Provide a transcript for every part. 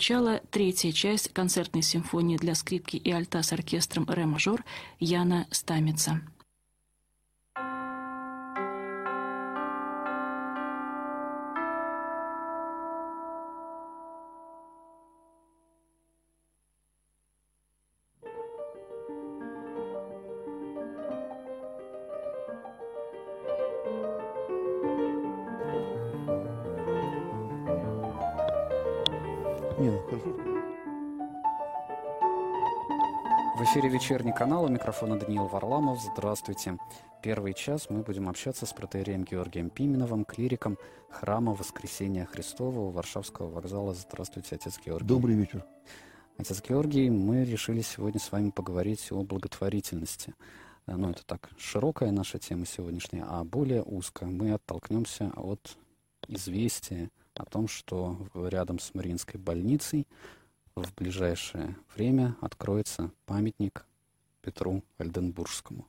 Начало третья часть концертной симфонии для скрипки и альта с оркестром ре-мажор Яна Стамица. Вечерний канал, у микрофона Даниил Варламов. Здравствуйте. Первый час мы будем общаться с протеереем Георгием Пименовым, клириком храма Воскресения Христова у Варшавского вокзала. Здравствуйте, отец Георгий. Добрый вечер. Отец Георгий, мы решили сегодня с вами поговорить о благотворительности. Э, Ну, это так, широкая наша тема сегодняшняя, а более узкая. Мы оттолкнемся от известия о том, что рядом с Мариинской больницей в ближайшее время откроется памятник Петру Альденбургскому.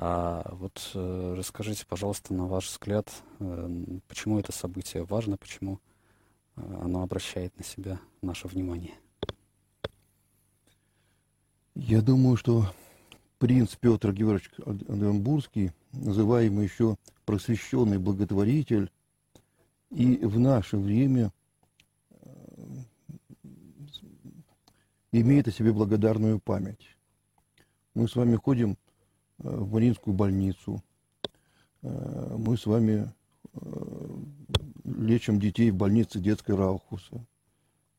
А вот э, расскажите, пожалуйста, на ваш взгляд, э, почему это событие важно, почему э, оно обращает на себя наше внимание? Я думаю, что принц Петр Георгиевич Анденбургский, называемый еще просвещенный благотворитель, и в наше время э, имеет о себе благодарную память. Мы с вами ходим э, в Мариинскую больницу, э, мы с вами э, лечим детей в больнице детской Раухуса.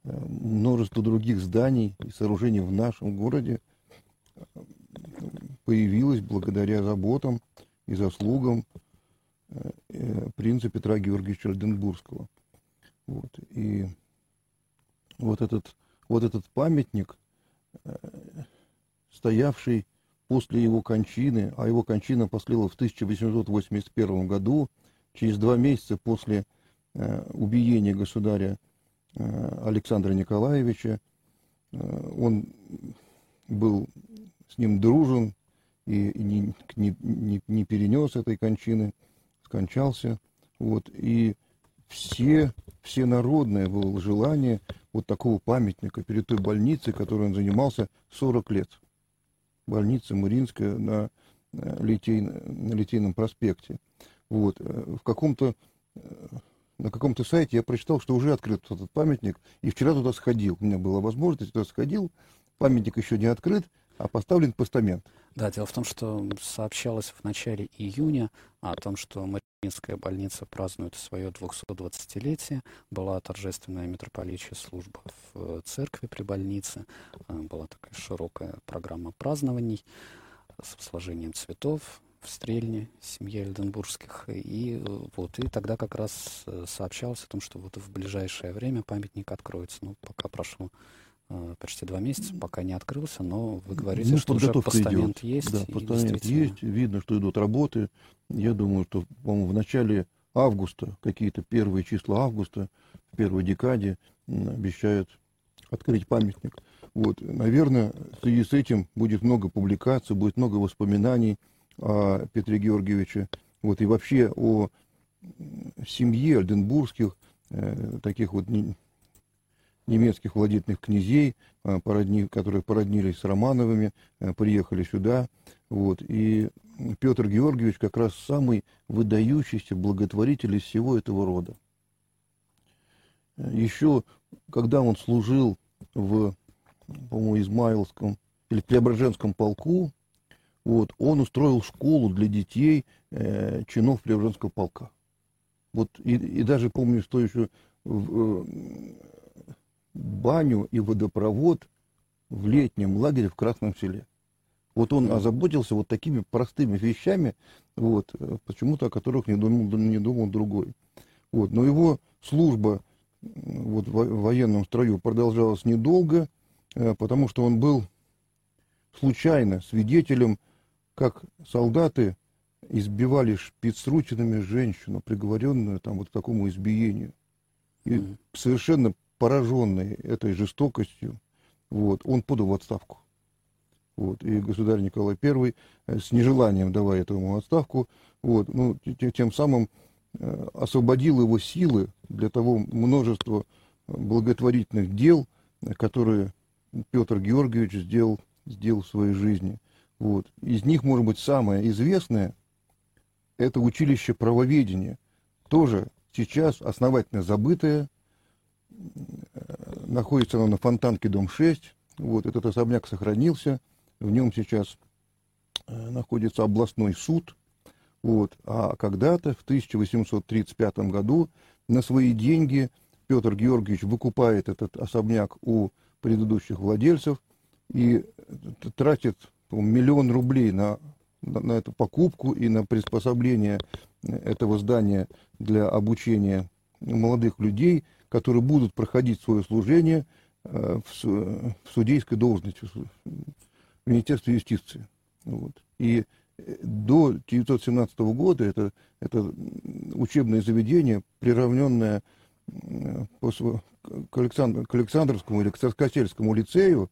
Множество других зданий и сооружений в нашем городе появилось благодаря заботам и заслугам принца Петра Георгиевича Альденбургского. Вот. И вот этот, вот этот памятник, стоявший после его кончины, а его кончина последовала в 1881 году, через два месяца после э, убиения государя э, Александра Николаевича, э, он был с ним дружен и не, не, не, не перенес этой кончины, скончался. Вот, и все, все народное было желание вот такого памятника перед той больницей, которой он занимался 40 лет. Больница Мариинская на, э, Литейн- на Литейном проспекте. Вот, э, в каком-то э, на каком-то сайте я прочитал, что уже открыт этот памятник, и вчера туда сходил. У меня была возможность, туда сходил. Памятник еще не открыт, а поставлен постамент. Да, дело в том, что сообщалось в начале июня о том, что Мариинская больница празднует свое 220-летие. Была торжественная митрополичья служба в э, церкви при больнице. Э, Была такая широкая программа празднований с сложением цветов в Стрельне, семье Эльденбургских. И э, вот, и тогда как раз сообщалось о том, что вот в ближайшее время памятник откроется. Ну, пока прошло почти два месяца, пока не открылся, но вы говорите, Ну, что уже постамент идет. есть. Да, постамент действительно- есть, видно, что идут работы. Я думаю, что, по-моему, в начале августа, какие-то первые числа августа, в первой декаде обещают открыть памятник. Вот, наверное, в связи с этим будет много публикаций, будет много воспоминаний о Петре Георгиевиче, вот, и вообще о семье Альденбургских, э, таких вот немецких владетельных князей, э, породни- которые породнились с Романовыми, э, приехали сюда. Вот, и Петр Георгиевич как раз самый выдающийся благотворитель из всего этого рода. Еще когда он служил в, по-моему, Измаилском или Преображенском полку, вот, он устроил школу для детей э, чинов Преображенского полка. Вот, и, и даже помню, что еще в, э, баню и водопровод в летнем лагере в Красном селе. Вот он озаботился вот такими простыми вещами, вот, э, почему-то о которых не думал, не думал другой. Вот, но его служба вот, в во- в военном строю продолжалась недолго, э, потому что он был случайно свидетелем, как солдаты избивали шпицрученными женщину, приговоренную там вот к такому избиению. И совершенно пораженный этой жестокостью, вот, он подал в отставку. Вот, и государь Николай I э, с нежеланием давая этому отставку, вот, ну, те- те- тем самым э, освободил его силы для того множества благотворительных дел, которые Петр Георгиевич сделал, сделал в своей жизни. Вот. Из них, может быть, самое известное – это училище правоведения. Тоже сейчас основательно забытое. Находится оно на Фонтанке, дом 6. Вот, этот особняк сохранился. В нем сейчас э, находится областной суд. Вот. А когда-то, в 1835 году, на свои деньги Петр Георгиевич выкупает этот особняк у предыдущих владельцев и тратит миллион рублей на, на, на эту покупку и на приспособление этого здания для обучения молодых людей, которые будут проходить свое служение э, в, в судейской должности в Министерстве юстиции. Вот. И э, до 1917 года это, это учебное заведение, приравненное к, Александр, к Александровскому или к Царскосельскому лицею,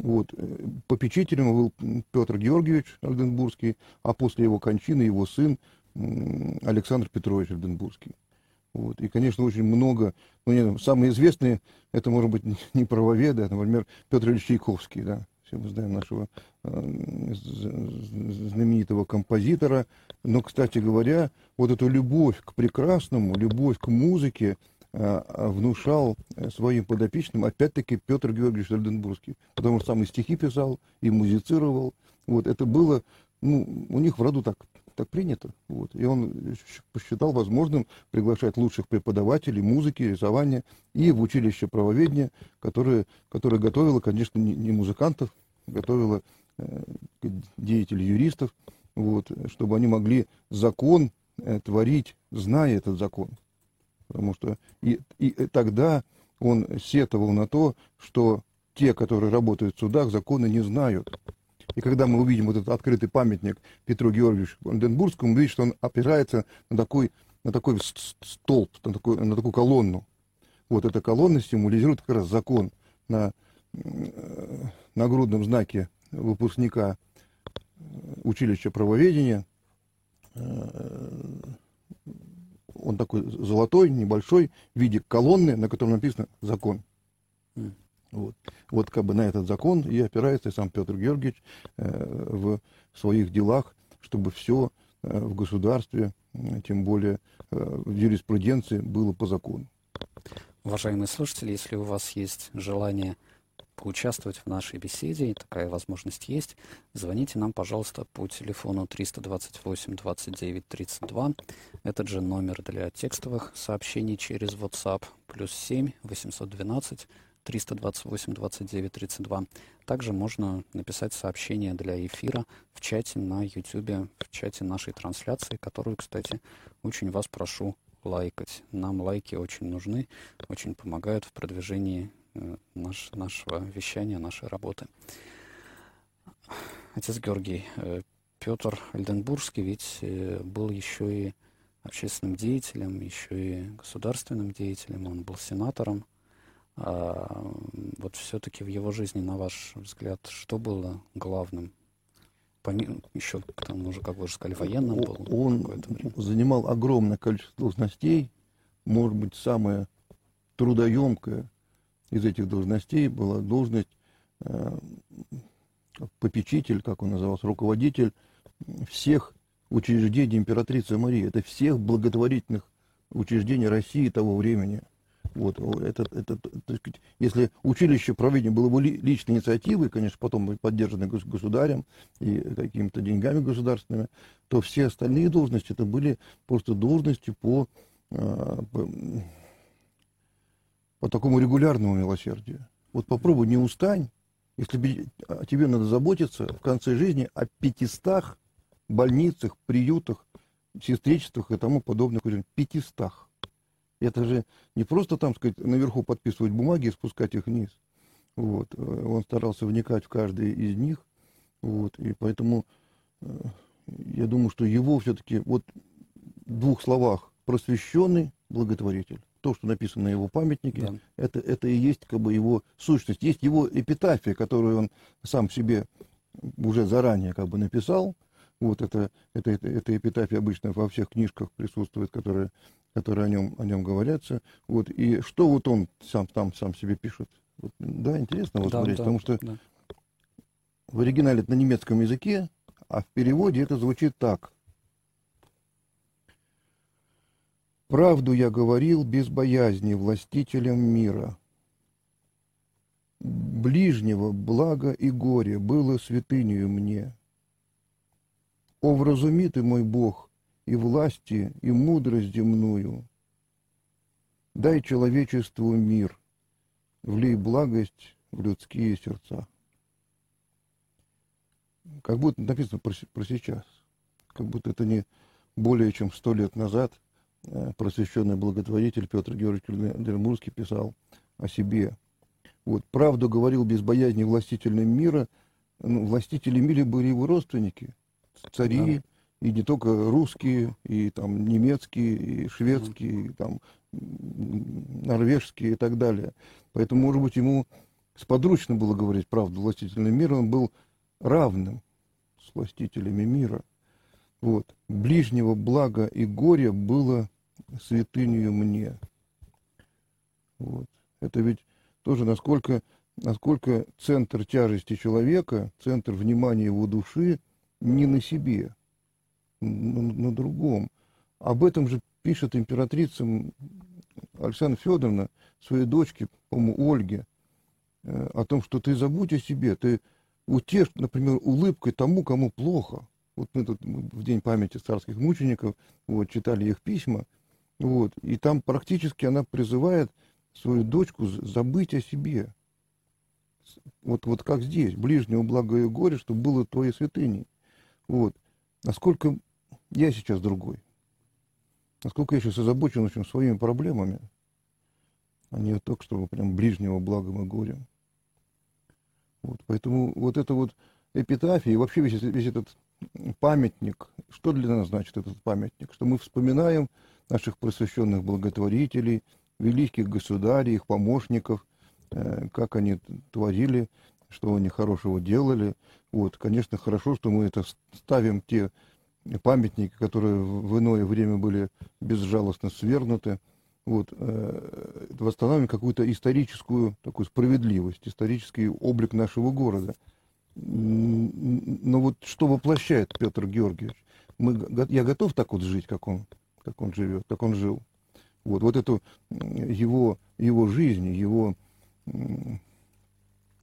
вот, э, попечителем был Петр Георгиевич Альденбургский, а после его кончины его сын Александр Петрович Альденбургский. Вот. И, конечно, очень много, ну, не, самые известные, это, может быть, не правоведы, а, например, Петр Ильич Чайковский, да, все мы знаем нашего э, знаменитого композитора. Но, кстати говоря, вот эту любовь к прекрасному, любовь к музыке, Э, внушал своим подопечным, опять-таки, Петр Георгиевич Ольденбургский, потому что сам и стихи писал, и музицировал. Вот, это было, ну, у них в роду так, так принято. Вот. И он посчитал возможным приглашать лучших преподавателей музыки, рисования и в училище правоведения, которое, которое готовило, конечно, не, музыкантов, готовило э, деятелей юристов, вот, чтобы они могли закон э, творить, зная этот закон. Потому что и, и тогда он сетовал на то, что те, которые работают в судах, законы не знают. И когда мы увидим вот этот открытый памятник Петру Георгиевичу Ванденбургскому, мы увидим, что он опирается на такой, на такой столб, на такую, на такую колонну. Вот эта колонна символизирует как раз закон на нагрудном знаке выпускника училища правоведения он такой золотой, небольшой, в виде колонны, на котором написано «закон». Вот. вот как бы на этот закон и опирается сам Петр Георгиевич э, в своих делах, чтобы все э, в государстве, тем более э, в юриспруденции, было по закону. Уважаемые слушатели, если у вас есть желание поучаствовать в нашей беседе, и такая возможность есть, звоните нам, пожалуйста, по телефону 328 29 32. Этот же номер для текстовых сообщений через WhatsApp, плюс 7 812 328 29 32. Также можно написать сообщение для эфира в чате на YouTube, в чате нашей трансляции, которую, кстати, очень вас прошу лайкать. Нам лайки очень нужны, очень помогают в продвижении Э, наш, нашего вещания, нашей работы. Отец Георгий, э, Петр Альденбургский ведь э, был еще и общественным деятелем, еще и государственным деятелем, он был сенатором. А вот все-таки в его жизни, на ваш взгляд, что было главным? Еще, к тому же, как вы уже сказали, военным был. Он занимал огромное количество должностей, может быть, самое трудоемкое из этих должностей была должность э, попечитель, как он назывался, руководитель всех учреждений императрицы Марии. Это всех благотворительных учреждений России того времени. Вот, это, это, так сказать, если училище правления было бы личной инициативой, конечно, потом поддержаны государем и какими-то деньгами государственными, то все остальные должности это были просто должности по, э, по по такому регулярному милосердию. Вот попробуй, не устань, если а, тебе надо заботиться в конце жизни о пятистах больницах, приютах, сестричествах и тому подобных, пятистах. Это же не просто там, сказать, наверху подписывать бумаги и спускать их вниз. Вот. Он старался вникать в каждый из них. Вот. И поэтому э, я думаю, что его все-таки, вот в двух словах, просвещенный благотворитель то, что написано на его памятнике, да. это, это и есть как бы его сущность. Есть его эпитафия, которую он сам себе уже заранее как бы написал. Вот это, это, это, это эпитафия обычно во всех книжках присутствует, которые которые о нем, о нем говорятся. Вот, и что вот он сам там сам себе пишет. Вот, да, интересно вот Да, смотреть, да, потому что да. в оригинале это на немецком языке, а в переводе это звучит так. Правду я говорил без боязни властителям мира. Ближнего блага и горе было святынею мне. О, вразуми ты, мой Бог, и власти, и мудрость земную. Дай человечеству мир, влей благость в людские сердца. Как будто написано про, про сейчас. Как будто это не более чем сто лет назад э, просвещенный благотворитель Петр Георгиевич Дермурский писал о себе. Вот, правду говорил без боязни властителям мира. Ну, властители мира были его родственники, цари, и не только русские, и там немецкие, и шведские, и там норвежские и так далее. Поэтому, может быть, ему сподручно было говорить правду властителям мира, он был равным с властителями мира. Вот. Ближнего блага и горя было святынью мне. Вот. Это ведь тоже насколько, насколько центр тяжести человека, центр внимания его души не на себе, на, на другом. Об этом же пишет императрица Александра Федоровна своей дочке, по-моему, Ольге, э, о том, что ты забудь о себе, ты утешь, например, улыбкой тому, кому плохо. Вот мы тут в День памяти царских мучеников вот, читали их письма, вот, и там практически она призывает свою дочку забыть о себе. Вот, вот как здесь, ближнего блага и горя, чтобы было твоей святыней. Вот. Насколько я сейчас другой. Насколько я сейчас озабочен очень своими проблемами, а не только чтобы прям ближнего благом и горем. Вот, поэтому вот это вот эпитафия и вообще весь, весь этот памятник, что для нас значит этот памятник? Что мы вспоминаем наших просвещенных благотворителей, великих государей, их помощников, э, как они творили, что они хорошего делали. Вот, конечно, хорошо, что мы это ставим те памятники, которые в иное время были безжалостно свергнуты. Вот, э, восстанавливаем какую-то историческую такую справедливость, исторический облик нашего города. Но вот что воплощает Петр Георгиевич? Мы, я готов так вот жить, как он, как он живет, как он жил. Вот, вот эту м, его, его жизнь, его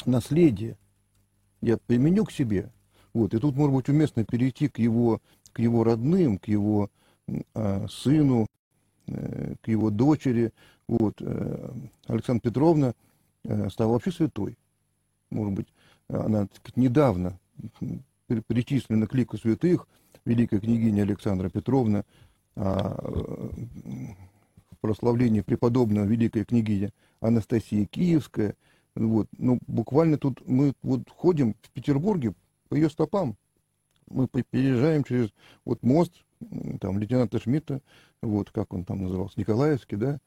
наследие я применю к себе. Вот, и тут, может быть, уместно перейти к его, к его родным, к его а, сыну, э, к его дочери. Вот, э, Александра Петровна э, стала вообще святой. Может быть, она недавно при- причислена к лику святых, великая княгиня Александра Петровна, а, э, в прославлении преподобного великая княгиня Анастасия Киевская. Вот. Ну, буквально тут мы вот ходим в Петербурге по ее стопам. Мы переезжаем через вот мост, там, лейтенанта Шмидта, вот, как он там назывался, Николаевский, да,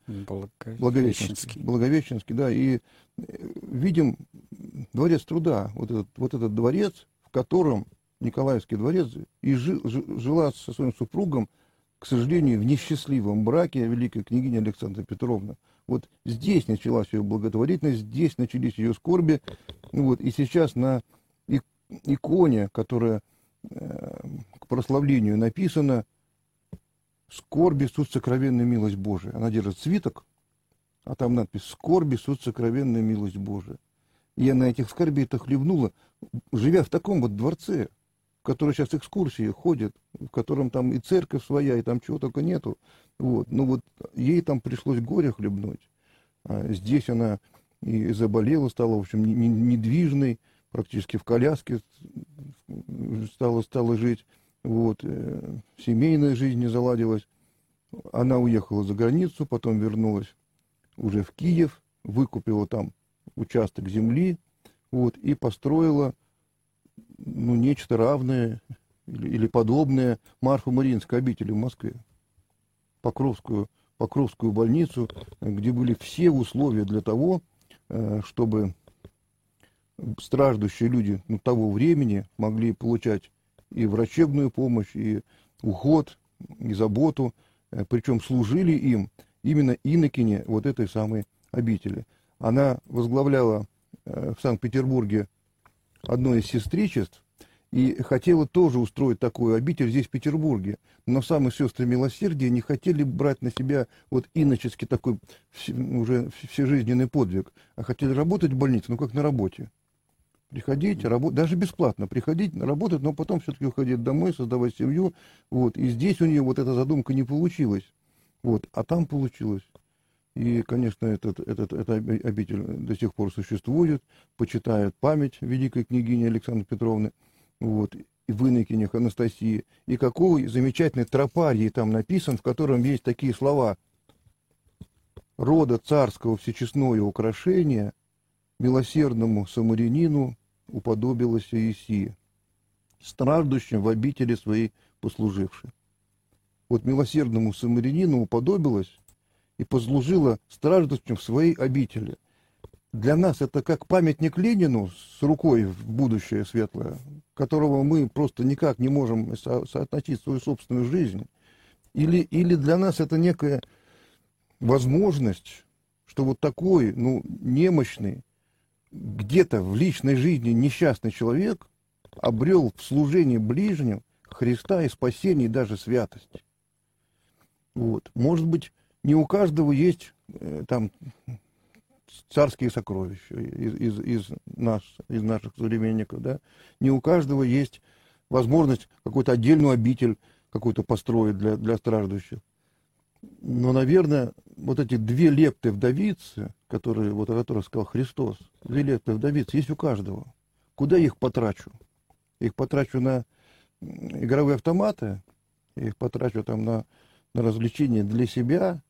Благовещенский. Благовещенский, Благовещенский, да, и э, видим дворец труда, вот этот, вот этот дворец, в котором Николаевский дворец и жи- жи- жила со своим супругом, к сожалению, в несчастливом браке великая княгиня Александра Петровна. Вот здесь началась ее благотворительность, здесь начались ее скорби, вот, и сейчас на ик- иконе, которая к прославлению написано «Скорби, суд, сокровенная милость Божия». Она держит свиток, а там надпись «Скорби, суд, сокровенная милость Божия». Я на этих скорбей-то хлебнула, живя в таком вот дворце, в который сейчас экскурсии ходят, в котором там и церковь своя, и там чего только нету. Вот. Но вот ей там пришлось горе хлебнуть. А здесь она и заболела, стала, в общем, не- не- недвижной, практически в коляске стала, стала жить. Вот. э, Семейная жизнь не заладилась. Она уехала за границу, потом вернулась уже в Киев, выкупила там участок земли, вот, и построила ну, нечто равное или, или подобное Марфа-Мариинской обители в Москве. Покровскую, Покровскую больницу, где были все условия для того, э, чтобы страждущие люди ну, того времени могли получать и врачебную помощь, и уход, и заботу. э, причем служили им именно инокине вот этой самой обители. Она возглавляла э, в Санкт-Петербурге одно из сестричеств, и хотела тоже устроить такую обитель здесь, в Петербурге. Но самые сестры милосердия не хотели брать на себя вот иноческий такой уже всежизненный подвиг, а хотели работать в больнице, ну как на работе. Приходить, работать, даже бесплатно приходить, работать, но потом все-таки уходить домой, создавать семью. Вот. И здесь у нее вот эта задумка не получилась. Вот. А там получилось. И, конечно, этот, этот, эта обитель до сих пор существует, почитают память великой княгини Александры Петровны, вот, и в Инокинях Анастасии. И какой замечательный тропарий там написан, в котором есть такие слова «Рода царского всечестное украшение – милосердному самарянину уподобилась Иисия, страждущим в обители своей послужившей. Вот милосердному самарянину уподобилась и послужила страждущим в своей обители. Для нас это как памятник Ленину с рукой в будущее светлое, которого мы просто никак не можем со соотносить свою собственную жизнь. Или, или для нас это некая возможность, что вот такой, ну, немощный, где-то в личной жизни несчастный человек обрел в служении ближним Христа и спасение, и даже святость. Вот. Может быть, не у каждого есть э, там царские сокровища из, из, из, нас, из наших современников, да? Не у каждого есть возможность какую-то отдельную обитель какую-то построить для, для страждущих. Но, наверное, вот эти две лепты вдовицы, которые, вот, о которых сказал Христос, две лепты вдовицы, есть у каждого. Куда я их потрачу? их потрачу на игровые автоматы, их потрачу там на, на развлечения для себя,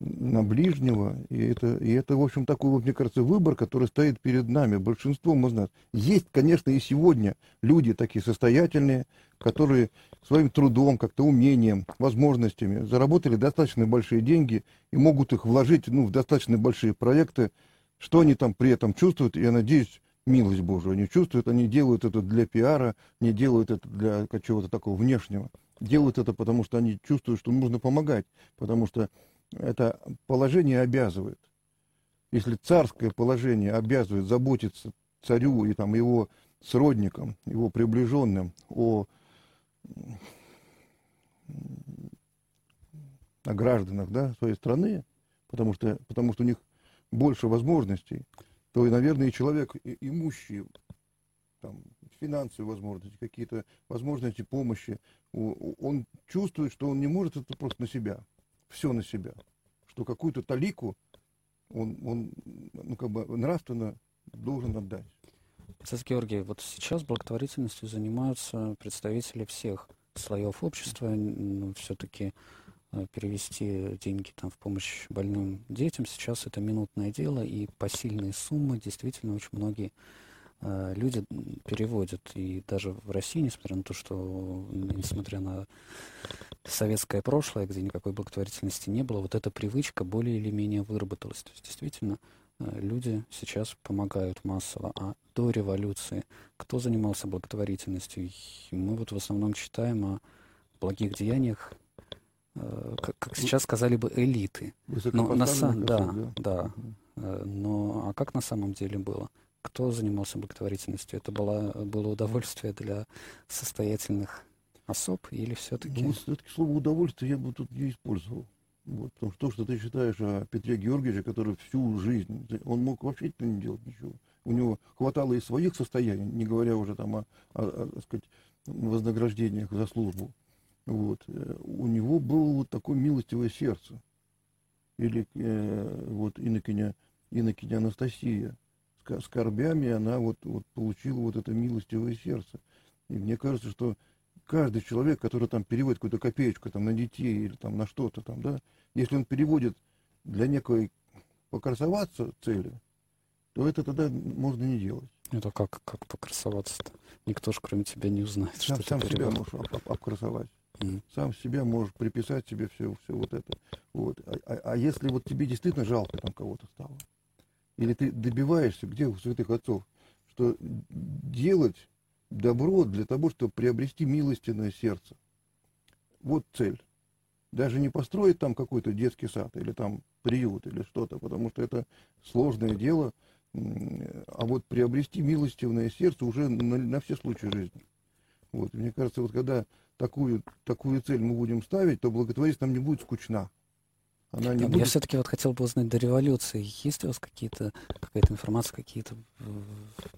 на ближнего. И это, и это, в общем, такой, вот, мне кажется, выбор, который стоит перед нами, большинством из нас. Есть, конечно, и сегодня люди такие состоятельные, которые своим трудом, как-то умением, возможностями заработали достаточно большие деньги и могут их вложить ну, в достаточно большие проекты. Что они там при этом чувствуют, я надеюсь, милость Божию они чувствуют, они делают это для пиара, не делают это для чего-то такого внешнего. Делают это потому, что они чувствуют, что нужно помогать, потому что это положение обязывает. Если царское положение обязывает заботиться царю и там, его сродникам, его приближенным о, о гражданах да, своей страны, потому что, потому что у них больше возможностей, то, наверное, и человек имущий там, финансовые возможности, какие-то возможности помощи, он чувствует, что он не может это просто на себя все на себя, что какую-то талику он, он ну, как бы нравственно должен отдать. Отец Георгий, вот сейчас благотворительностью занимаются представители всех слоев общества. Ну, все-таки э, перевести деньги там, в помощь больным детям сейчас это минутное дело, и посильные суммы действительно очень многие э, люди переводят. И даже в России, несмотря на то, что, несмотря на советское прошлое, где никакой благотворительности не было, вот эта привычка более или менее выработалась. То есть действительно э, люди сейчас помогают массово. А до революции кто занимался благотворительностью? Мы вот в основном читаем о благих деяниях, э, как, как сейчас сказали бы, элиты. Но на самом да, да, да. Э, но а как на самом деле было? Кто занимался благотворительностью? Это было, было удовольствие для состоятельных особ или все-таки? Ну, все-таки слово удовольствие я бы тут не использовал. Вот, потому что то, что ты считаешь о Петре Георгиевиче, который всю жизнь, он мог вообще не делать ничего. У него хватало и своих состояний, не говоря уже там о, о, о сказать, вознаграждениях за службу. Вот. Э, у него было вот такое милостивое сердце. Или э, вот инокиня, инокиня Анастасия. С скорбями она вот, вот получила вот это милостивое сердце. И мне кажется, что каждый человек, который там переводит какую-то копеечку там, на детей или там, на что-то там, да, если он переводит для некой покрасоваться цели, то это тогда можно не делать. Это как, как покрасоваться-то? Никто же кроме тебя не узнает, сам, что сам ты себя можешь об, об, обкрасовать. Mm. Сам себя можешь приписать себе все, все вот это. Вот. А, а, а если вот тебе действительно жалко там кого-то стало, или ты добиваешься, где у святых отцов, что делать добро для того, чтобы приобрести милостивное сердце. Вот цель. даже не построить там какой-то детский сад или там приют или что-то, потому что это сложное дело, а вот приобрести милостивное сердце уже на, на все случаи жизни. Вот, мне кажется, вот когда такую, такую цель мы будем ставить, то благотворительность нам не будет скучна. Она не будет... Я все-таки вот хотел бы узнать до революции, есть у вас какие-то, какая-то информация, какие-то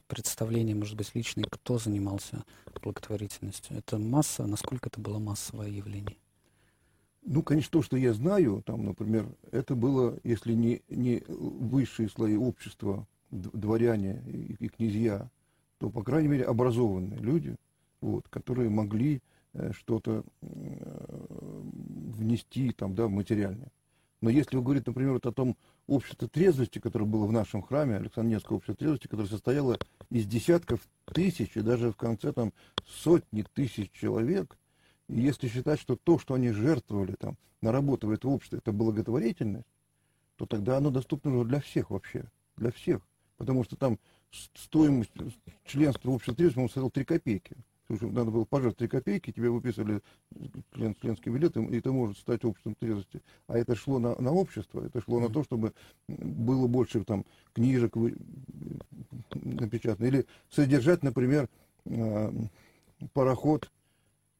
представления, может быть, личные, кто занимался благотворительностью? Это масса, насколько это было массовое явление? Ну, конечно, то, что я знаю, там, например, это было, если не, не высшие слои общества, дворяне и, и князья, то, по крайней мере, образованные люди, вот, которые могли э, что-то э, внести там, да, материальное. Но если вы говорите, например, вот о том обществе трезвости, которое было в нашем храме, Александринское общество трезвости, которое состояло из десятков тысяч и даже в конце там сотни тысяч человек, и если считать, что то, что они жертвовали там на работу в это общество, это благотворительность, то тогда оно доступно для всех вообще, для всех. Потому что там стоимость членства в обществе трезвости, по-моему, составила 3 копейки. Слушай, надо было пожертвовать 3 копейки, тебе выписывали член, членский билет, и, ты можешь стать обществом трезвости. А это шло на, на общество, это шло на то, чтобы было больше там книжек напечатано. Или содержать, например, э, пароход,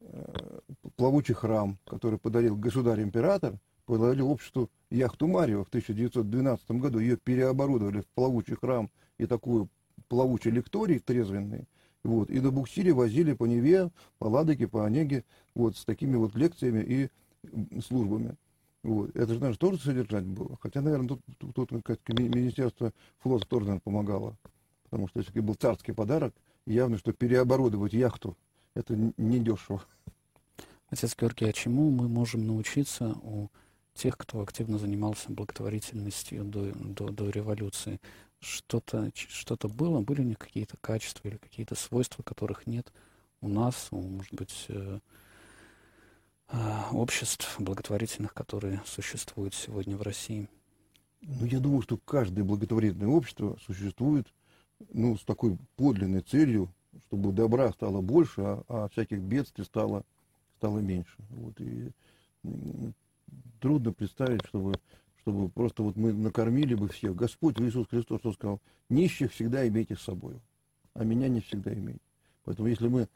э, плавучий храм, который подарил государь-император, подарил обществу яхту Марио в 1912 году. Ее переоборудовали в плавучий храм и такую плавучий лекторий трезвенный, вот, и на буксире возили по Неве, по Ладоге, по Онеге, вот, с такими вот лекциями и службами. Вот. Это же, наверное, тоже содержать было. Хотя, наверное, тут, тут, тут как Министерство флота тоже, наверное, помогало. Потому что если был царский подарок, явно, что переоборудовать яхту, это не дешево. Отец Георгий, а чему мы можем научиться у тех, кто активно занимался благотворительностью до, до, до революции? что-то что было, были у них какие-то качества или какие-то свойства, которых нет у нас, у, может быть, э, э, обществ благотворительных, которые существуют сегодня в России? Ну, я думаю, что каждое благотворительное общество существует ну, с такой подлинной целью, чтобы добра стало больше, а, а всяких бедствий стало, стало меньше. Вот, и трудно представить, чтобы чтобы просто вот мы накормили бы всех. Господь Иисус Христос что сказал, нищих всегда имейте с собой, а меня не всегда имейте. Поэтому если мы,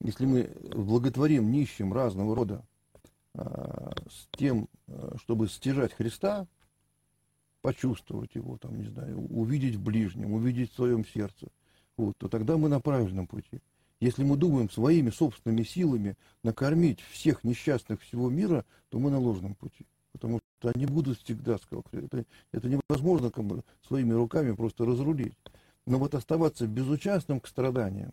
если мы благотворим нищим разного рода а, с тем, а, чтобы стяжать Христа, почувствовать его, там, не знаю, увидеть в ближнем, увидеть в своем сердце, вот, то тогда мы на правильном пути. Если мы думаем своими собственными силами накормить всех несчастных всего мира, то мы на ложном пути потому что они будут всегда, сказал, это, это невозможно как своими руками просто разрулить. Но вот оставаться безучастным к страданиям,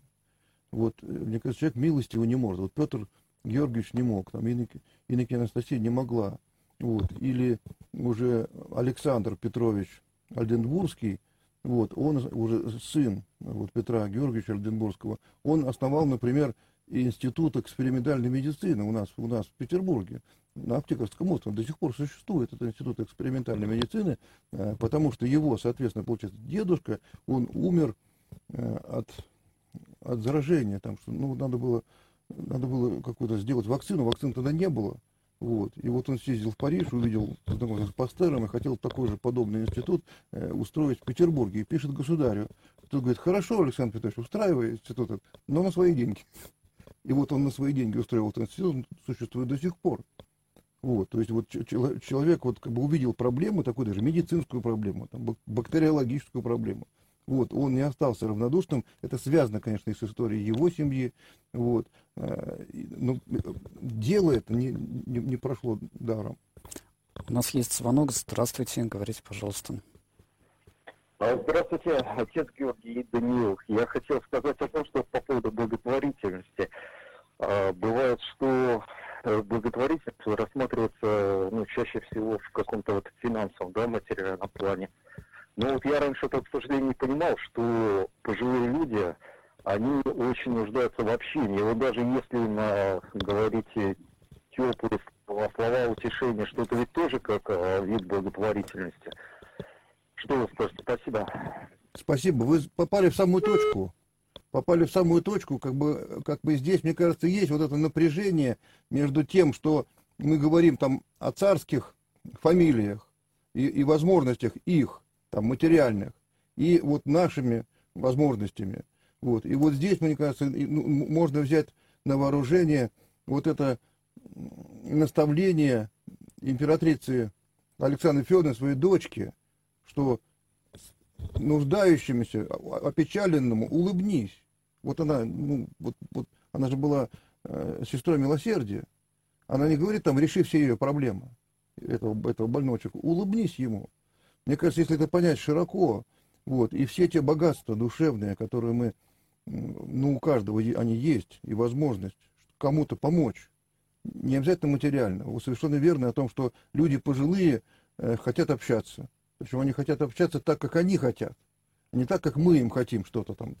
вот, э, мне кажется, человек милостиво не может. Вот Петр Георгиевич не мог, там Иннокия, Иннокия Анастасия не могла. Вот, или уже Александр Петрович Альденбургский, вот, он уже сын вот, Петра Георгиевича Альденбургского, он основал, например, институт экспериментальной медицины у нас, у нас в Петербурге на Аптекарском острове. До сих пор существует этот институт экспериментальной медицины, э, потому что его, соответственно, получается, дедушка, он умер э, от, от заражения, там, что, ну, надо было, надо было какую-то сделать вакцину, вакцин тогда не было, вот. И вот он съездил в Париж, увидел, знакомился с Пастером и хотел такой же подобный институт э, устроить в Петербурге. И пишет государю. Тот говорит, хорошо, Александр Петрович, устраивай институт, но на свои деньги. И вот он на свои деньги устроил этот институт, он существует до сих пор. Вот, то есть вот человек вот как бы увидел проблему, такую даже медицинскую проблему, там, бактериологическую проблему. Вот, он не остался равнодушным. Это связано, конечно, и с историей его семьи. Вот. Э, но дело это не, не, не прошло даром. У нас есть звонок. Здравствуйте, говорите, пожалуйста. А, здравствуйте, отец Георгий Даниил. Я хотел сказать о том, что по поводу благотворительности. А, бывает, что Э, благотворительность рассматривается ну, чаще всего в каком-то вот финансовом, да, материальном плане. Но вот я раньше это, не понимал, что пожилые люди, они очень нуждаются в общении. Вот даже если на, говорите теплые слова, утешения, что это ведь тоже как вид благотворительности. Что вы скажете? Спасибо. Спасибо. Вы попали в самую точку попали в самую точку, как бы, как бы здесь, мне кажется, есть вот это напряжение между тем, что мы говорим там о царских фамилиях и, и возможностях их, там, материальных, и вот нашими возможностями. Вот. И вот здесь, мне кажется, ну, можно взять на вооружение вот это наставление императрицы Александры Федоровны своей дочке, что нуждающемуся, опечаленному улыбнись. Вот она, ну, вот, вот, она же была э, сестрой милосердия. Она не говорит там, реши все ее проблемы этого, этого больного человека. Улыбнись ему. Мне кажется, если это понять широко, вот, и все те богатства душевные, которые мы, ну, у каждого они есть, и возможность кому-то помочь, не обязательно материально. Вы совершенно верны о том, что люди пожилые э, хотят общаться. Причем они хотят общаться так, как они хотят. Не так, как мы им хотим что-то там,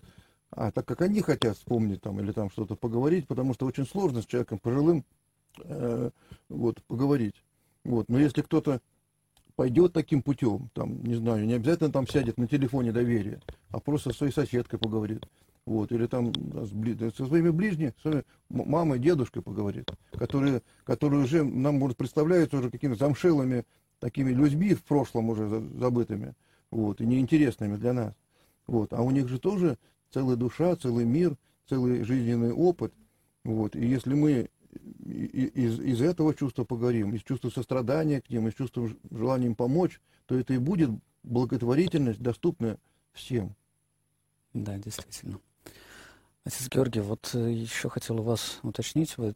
а так, как они хотят вспомнить там или там что-то поговорить, потому что очень сложно с человеком пожилым э, вот, поговорить. Вот. Но если кто-то пойдет таким путем, там, не знаю, не обязательно там сядет на телефоне доверия, а просто со своей соседкой поговорит. Вот, или там со своими ближними, своими мамой, дедушкой поговорит, которые, которые уже нам, может, представляются уже какими-то замшелыми такими людьми в прошлом уже забытыми, вот, и неинтересными для нас. Вот, а у них же тоже целая душа, целый мир, целый жизненный опыт. Вот, и если мы из, из этого чувства поговорим, из чувства сострадания к ним, из чувства желания им помочь, то это и будет благотворительность, доступная всем. Да, действительно. Отец Георгий, вот э, еще хотел у вас уточнить, вы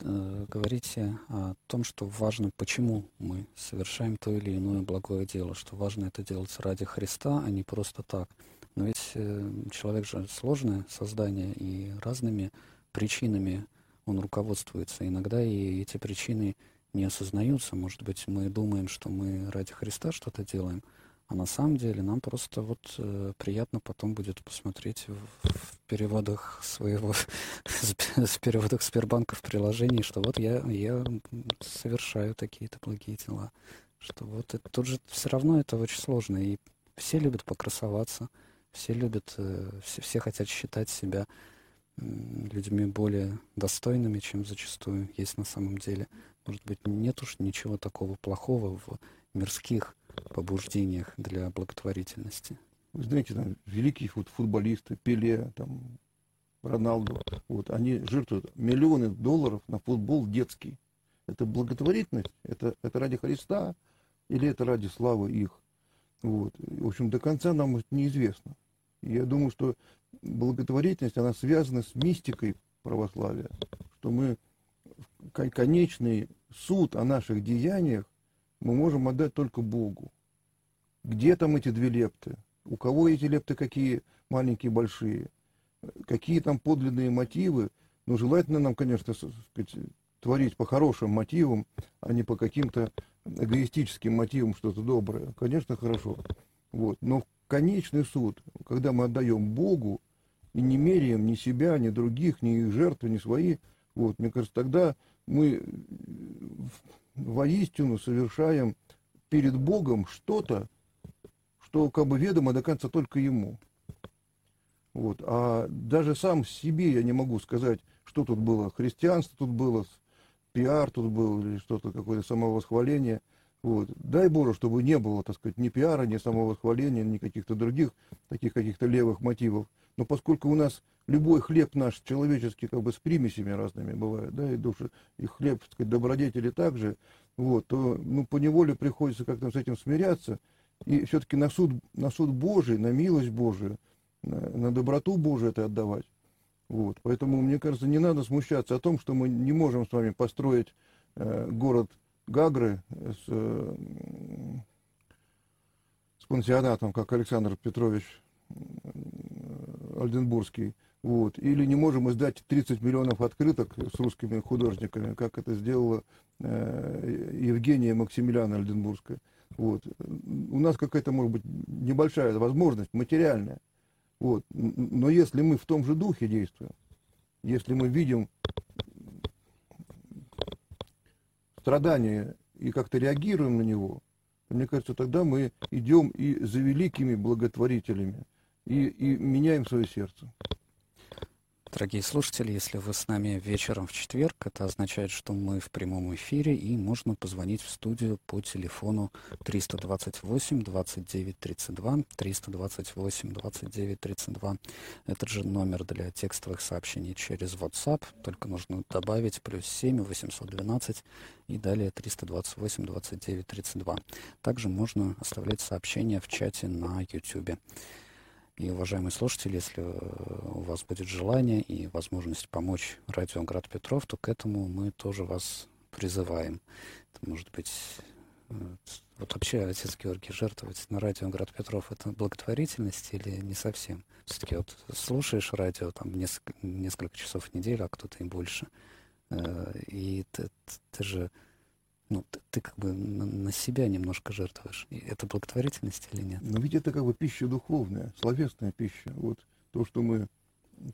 э, говорите о том, что важно, почему мы совершаем то или иное благое дело, что важно это делать ради Христа, а не просто так. Но ведь э, человек же сложное создание и разными причинами он руководствуется. Иногда и эти причины не осознаются. Может быть, мы думаем, что мы ради Христа что-то делаем, а на самом деле нам просто вот э, приятно потом будет посмотреть в, в переводах своего, с переводах Сбербанка в приложении, что вот я, я совершаю такие-то благие дела. Что вот это, тут же все равно это очень сложно. И все любят покрасоваться, все любят, э, все, все хотят считать себя людьми более достойными, чем зачастую есть на самом деле. Может быть, нет уж ничего такого плохого в мирских побуждениях для благотворительности. Вы знаете, там, великие фут футболисты, Пеле, там, Роналду, вот, они жертвуют миллионы долларов на футбол детский. Это благотворительность, это, это ради Христа или это ради славы их. Вот. В общем, до конца нам это неизвестно. я думаю, что благотворительность, она связана с мистикой православия, что мы конечный суд о наших деяниях мы можем отдать только Богу. Где там эти две лепты? У кого эти лепты какие маленькие, большие? Какие там подлинные мотивы? Ну, желательно нам, конечно, сказать, творить по хорошим мотивам, а не по каким-то эгоистическим мотивам что-то доброе. Конечно, хорошо. Вот. Но конечный суд, когда мы отдаем Богу и не меряем ни себя, ни других, ни их жертвы, ни свои, вот, мне кажется, тогда мы воистину совершаем перед Богом что-то, что как бы ведомо до конца только Ему. Вот. А даже сам себе я не могу сказать, что тут было. Христианство тут было, пиар тут был, или что-то, какое-то самовосхваление. Вот. Дай Боже, чтобы не было, так сказать, ни пиара, ни самовосхваления, ни каких-то других таких каких-то левых мотивов. Но поскольку у нас любой хлеб наш человеческий как бы с примесями разными бывает, да, и души, и хлеб, так сказать, добродетели также, вот, то, ну, по неволе приходится как-то с этим смиряться, и все-таки на суд, на суд Божий, на милость Божию, на, на доброту Божию это отдавать. Вот, поэтому, мне кажется, не надо смущаться о том, что мы не можем с вами построить э, город Гагры с, э, с пансионатом, как Александр Петрович Ольденбургский, вот. Или не можем издать 30 миллионов открыток с русскими художниками, как это сделала э, Евгения Максимилиана Ольденбургская. Вот. У нас какая-то, может быть, небольшая возможность, материальная. Вот. Но если мы в том же духе действуем, если мы видим страдания и как-то реагируем на него, мне кажется, тогда мы идем и за великими благотворителями, и, и меняем свое сердце. Дорогие слушатели, если вы с нами вечером в четверг, это означает, что мы в прямом эфире, и можно позвонить в студию по телефону 328 29 32, 328 29 32. Этот же номер для текстовых сообщений через WhatsApp, только нужно добавить плюс 7 812 и далее 328 29 32. Также можно оставлять сообщения в чате на YouTube. И, уважаемые слушатели, если э, у вас будет желание и возможность помочь радио Град Петров, то к этому мы тоже вас призываем. Это может быть... Э, вот вообще, отец Георгий, жертвовать на радио Град Петров — это благотворительность или не совсем? Все-таки вот слушаешь радио там несколько, несколько часов в неделю, а кто-то и больше. Э, и ты, ты же ну, ты, ты как бы на, на себя немножко жертвуешь. И это благотворительность или нет? Но ведь это как бы пища духовная, словесная пища. Вот то, что мы,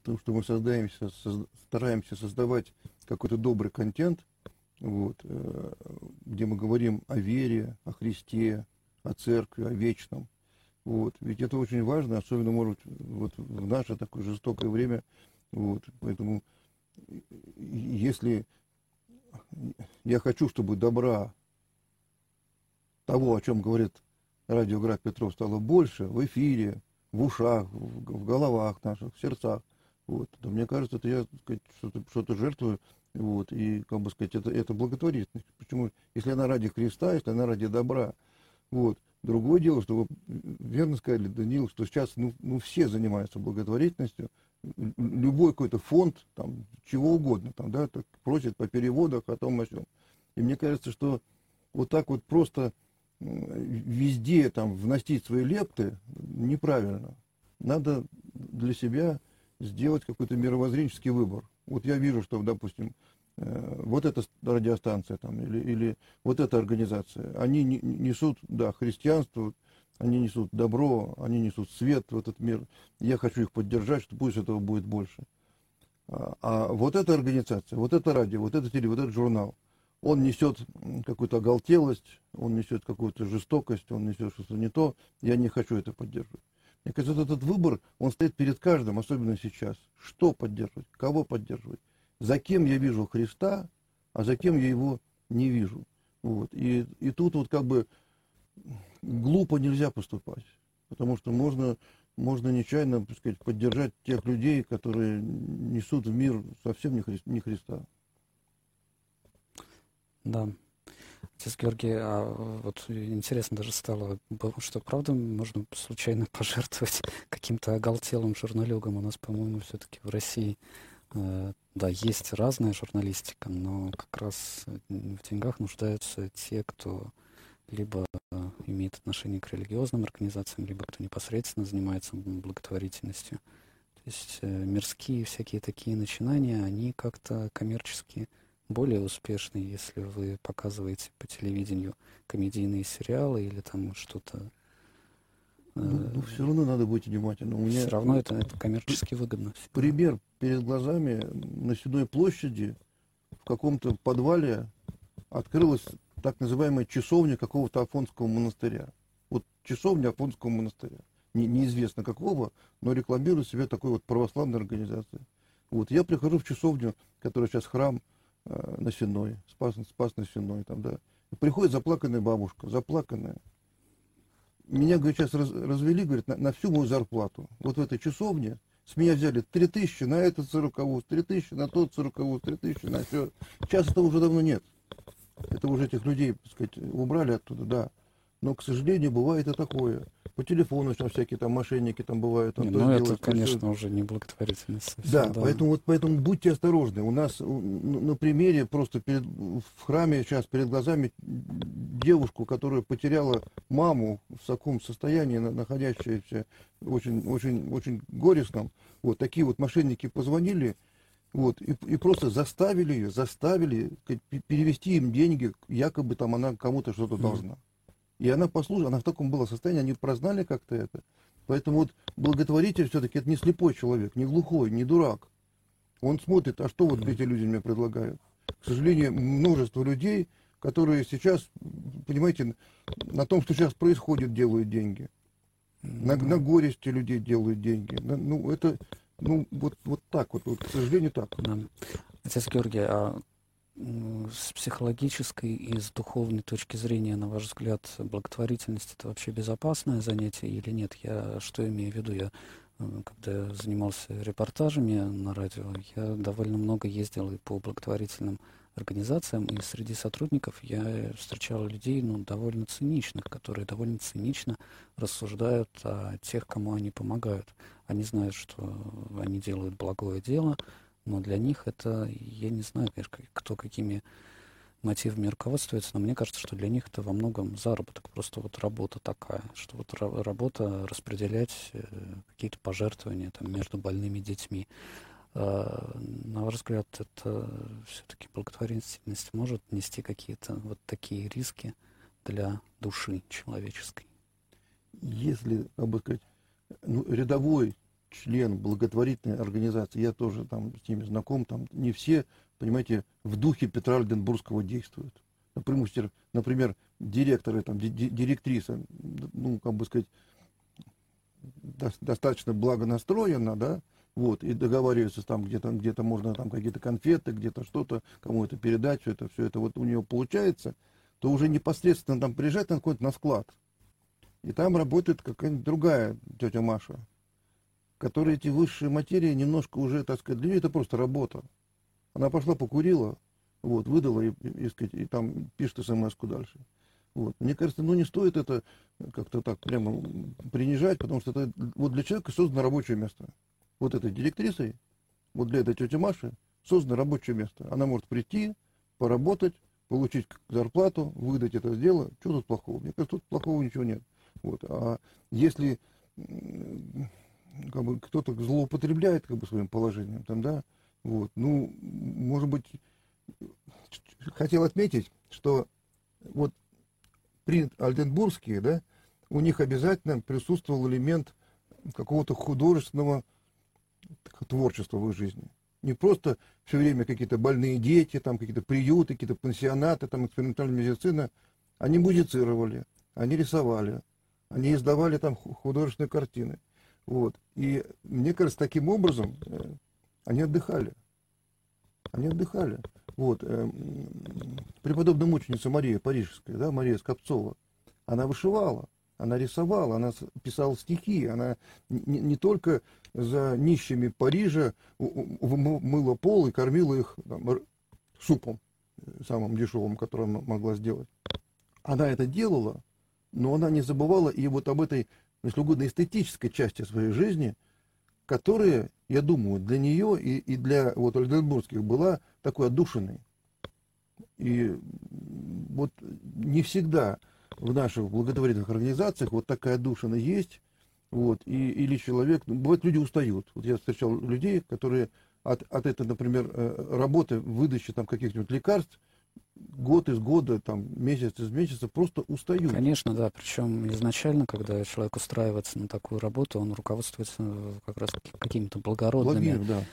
то, что мы создаемся, созда, стараемся создавать какой-то добрый контент, вот, э, где мы говорим о вере, о Христе, о церкви, о вечном. Вот. Ведь это очень важно, особенно, может, вот в наше такое жестокое время. Вот. Поэтому если я хочу, чтобы добра того, о чем говорит радиограф Петров, стало больше в эфире, в ушах, в, головах наших, в сердцах. Вот. То мне кажется, это я что-то, что-то жертвую, вот, и, как бы сказать, это, это благотворительность. Почему? Если она ради Христа, если она ради добра. Вот. Другое дело, что вы верно сказали, Даниил, что сейчас ну, ну, все занимаются благотворительностью, любой какой-то фонд, там, чего угодно, там, да, так, просит по переводах о том, о сём. И мне кажется, что вот так вот просто везде там вносить свои лепты неправильно. Надо для себя сделать какой-то мировоззренческий выбор. Вот я вижу, что, допустим, э, вот эта радиостанция там, или, или вот эта организация, они несут, да, христианство, они несут добро, они несут свет в этот мир. Я хочу их поддержать, что пусть этого будет больше. А, а вот эта организация, вот это радио, вот это теле, вот этот журнал, он несет какую-то оголтелость, он несет какую-то жестокость, он несет что-то не то. Я не хочу это поддерживать. Мне кажется, вот этот выбор, он стоит перед каждым, особенно сейчас. Что поддерживать, кого поддерживать, за кем я вижу Христа, а за кем я его не вижу. Вот. И, и тут вот как бы глупо нельзя поступать, потому что можно, можно нечаянно так сказать, поддержать тех людей, которые несут в мир совсем не, Хри, не Христа. Да. Отец Георгий, а вот интересно даже стало, что правда можно случайно пожертвовать каким-то оголтелым журналюгом? У нас, по-моему, все-таки в России, э, да, есть разная журналистика, но как раз в деньгах нуждаются те, кто либо э, имеет отношение к религиозным организациям, либо кто непосредственно занимается благотворительностью. То есть э, мирские всякие такие начинания, они как-то коммерчески более успешны, если вы показываете по телевидению комедийные сериалы или там что-то. Э, ну, ну, все равно надо быть внимательным. У меня все равно это, это коммерчески выгодно. Пример перед глазами на Седой площади в каком-то подвале открылась так называемая часовня какого-то Афонского монастыря. Вот часовня Афонского монастыря. Не, неизвестно какого, но рекламирует себя такой вот православной организацией. Вот я прихожу в часовню, которая сейчас храм э, на Сенной, спас, спас на Сенной, там, да. И приходит заплаканная бабушка, заплаканная. Меня, говорит, сейчас раз, развели, говорит, на, на всю мою зарплату. Вот в этой часовне с меня взяли три тысячи на этот сороковоз, тысячи на тот сороковоз, тысячи на все. Сейчас этого уже давно нет. Это уже этих людей, так сказать, убрали оттуда, да. Но, к сожалению, бывает и такое. По телефону сейчас всякие там мошенники там бывают. Не, ну, это, конечно, все. уже не благотворительность. Да, да, поэтому вот поэтому будьте осторожны. У нас на примере просто перед, в храме сейчас перед глазами девушку, которая потеряла маму в таком состоянии, находящаяся очень, очень, очень горестном. Вот такие вот мошенники позвонили, вот, и, и просто заставили ее, заставили перевести им деньги, якобы там она кому-то что-то должна. И она послушала, она в таком была состоянии, они прознали как-то это. Поэтому вот благотворитель все-таки это не слепой человек, не глухой, не дурак. Он смотрит, а что вот эти люди мне предлагают. К сожалению, множество людей, которые сейчас, понимаете, на том, что сейчас происходит, делают деньги. На, на горести людей делают деньги. На, ну, это, Ну, вот, вот так вот, вот, к сожалению, так. Да. Отец Георгий, а с психологической и с духовной точки зрения, на ваш взгляд, благотворительность это вообще безопасное занятие или нет? Я что имею в виду? Я э, когда занимался репортажами на радио, я довольно много ездил и по благотворительным организациям, и среди сотрудников я встречал людей, ну, довольно циничных, которые довольно цинично рассуждают о тех, кому они помогают. Они знают, что они делают благое дело, но для них это, я не знаю, конечно, кто какими мотивами руководствуется, но мне кажется, что для них это во многом заработок, просто вот работа такая, что вот работа распределять э, какие-то пожертвования там, между больными детьми. А, на ваш взгляд, это все-таки благотворительность может нести какие-то вот такие риски для души человеческой? Если, как бы сказать, ну, рядовой член благотворительной организации, я тоже там с ними знаком, там не все, понимаете, в духе Петра Альденбургского действуют. Например, например директоры, там, директриса, ну, как бы сказать, достаточно благонастроена, да, вот, и договариваются там где-то, где-то можно там какие-то конфеты, где-то что-то, кому это передать, все это, все это вот у нее получается, то уже непосредственно там приезжать на какой-то на склад. И там работает какая-нибудь другая тетя Маша, которые эти высшие материи немножко уже, так сказать, для нее это просто работа. Она пошла покурила, вот, выдала и, и, сказать, и там пишет смс-ку дальше. Вот. Мне кажется, ну не стоит это как-то так прямо принижать, потому что это вот для человека создано рабочее место. Вот этой директрисой, вот для этой тети Маши создано рабочее место. Она может прийти, поработать, получить зарплату, выдать это дело. Что тут плохого? Мне кажется, тут плохого ничего нет. Вот. А если как бы кто-то злоупотребляет как бы своим положением, там, да, вот, ну, может быть, хотел отметить, что вот при Альденбургские, да, у них обязательно присутствовал элемент какого-то художественного творчества в их жизни. Не просто все время какие-то больные дети, там какие-то приюты, какие-то пансионаты, там экспериментальная медицина. Они музицировали, они рисовали, они издавали там художественные картины. Вот. И мне кажется, таким образом э, они отдыхали. Они отдыхали. Вот. Э, преподобная мученица Мария Парижская, да, Мария Скопцова, она вышивала, она рисовала, она писала стихи, она не, не только за нищими Парижа мыла пол и кормила их там, супом, э, самым дешевым, который она могла сделать. Она это делала, но она не забывала и вот об этой если угодно, эстетической части своей жизни, которая, я думаю, для нее и, и для вот Ольденбургских была такой отдушиной. И вот не всегда в наших благотворительных организациях вот такая отдушина есть, вот, и, или человек, ну, бывает, люди устают. Вот я встречал людей, которые от, от этой, например, э, работы, выдачи там каких-нибудь лекарств, год из года, там, месяц из месяца просто устают. Конечно, да. Причем изначально, когда человек устраивается на такую работу, он руководствуется э, как раз какими-то благородными Благим, да,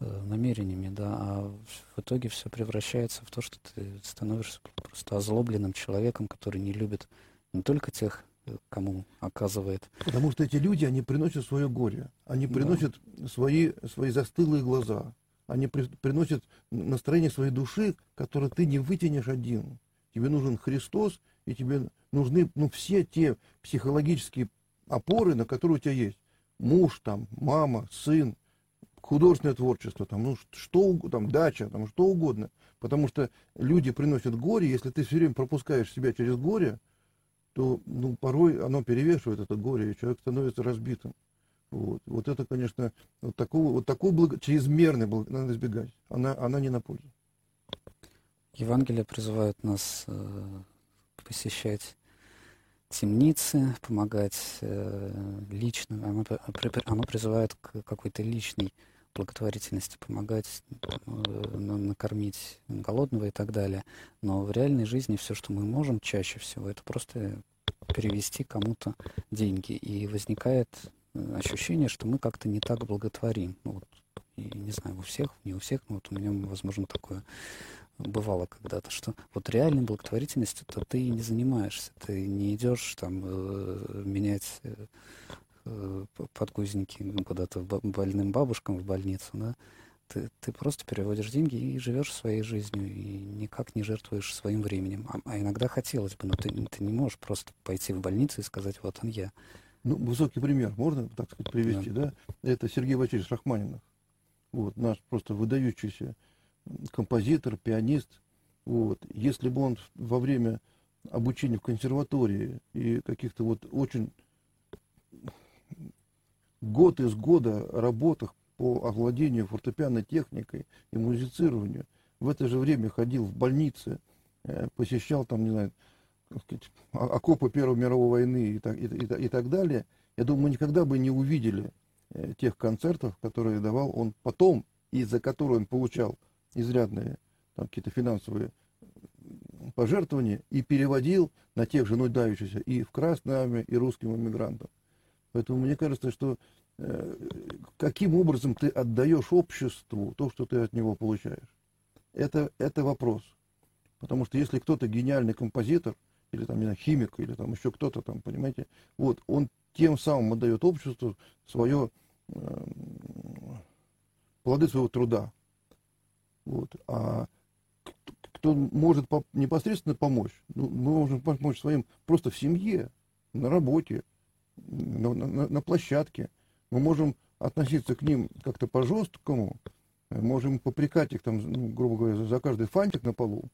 э, намерениями, да. А в итоге все превращается в то, что ты становишься просто озлобленным человеком, который не любит не только тех, э, кому оказывает. Потому что эти люди, они приносят свое горе, они приносят да. свои, свои застылые глаза, они при, приносят настроение своей души, которое ты не вытянешь один. Тебе нужен Христос, и тебе нужны ну, все те психологические опоры, на которые у тебя есть. Муж, там, мама, сын, художественное творчество, там, ну, что, там, дача, там, что угодно. Потому что люди приносят горе, если ты все время пропускаешь себя через горе, то ну, порой оно перевешивает это горе, и человек становится разбитым. Вот, вот это, конечно, вот такого, вот такого благо, чрезмерной благо, надо избегать. Она, она не на пользу. Евангелие призывает нас э, посещать темницы, помогать э, лично. Оно, оно призывает к какой-то личной благотворительности, помогать э, накормить голодного и так далее. Но в реальной жизни все, что мы можем чаще всего, это просто перевести кому-то деньги. И возникает ощущение, что мы как-то не так благотворим. Ну, вот, и не знаю, у всех, не у всех, но вот у меня, возможно, такое бывало когда-то, что вот реальной благотворительностью то ты не занимаешься, ты не идешь там э, менять э, э, подгузники куда-то больным бабушкам в больницу, да, ты, ты просто переводишь деньги и живешь своей жизнью, и никак не жертвуешь своим временем. А, а иногда хотелось бы, но ты, ты не можешь просто пойти в больницу и сказать, вот он я. Ну, высокий пример, можно, так сказать, привести, да? да? Это Сергей Васильевич Рахманинов. Вот, наш просто выдающийся композитор, пианист. Вот. Если бы он во время обучения в консерватории и каких-то вот очень год из года работах по овладению фортепианной техникой и музицированию, в это же время ходил в больнице, э, посещал там, не знаю, сказать, окопы Первой мировой войны и так, и, и, и так далее, я думаю, мы никогда бы не увидели э, тех концертов, которые давал он потом, и за которые он получал изрядные там, какие-то финансовые пожертвования и переводил на тех же нуждающихся и в Красной армии, и русским иммигрантам. Поэтому мне кажется, что э, каким образом ты отдаешь обществу то, что ты от него получаешь, это, это вопрос. Потому что если кто-то гениальный композитор, или там, не знаю, химик, или там еще кто-то там, понимаете, вот, он тем самым отдает обществу свое, э, плоды своего труда. Вот. А кто может по, непосредственно помочь, ну, мы можем помочь своим просто в семье, на работе, на, на, на площадке. Мы можем относиться к ним как-то по-жесткому, можем попрекать их, там, ну, грубо говоря, за каждый фантик на полу,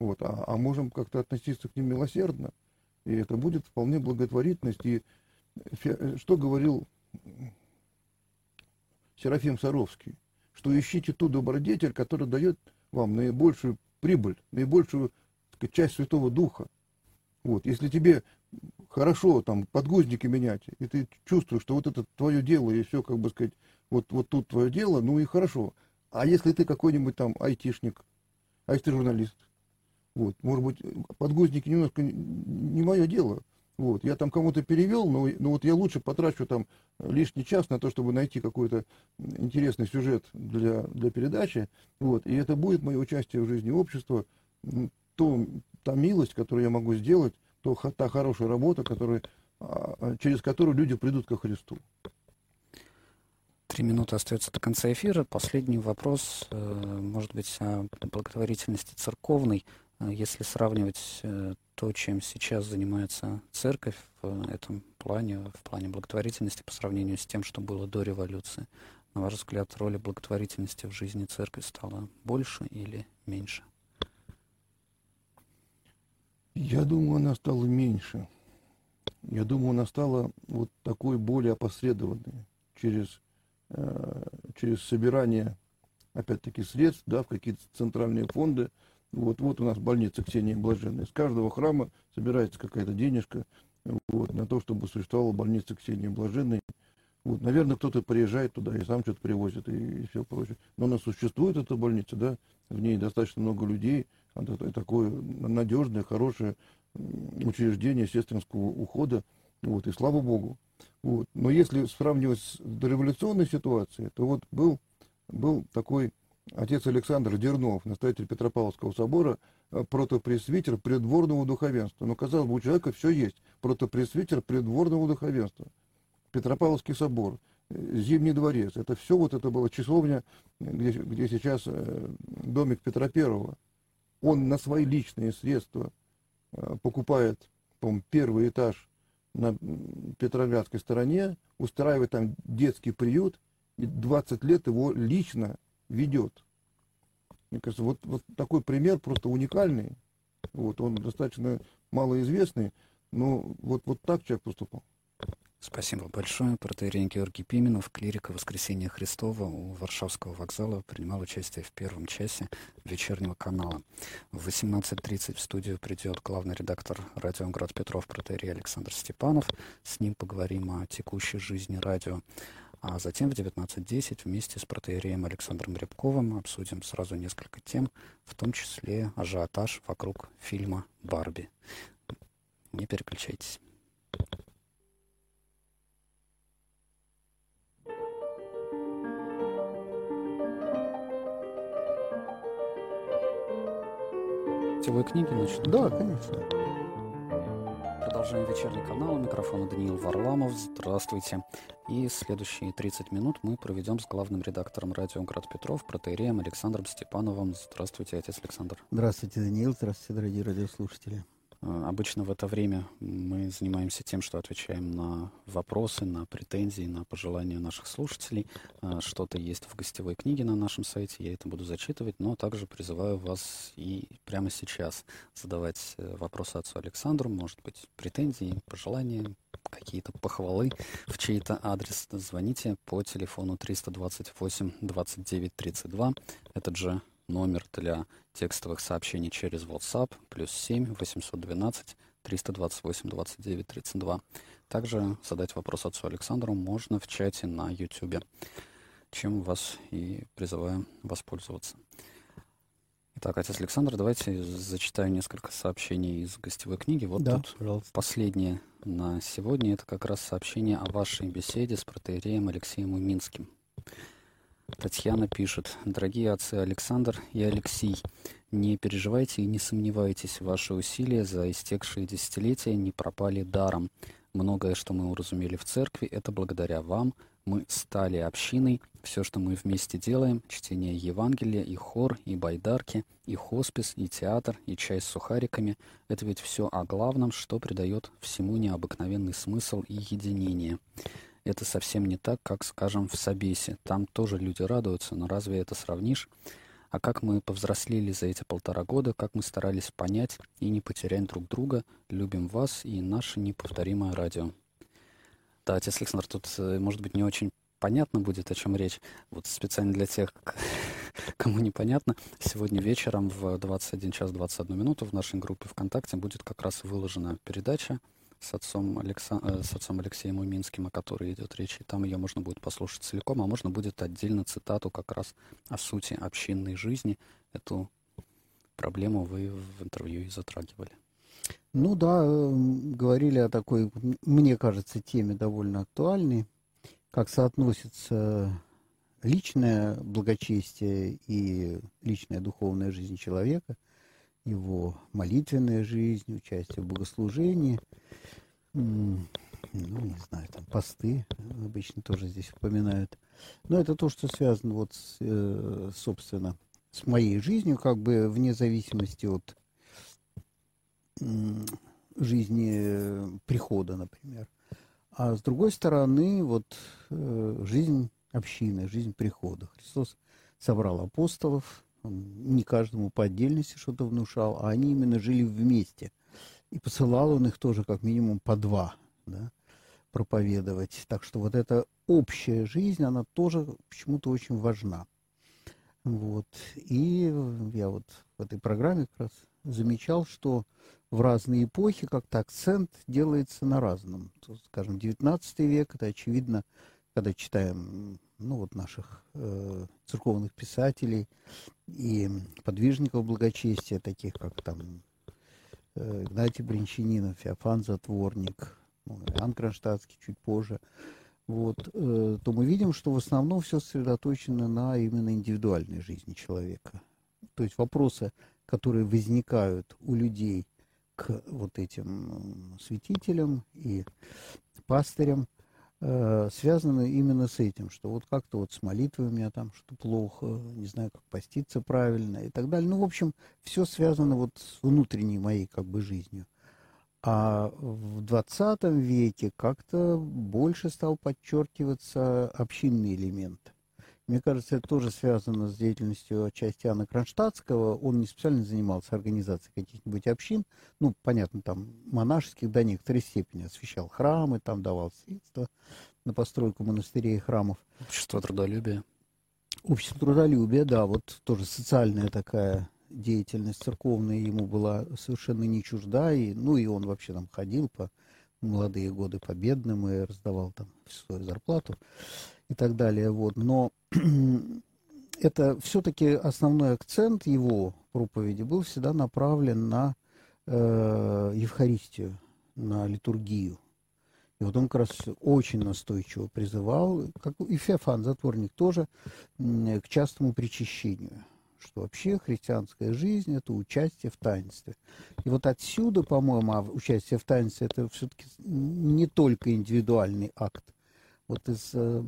вот, а, а можем как-то относиться к ним милосердно. И это будет вполне благотворительность. И что говорил Серафим Саровский? Что ищите ту добродетель, которая дает вам наибольшую прибыль, наибольшую сказать, часть Святого Духа. Вот. Если тебе хорошо там подгузники менять, и ты чувствуешь, что вот это твое дело, и все, как бы сказать, вот, вот тут твое дело, ну и хорошо. А если ты какой-нибудь там айтишник, а если ты журналист, вот, может быть, подгузники немножко не мое дело, вот, я там кому-то перевел, но, но вот я лучше потрачу там лишний час на то, чтобы найти какой-то интересный сюжет для, для передачи, вот, и это будет мое участие в жизни общества, то, та милость, которую я могу сделать, то, та хорошая работа, которая, а, а, через которую люди придут ко Христу. Три минуты остается до конца эфира. Последний вопрос, э, может быть, о благотворительности церковной. Э, если сравнивать э, то, чем сейчас занимается церковь в этом плане, в плане благотворительности по сравнению с тем, что было до революции, на ваш взгляд, роль благотворительности в жизни церкви стала больше или меньше? Я думаю, она стала меньше. Я думаю, она стала вот такой более опосредованной через, э, через собирание, опять-таки, средств да, в какие-то центральные фонды, вот, вот у нас больница Ксении Блаженной. С каждого храма собирается какая-то денежка вот, на то, чтобы существовала больница Ксении Блаженной. Вот, наверное, кто-то приезжает туда и сам что-то привозит и, и все прочее. Но она существует, эта больница, да, в ней достаточно много людей, это такое надежное, хорошее учреждение сестринского ухода, вот, и слава Богу. Вот. Но если сравнивать с дореволюционной ситуацией, то вот был, был такой отец Александр Дернов, настоятель Петропавловского собора, э, протопресвитер придворного духовенства. Но, казалось бы, у человека все есть. Протопресвитер придворного духовенства. Петропавловский собор, э, Зимний дворец. Это все вот это было часовня, где, где сейчас э, домик Петра Первого. Он на свои личные средства покупает, по первый этаж на Петроградской стороне, устраивает там детский приют, и 20 лет его лично ведет. Мне кажется, вот, вот такой пример просто уникальный. Вот, он достаточно малоизвестный, но вот, вот так человек поступал. Спасибо большое. Протеерей Георгий Пименов, клирика Воскресения Христова у Варшавского вокзала, принимал участие в первом часе вечернего канала. В 18.30 в студию придет главный редактор радио «Град Петров» протеерей Александр Степанов. С ним поговорим о текущей жизни радио. А затем в 19.10 вместе с протеереем Александром Рябковым обсудим сразу несколько тем, в том числе ажиотаж вокруг фильма «Барби». Не переключайтесь. Сетевой книги начнут? Да, конечно. Продолжаем. вечерний канал. У микрофона Даниил Варламов. Здравствуйте. И следующие 30 минут мы проведем с главным редактором радио «Град Петров» протеереем Александром Степановым. Здравствуйте, отец Александр. Здравствуйте, Даниил. Здравствуйте, дорогие радиослушатели. Э, обычно в это время мы занимаемся тем, что отвечаем на вопросы, на претензии, на пожелания наших слушателей. Э, что-то есть в гостевой книге на нашем сайте, я это буду зачитывать, но также призываю вас и прямо сейчас задавать э, вопросы отцу Александру, может быть, претензии, пожелания, какие-то похвалы в чей-то адрес. Звоните по телефону 328 29 32. Этот же номер для текстовых сообщений через WhatsApp плюс 7 812 328 29 32. Также задать вопрос отцу Александру можно в чате на YouTube, чем вас и призываю воспользоваться. Итак, отец Александр, давайте зачитаю несколько сообщений из гостевой книги. Вот да, тут пожалуйста. последнее на сегодня. Это как раз сообщение о вашей беседе с протеереем Алексеем Уминским. Татьяна пишет. Дорогие отцы Александр и Алексей, не переживайте и не сомневайтесь, ваши усилия за истекшие десятилетия не пропали даром. Многое, что мы уразумели в церкви, это благодаря вам. Мы стали общиной. Все, что мы вместе делаем, чтение Евангелия, и хор, и байдарки, и хоспис, и театр, и чай с сухариками, это ведь все о главном, что придает всему необыкновенный смысл и единение. Это совсем не так, как, скажем, в Собесе. Там тоже люди радуются, но разве это сравнишь? А как мы повзрослели за эти полтора года, как мы старались понять и не потерять друг друга, любим вас и наше неповторимое радио. Да, отец Александр, тут, э, может быть, не очень понятно будет, о чем речь. Вот специально для тех, кому непонятно, сегодня вечером в 21 час 21 минуту в нашей группе ВКонтакте будет как раз выложена передача с отцом, Алекса... Э, с отцом Алексеем Уминским, о которой идет речь. И там ее можно будет послушать целиком, а можно будет отдельно цитату как раз о сути общинной жизни. Эту проблему вы в интервью и затрагивали. Ну да, эм, говорили о такой, мне кажется, теме довольно актуальной, как соотносится личное благочестие и личная духовная жизнь человека, его молитвенная жизнь, участие в богослужении – ну, не знаю, там посты обычно тоже здесь упоминают. Но это то, что связано вот, с, э, собственно, с моей жизнью, как бы вне зависимости от жизни прихода, например. А с другой стороны, вот э, жизнь общины, жизнь прихода. Христос собрал апостолов, не каждому по отдельности что-то внушал, а они именно жили вместе – и посылал он их тоже как минимум по два да, проповедовать. Так что вот эта общая жизнь, она тоже почему-то очень важна. Вот. И я вот в этой программе как раз замечал, что в разные эпохи как-то акцент делается на разном. То, скажем, 19 век, это очевидно, когда читаем ну, вот наших э, церковных писателей и подвижников благочестия, таких как там Э, Игнатий Бринчанинов, Феофан Затворник, ну, Иоанн Кронштадтский чуть позже, вот, э, то мы видим, что в основном все сосредоточено на именно индивидуальной жизни человека. То есть вопросы, которые возникают у людей к вот этим святителям и пастырям, э, именно с этим, что вот как-то вот с молитвой у меня там что плохо, не знаю, как поститься правильно и так далее. Ну, в общем, все связано вот с внутренней моей как бы жизнью. А в 20 веке как-то больше стал подчеркиваться общинный элемент. Мне кажется, это тоже связано с деятельностью отчасти Анна Кронштадтского. Он не специально занимался организацией каких-нибудь общин. Ну, понятно, там монашеских до некоторой степени освещал храмы, там давал средства на постройку монастырей и храмов. Общество трудолюбия. Общество трудолюбия, да, вот тоже социальная такая деятельность церковная ему была совершенно не чужда. И, ну, и он вообще там ходил по молодые годы по бедным и раздавал там свою зарплату и так далее. Вот. Но это все-таки основной акцент его проповеди был всегда направлен на э, Евхаристию, на литургию. И вот он как раз очень настойчиво призывал, как и Феофан, затворник тоже, к частому причащению. что вообще христианская жизнь – это участие в таинстве. И вот отсюда, по-моему, а участие в таинстве – это все-таки не только индивидуальный акт. Вот из э,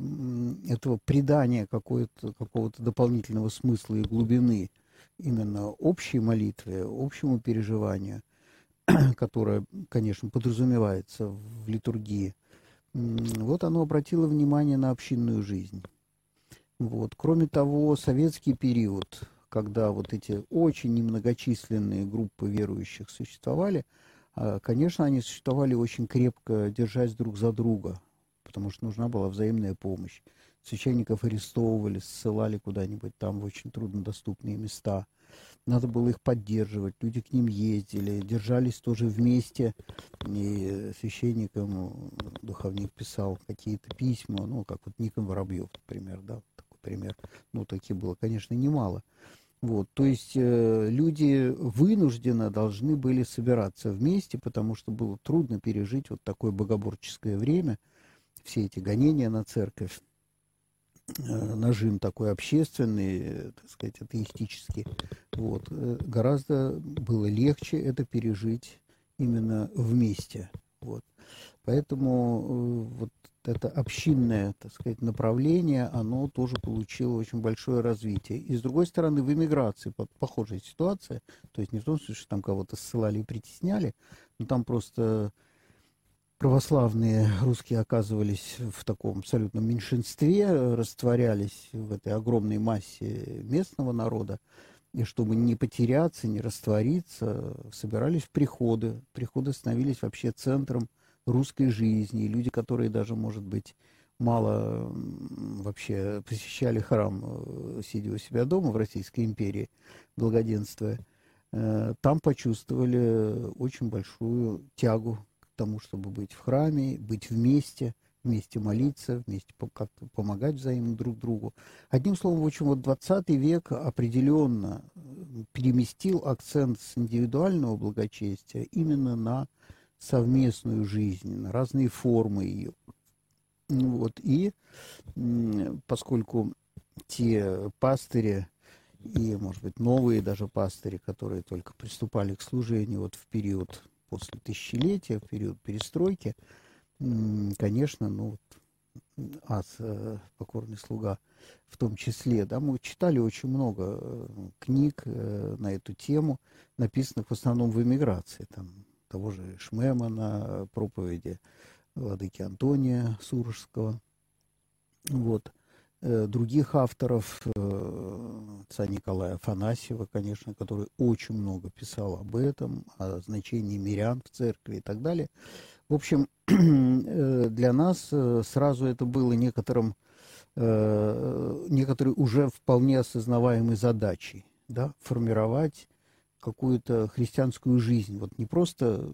этого придания какого-то дополнительного смысла и глубины именно общей молитве, общему переживанию, которое, конечно, подразумевается в литургии, вот оно обратило внимание на общинную жизнь. Вот. Кроме того, советский период, когда вот эти очень немногочисленные группы верующих существовали, а, конечно, они существовали очень крепко, держась друг за друга, потому что нужна была взаимная помощь. Священников арестовывали, ссылали куда-нибудь там в очень труднодоступные места – надо было их поддерживать, люди к ним ездили, держались тоже вместе, и священникам духовник писал какие-то письма, ну, как вот Никон Воробьев, например, да, такой пример, ну, таких было, конечно, немало. Вот, то есть э, люди вынужденно должны были собираться вместе, потому что было трудно пережить вот такое богоборческое время, все эти гонения на церковь. Э, нажим такой общественный, э, так сказать, атеистический, вот, э, гораздо было легче это пережить именно вместе. Вот. Поэтому вот это общинное, так сказать, направление, оно тоже получило очень большое развитие. И с другой стороны, в эмиграции похожая ситуация, то есть не в том смысле, что там кого-то ссылали и притесняли, но там просто православные русские оказывались в таком абсолютном меньшинстве, растворялись в этой огромной массе местного народа, и чтобы не потеряться, не раствориться, собирались в приходы. Приходы становились вообще центром русской жизни. И люди, которые даже, может быть, мало вообще посещали храм, э, сидя у себя дома в Российской империи, благоденствуя, э, там почувствовали очень большую тягу тому, чтобы быть в храме, быть вместе, вместе молиться, вместе как-то помогать взаимно друг другу. Одним словом, в общем, вот 20 век определенно переместил акцент с индивидуального благочестия именно на совместную жизнь, на разные формы ее. Ну вот, и поскольку те пастыри и, может быть, новые даже пастыри, которые только приступали к служению вот в период после тысячелетия, в период перестройки, конечно, ну, ас, э, покорный слуга в том числе, да, мы читали очень много э, книг э, на эту тему, написанных в основном в эмиграции, там, того же Шмемана, проповеди владыки Антония Сурожского, вот, других авторов, отца Николая Афанасьева, конечно, который очень много писал об этом, о значении мирян в церкви и так далее. В общем, э, для нас э, сразу это было некоторым, э, некоторой уже вполне осознаваемой задачей, да, формировать какую-то христианскую жизнь. Вот не просто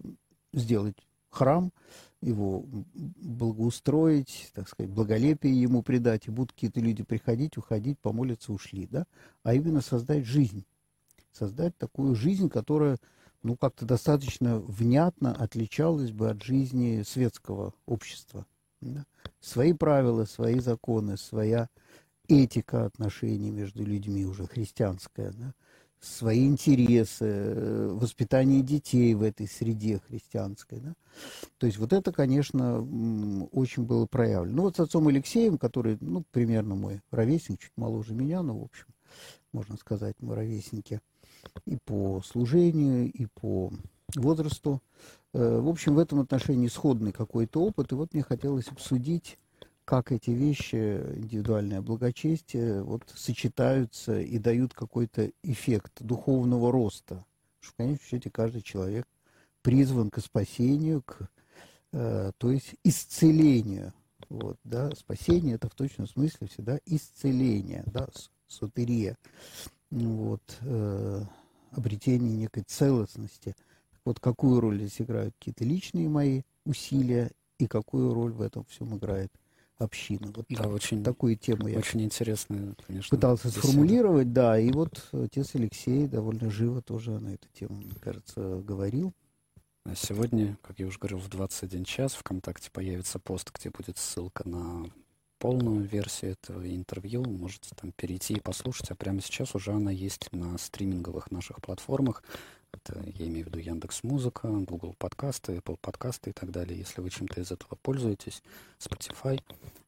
сделать храм, его благоустроить, так сказать, благолепие ему придать, и будут какие-то люди приходить, уходить, помолиться, ушли, да, а именно создать жизнь, создать такую жизнь, которая, ну, как-то достаточно внятно отличалась бы от жизни светского общества. Да? Свои правила, свои законы, своя этика отношений между людьми уже христианская, да? Свои интересы, э, воспитание детей в этой среде христианской. Да? То есть вот это, конечно, очень было проявлено. Ну вот с отцом Алексеем, который, ну, примерно мой ровесник, чуть моложе меня, но, в общем, можно сказать, мы ровесники и по служению, и по возрасту. Э, в общем, в этом отношении сходный какой-то опыт. И вот мне хотелось обсудить как эти вещи, индивидуальное благочестие, вот сочетаются и дают какой-то эффект духовного роста. Что в конечном счете каждый человек призван к спасению, к, э, то есть исцелению. Вот, да, спасение это в точном смысле всегда исцеление, да, сотерия, вот, э, обретение некой целостности. Вот какую роль здесь играют какие-то личные мои усилия и какую роль в этом всем играет община. Вот да, очень, такую тему я очень интересно, конечно, пытался беседа. сформулировать, да, и вот отец Алексей довольно живо тоже на эту тему, мне кажется, говорил. А сегодня, как я уже говорил, в 21 час ВКонтакте появится пост, где будет ссылка на полную версию этого интервью можете там перейти и послушать, а прямо сейчас уже она есть на стриминговых наших платформах. Это, я имею в виду Яндекс Музыка, Google подкасты, Apple подкасты и так далее. Если вы чем-то из этого пользуетесь, Spotify,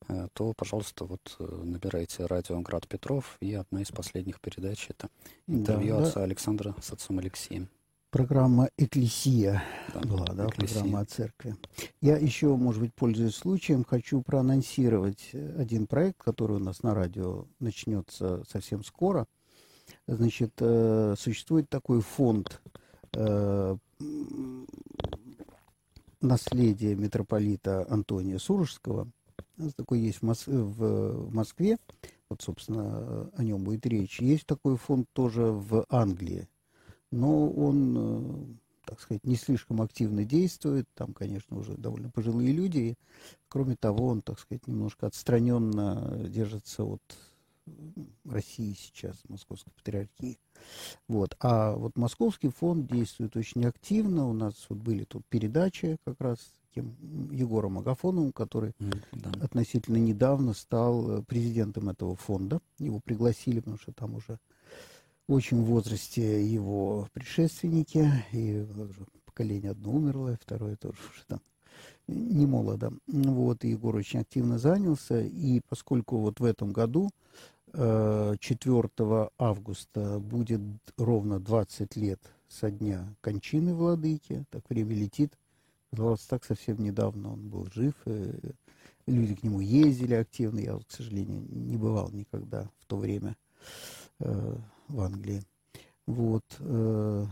э, то, пожалуйста, вот э, набирайте радио Град Петров, и одна из последних передач это интервью да, отца да. Александра с отцом Алексеем. Программа «Экклесия» да, была, да, Экклесия. программа о церкви. Я еще, может быть, пользуясь случаем, хочу проанонсировать один проект, который у нас на радио начнется совсем скоро. Значит, э, существует такой фонд э, наследия митрополита Антония Сурожского. Такой есть в, Мос в Москве. Вот, собственно, о нем будет речь. Есть такой фонд тоже в Англии но он, э, так сказать, не слишком активно действует. Там, конечно, уже довольно пожилые люди. Кроме того, он, так сказать, немножко отстраненно держится от России сейчас, Московской патриархии. Вот. А вот Московский фонд действует очень активно. У нас вот были тут передачи как раз тем Егором Агафоновым, который mm, да. относительно недавно стал э, президентом этого фонда. Его пригласили, потому что там уже очень в возрасте его предшественники, и поколение одно умерло, второе тоже уже там не молодо. Вот, Егор очень активно занялся, и поскольку вот в этом году, 4 э, августа, будет ровно 20 лет со дня кончины владыки, так время летит, казалось, так совсем недавно он был жив, люди к нему ездили активно, я, к сожалению, не бывал никогда в то время э, в Англии. Вот. Э,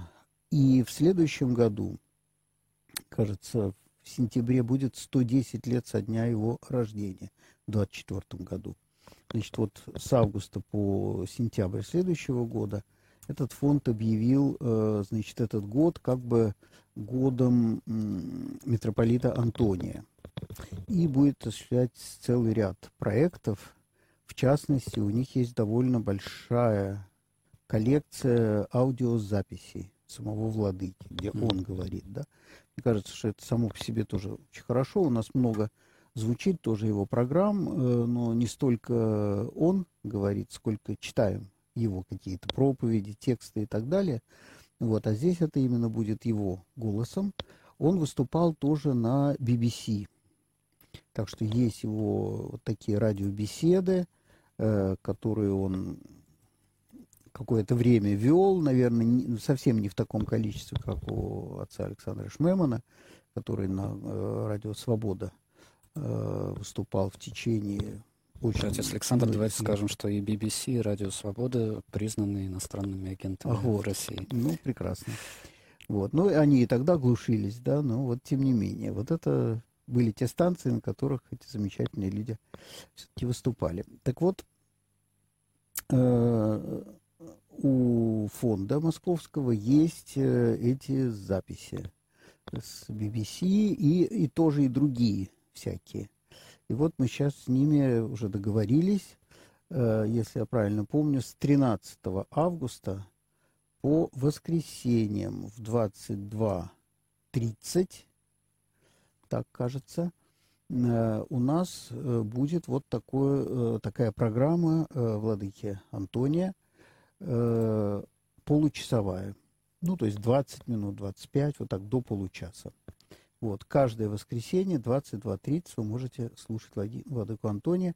и в следующем году, кажется, в сентябре будет 110 лет со дня его рождения, в 24 году. Значит, вот с августа по сентябрь следующего года этот фонд объявил, э, значит, этот год как бы годом митрополита Антония. И будет осуществлять целый ряд проектов. В частности, у них есть довольно большая коллекция аудиозаписей самого владыки, где он говорит, да. Мне кажется, что это само по себе тоже очень хорошо. У нас много звучит тоже его программ, э, но не столько он говорит, сколько читаем его какие-то проповеди, тексты и так далее. Вот, а здесь это именно будет его голосом. Он выступал тоже на BBC. Так что есть его вот такие радиобеседы, э, которые он какое-то время вел, наверное, не, ну, совсем не в таком количестве, как у отца Александра Шмемана, который на э, радио «Свобода» э, выступал в течение очень... Отец Александр, ну, давайте скажем, что и BBC, и Радио Свобода признаны иностранными агентами вот. в России. Ну, прекрасно. Вот. Ну, они и тогда глушились, да, но вот тем не менее. Вот это были те станции, на которых эти замечательные люди все-таки выступали. Так вот, э, у фонда московского есть э, эти записи с BBC и, и тоже и другие всякие. И вот мы сейчас с ними уже договорились, э, если я правильно помню, с 13 августа по воскресеньям в 22.30, так кажется, э, у нас будет вот такое, такая программа владыки Антония – э, получасовая. Ну, то есть 20 минут, 25, вот так до получаса. Вот, каждое воскресенье 22.30 вы можете слушать Владыку Антония.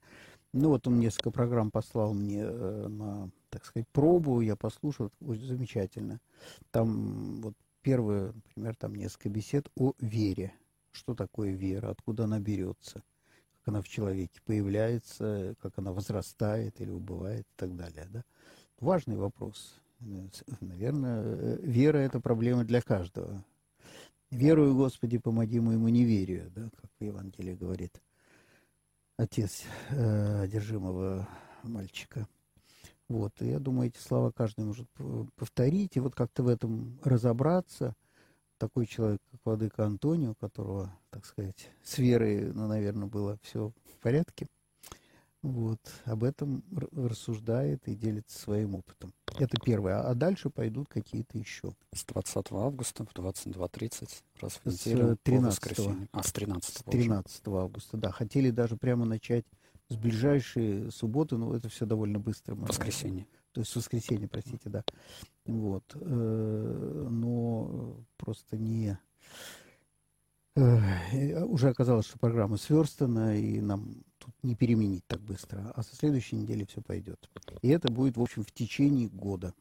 Ну, вот он несколько программ послал мне э, на, так сказать, пробу, я послушал, очень замечательно. Там вот первое, например, там несколько бесед о вере. Что такое вера, откуда она берется, как она в человеке появляется, как она возрастает или убывает и так далее, да важный вопрос. Наверное, вера – это проблема для каждого. Верую, Господи, помоги моему неверию, да, как в Евангелии говорит отец э, одержимого мальчика. Вот, и я думаю, эти слова каждый может повторить, и вот как-то в этом разобраться. Такой человек, как Владыка Антонио, у которого, так сказать, с верой, ну, наверное, было все в порядке – вот, об этом рассуждает и делится своим опытом. Это первое. А дальше пойдут какие-то еще. С 20 августа в 22.30 раз в неделю с 13 А, с 13 С 13 августа, да. Хотели даже прямо начать с ближайшей субботы, ну, это все довольно быстро. Воскресенье. То есть воскресенье, простите, да. Вот. э, Но просто не... э, Уже оказалось, что программа сверстана, и нам тут не переменить так быстро. А со следующей недели все пойдет. И это будет, в общем, в течение года.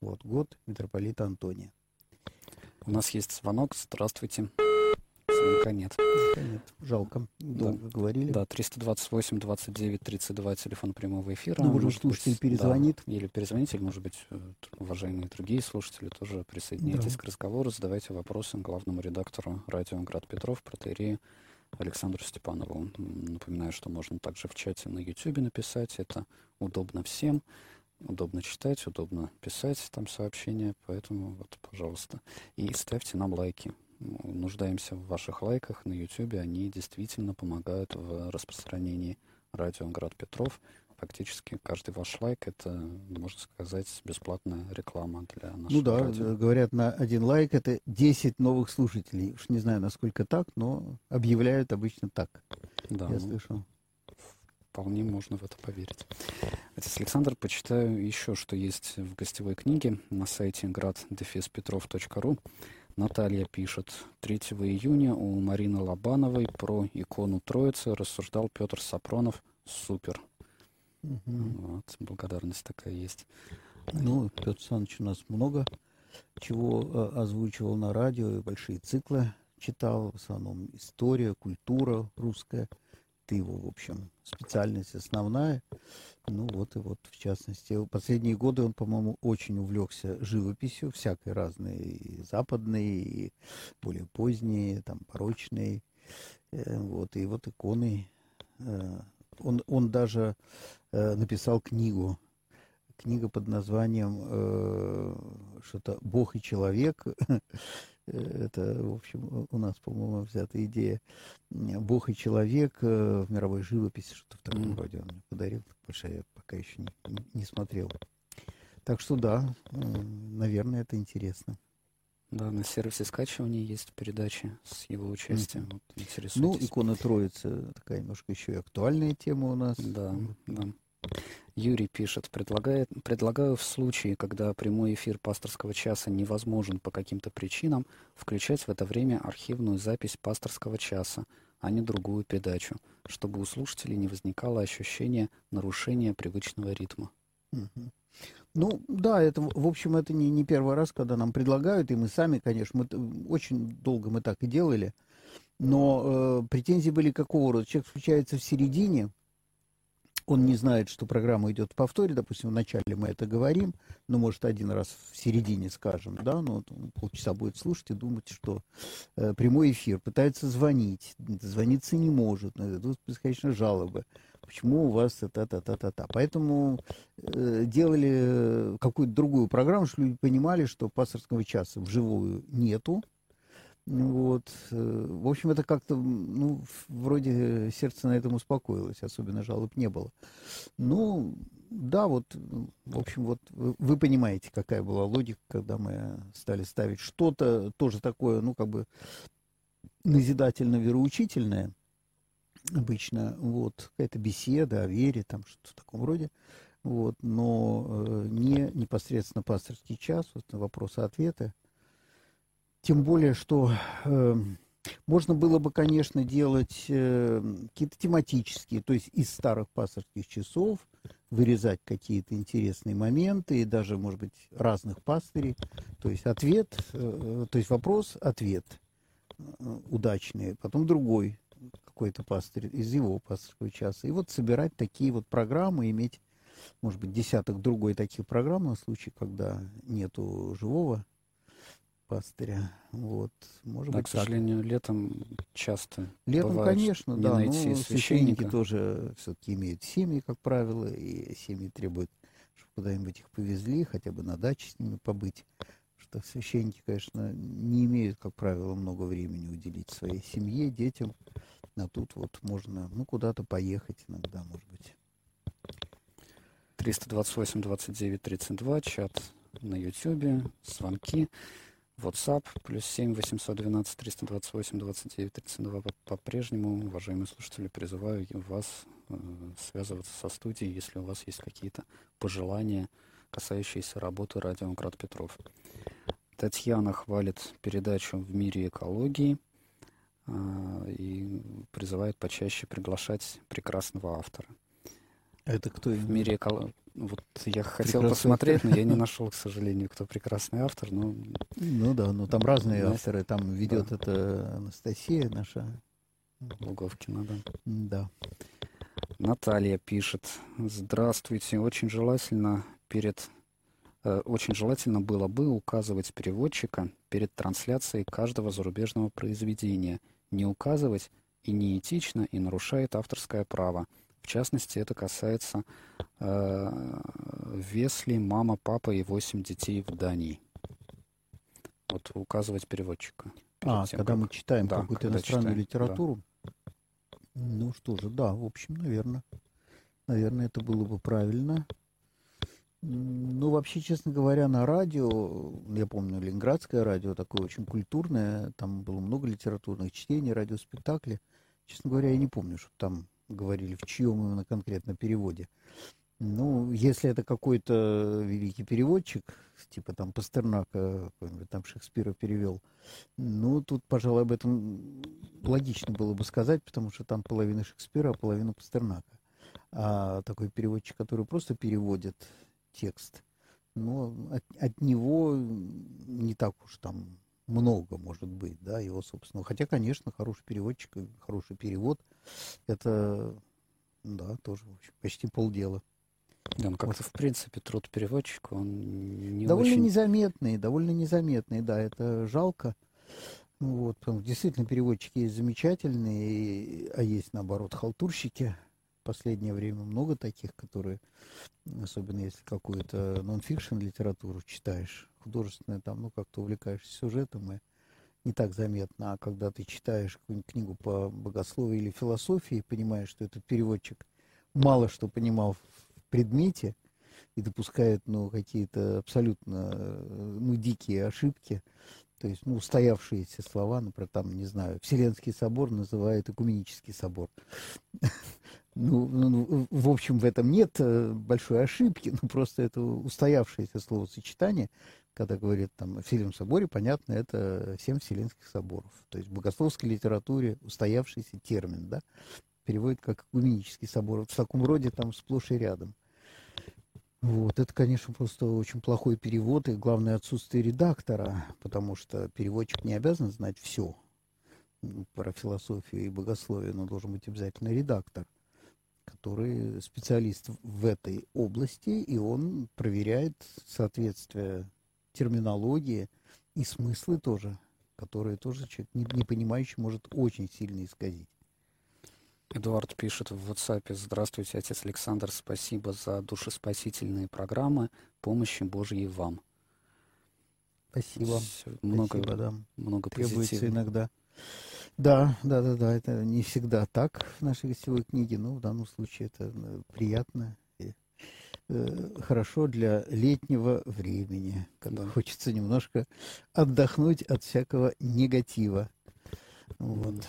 Вот, год митрополита Антония. У нас есть звонок. Здравствуйте. Звонка нет. Нет, жалко. Долго говорили. Да, 328 29 32 телефон прямого эфира. Ну, может, слушатель быть, перезвонит. да, или перезвонить, или, может быть, э, уважаемые другие слушатели тоже присоединяйтесь Да. к разговору, задавайте вопросы главному редактору радио Град Петров, протерею Александру Степанову. Напоминаю, что можно также в чате на YouTube написать. Это удобно всем. Удобно читать, удобно писать там сообщения, поэтому вот, пожалуйста. И ставьте нам лайки. Ну, Нуждаемся в ваших лайках на YouTube. Они действительно помогают в распространении радио Град Петров. Фактически каждый ваш лайк это, можно сказать, бесплатная реклама для нашего Ну да, радио. э, говорят, на один лайк это 10 новых слушателей. Уж не знаю, насколько так, но объявляют обычно так. Да, Я ну, слышал. вполне можно в это поверить. Отец Александр, почитаю еще, что есть в гостевой книге на сайте grad-petrov.ru. Наталья пишет, 3 июня у Марины Лобановой про икону Троицы рассуждал Петр Сапронов. Супер. Мгм. Вот, благодарность такая есть. Ну, Петр Александрович у нас много чего э, озвучивал на радио, и большие циклы читал, в основном история, культура русская. Его, в общем, специальность основная. Ну вот и вот, в частности, последние годы он, по-моему, очень увлекся живописью, всякой разной, и западной, и более поздние, там, порочные. Э, Вот, и вот иконы. Э, Он, он даже э, написал книгу книга под названием э, что-то «Бог и человек». Это, в общем, у нас, по-моему, взята идея. «Бог и человек» э, в мировой живописи, что-то в таком роде он мне подарил. Больше я пока еще не, не- смотрел. Так что да, э, наверное, это интересно. Да, на сервисе скачивания есть передачи с его участием. Вот, Ну, икона Троицы такая немножко еще и актуальная тема у нас. Да, да. Юрий пишет, предлагает, предлагаю в случае, когда прямой эфир пасторского часа невозможен по каким-то причинам, включать в это время архивную запись пасторского часа, а не другую передачу, чтобы у слушателей не возникало ощущения нарушения привычного ритма. Мгм. Ну, да, это, в общем, это не, не первый раз, когда нам предлагают, и мы сами, конечно, мы очень долго мы так и делали, но э, претензии были какого рода? Человек включается в середине, он не знает, что программа идет в повторе, допустим, вначале мы это говорим, но, может, один раз в середине скажем, да, ну, вот он полчаса будет слушать и думать, что э, прямой эфир, пытается звонить, звониться не может, э, тут бесконечно жалобы. Почему у вас та-та-та-та-та? Поэтому э, делали э, какую-то другую программу, чтобы люди понимали, что пасторского часа вживую нету. Вот. э, В общем, это как-то, ну, вроде сердце на этом успокоилось, особенно жалоб не было. Ну, да, вот, в общем, вот вы, вы понимаете, какая была логика, когда мы стали ставить что-то тоже такое, ну, как бы назидательно-вероучительное обычно, вот, какая-то беседа о вере, там что-то в таком роде, вот, но э, не непосредственно пасторский час, вот вопросы-ответы. Тем более, что э, можно было бы, конечно, делать э, какие-то тематические, то есть из старых пасторских часов вырезать какие-то интересные моменты и даже, может быть, разных пастырей. То есть ответ, э, то есть вопрос, ответ э, удачный, потом другой какой-то пастырь из его пасторского часа. И вот собирать такие вот программы, иметь, может быть, десяток другой таких программ на случай, когда нету живого пастыря. Вот, может Да, быть, к так. сожалению, летом часто Летом, бывает, конечно, не да, найти но священники тоже все-таки имеют семьи, как правило, и семьи требуют, чтобы куда-нибудь их повезли, хотя бы на даче с ними побыть. Что священники, конечно, не имеют, как правило, много времени уделить своей семье, детям. А тут вот можно, ну, куда-то поехать иногда, может быть. 328 29 32, чат на YouTube, звонки, WhatsApp, плюс 7 812 328 29 32. По- По-прежнему, уважаемые слушатели, призываю вас связываться со студией, если у вас есть какие-то пожелания, касающиеся работы радио Град Петров. Татьяна хвалит передачу «В мире экологии» и призывает почаще приглашать прекрасного автора. Это кто В мире экологии. Вот я хотел Прекрасный посмотреть, автор. но я не нашел, к сожалению, кто прекрасный автор. Но... Ну да, ну там разные да. авторы. Там ведет да. это Анастасия наша. Луговкина, да. Да. Наталья пишет. Здравствуйте. Очень желательно перед э, очень желательно было бы указывать переводчика перед трансляцией каждого зарубежного произведения. Не указывать и неэтично, и нарушает авторское право. В частности, это касается э, Весли, мама, папа и восемь детей в Дании. Вот указывать переводчика. А, тем, когда как... мы читаем да, какую-то иностранную читаем, литературу. Да. Ну что же, да, в общем, наверное. Наверное, это было бы правильно. Ну, вообще, честно говоря, на радио, я помню, Ленинградское радио, такое очень культурное, там было много литературных чтений, радиоспектакли. Честно говоря, я не помню, что там говорили, в чьем именно конкретно переводе. Ну, если это какой-то великий переводчик, типа там Пастернака, там Шекспира перевел, ну, тут, пожалуй, об этом логично было бы сказать, потому что там половина Шекспира, а половина Пастернака. А такой переводчик, который просто переводит текст, ну, от, от него не так уж там много может быть, да, его, собственно. Хотя, конечно, хороший переводчик, хороший перевод, это, да, тоже общем, почти полдела. Да, ну как-то, вот. в принципе, труд переводчика, он не Довольно очень... незаметный, довольно незаметный, да, это жалко. Ну вот, потому что действительно переводчики есть замечательные, а есть, наоборот, халтурщики. Последнее время много таких, которые, особенно если какую-то нон-фикшн литературу читаешь, художественную, там, ну, как-то увлекаешься сюжетом, и не так заметно. А когда ты читаешь какую-нибудь книгу по богословию или философии, понимаешь, что этот переводчик мало что понимал в предмете и допускает, ну, какие-то абсолютно, ну, дикие ошибки, то есть, ну, устоявшиеся слова, например, там, не знаю, Вселенский собор называют Экуменический собор. Ну, ну, ну, в общем, в этом нет э, большой ошибки, но просто это устоявшееся словосочетание, когда говорят там о Вселенском соборе, понятно, это семь Вселенских соборов. То есть в богословской литературе устоявшийся термин, да, переводит как экуменический собор. В таком роде там сплошь и рядом. Вот, это, конечно, просто очень плохой перевод, и главное отсутствие редактора, потому что переводчик не обязан знать все про философию и богословие, но должен быть обязательно редактор, который специалист в этой области, и он проверяет соответствие терминологии и смыслы тоже, которые тоже человек не, не понимающий может очень сильно исказить. Эдуард пишет в WhatsApp. Здравствуйте, отец Александр. Спасибо за душеспасительные программы. Помощи Божьей вам. Спасибо. Много, Спасибо, да. Много Требуется позитива. иногда. Да, да, да, да. Это не всегда так в нашей гостевой книге, но в данном случае это э, приятно и э, хорошо для летнего времени, когда да. хочется немножко отдохнуть от всякого негатива. Вот.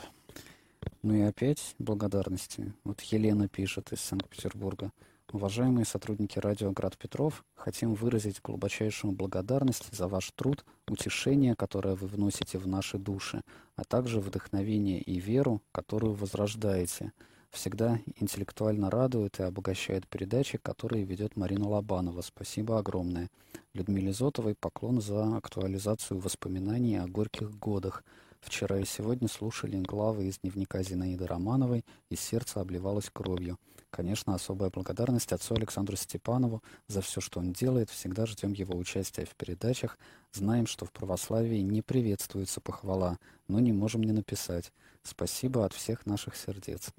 Ну и опять благодарности. Вот Елена пишет из Санкт-Петербурга. Уважаемые сотрудники радио «Град Петров», хотим выразить глубочайшую благодарность за ваш труд, утешение, которое вы вносите в наши души, а также вдохновение и веру, которую возрождаете. Всегда интеллектуально радует и обогащает передачи, которые ведет Марина Лобанова. Спасибо огромное. Людмиле Зотовой поклон за актуализацию воспоминаний о горьких годах – Вчера и сегодня слушали главы из дневника Зинаиды Романовой, и сердце обливалось кровью. Конечно, особая благодарность отцу Александру Степанову за все, что он делает. Всегда ждем его участия в передачах. Знаем, что в православии не приветствуется похвала, но не можем не написать. Спасибо от всех наших сердец.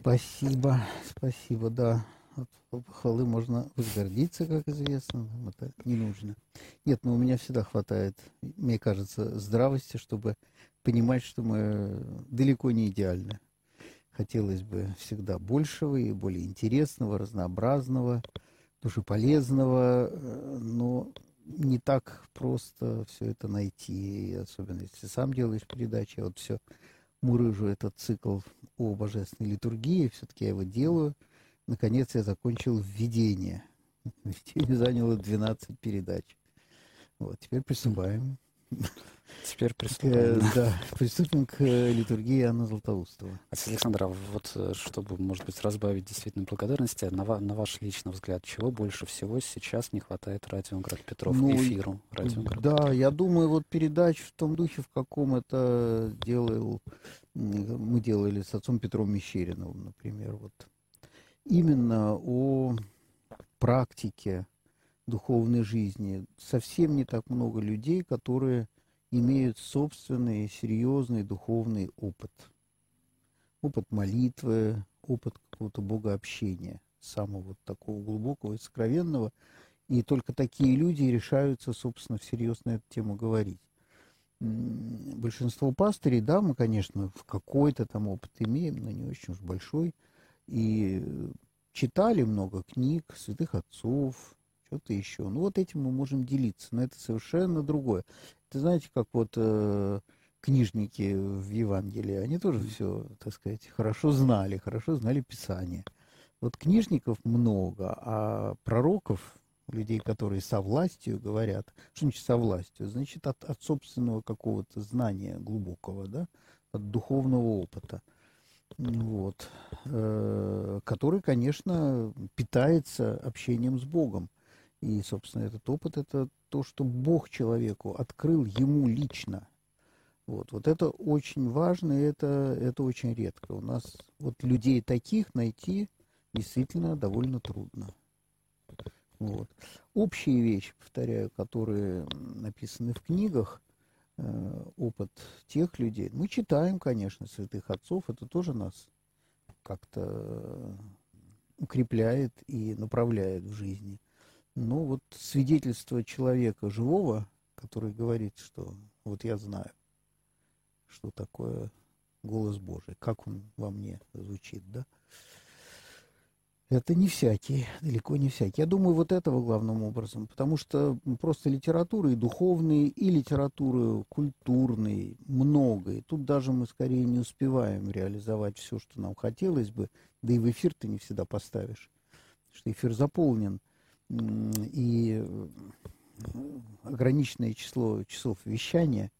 Спасибо, спасибо, да похвалы можно возгордиться, как известно, это не нужно. Нет, но у меня всегда хватает, мне кажется, здравости, чтобы понимать, что мы далеко не идеальны. Хотелось бы всегда большего и более интересного, разнообразного, душеполезного, но не так просто все это найти, особенно если сам делаешь передачи, а вот все мурыжу этот цикл о божественной литургии. Все-таки я его делаю. Наконец я закончил введение. Введение заняло 12 передач. Вот, теперь приступаем. Теперь приступаем. Э, да, приступим к э, литургии Анны Златоустова. Отец Александр, а вот э, чтобы, может быть, разбавить действительно благодарности, на, ва- на ваш личный взгляд, чего больше всего сейчас не хватает радио Град Петров, Ну, эфиру радио Град Да, я думаю, вот передач в том духе, в каком это делал, мы делали с отцом Петром Мещериновым, например, вот. Именно о практике духовной жизни. Совсем не так много людей, которые имеют собственный серьезный духовный опыт. Опыт молитвы, опыт какого-то богообщения, самого вот такого глубокого и сокровенного. И только такие люди решаются, собственно, всерьез на эту тему говорить. Большинство пастырей, да, мы, конечно, в какой-то там опыт имеем, но не очень уж большой. И э, читали много книг, святых отцов, что-то еще. Ну, вот этим мы можем делиться, но это совершенно другое. Это знаете, как вот э, книжники в Евангелии, они тоже все, так сказать, хорошо знали, хорошо знали Писание. Вот книжников много, а пророков, людей, которые со властью говорят, что значит со властью? Значит, от, от собственного какого-то знания глубокого, да, от духовного опыта. Вот. Э, который, конечно, питается общением с Богом. И, собственно, этот опыт – это то, что Бог человеку открыл ему лично. Вот, вот это очень важно, и это, это очень редко. У нас вот людей таких найти действительно довольно трудно. Вот. Общие вещи, повторяю, которые написаны в книгах, опыт тех людей. Мы читаем, конечно, святых отцов, это тоже нас как-то укрепляет и направляет в жизни. Но вот свидетельство человека живого, который говорит, что вот я знаю, что такое голос Божий, как он во мне звучит, да, это не всякий, далеко не всякий. Я думаю, вот этого главным образом, потому что просто литературы и духовной, и литературы культурной много. И тут даже мы скорее не успеваем реализовать все, что нам хотелось бы, да и в эфир ты не всегда поставишь, что эфир заполнен, и э, ограниченное число часов вещания,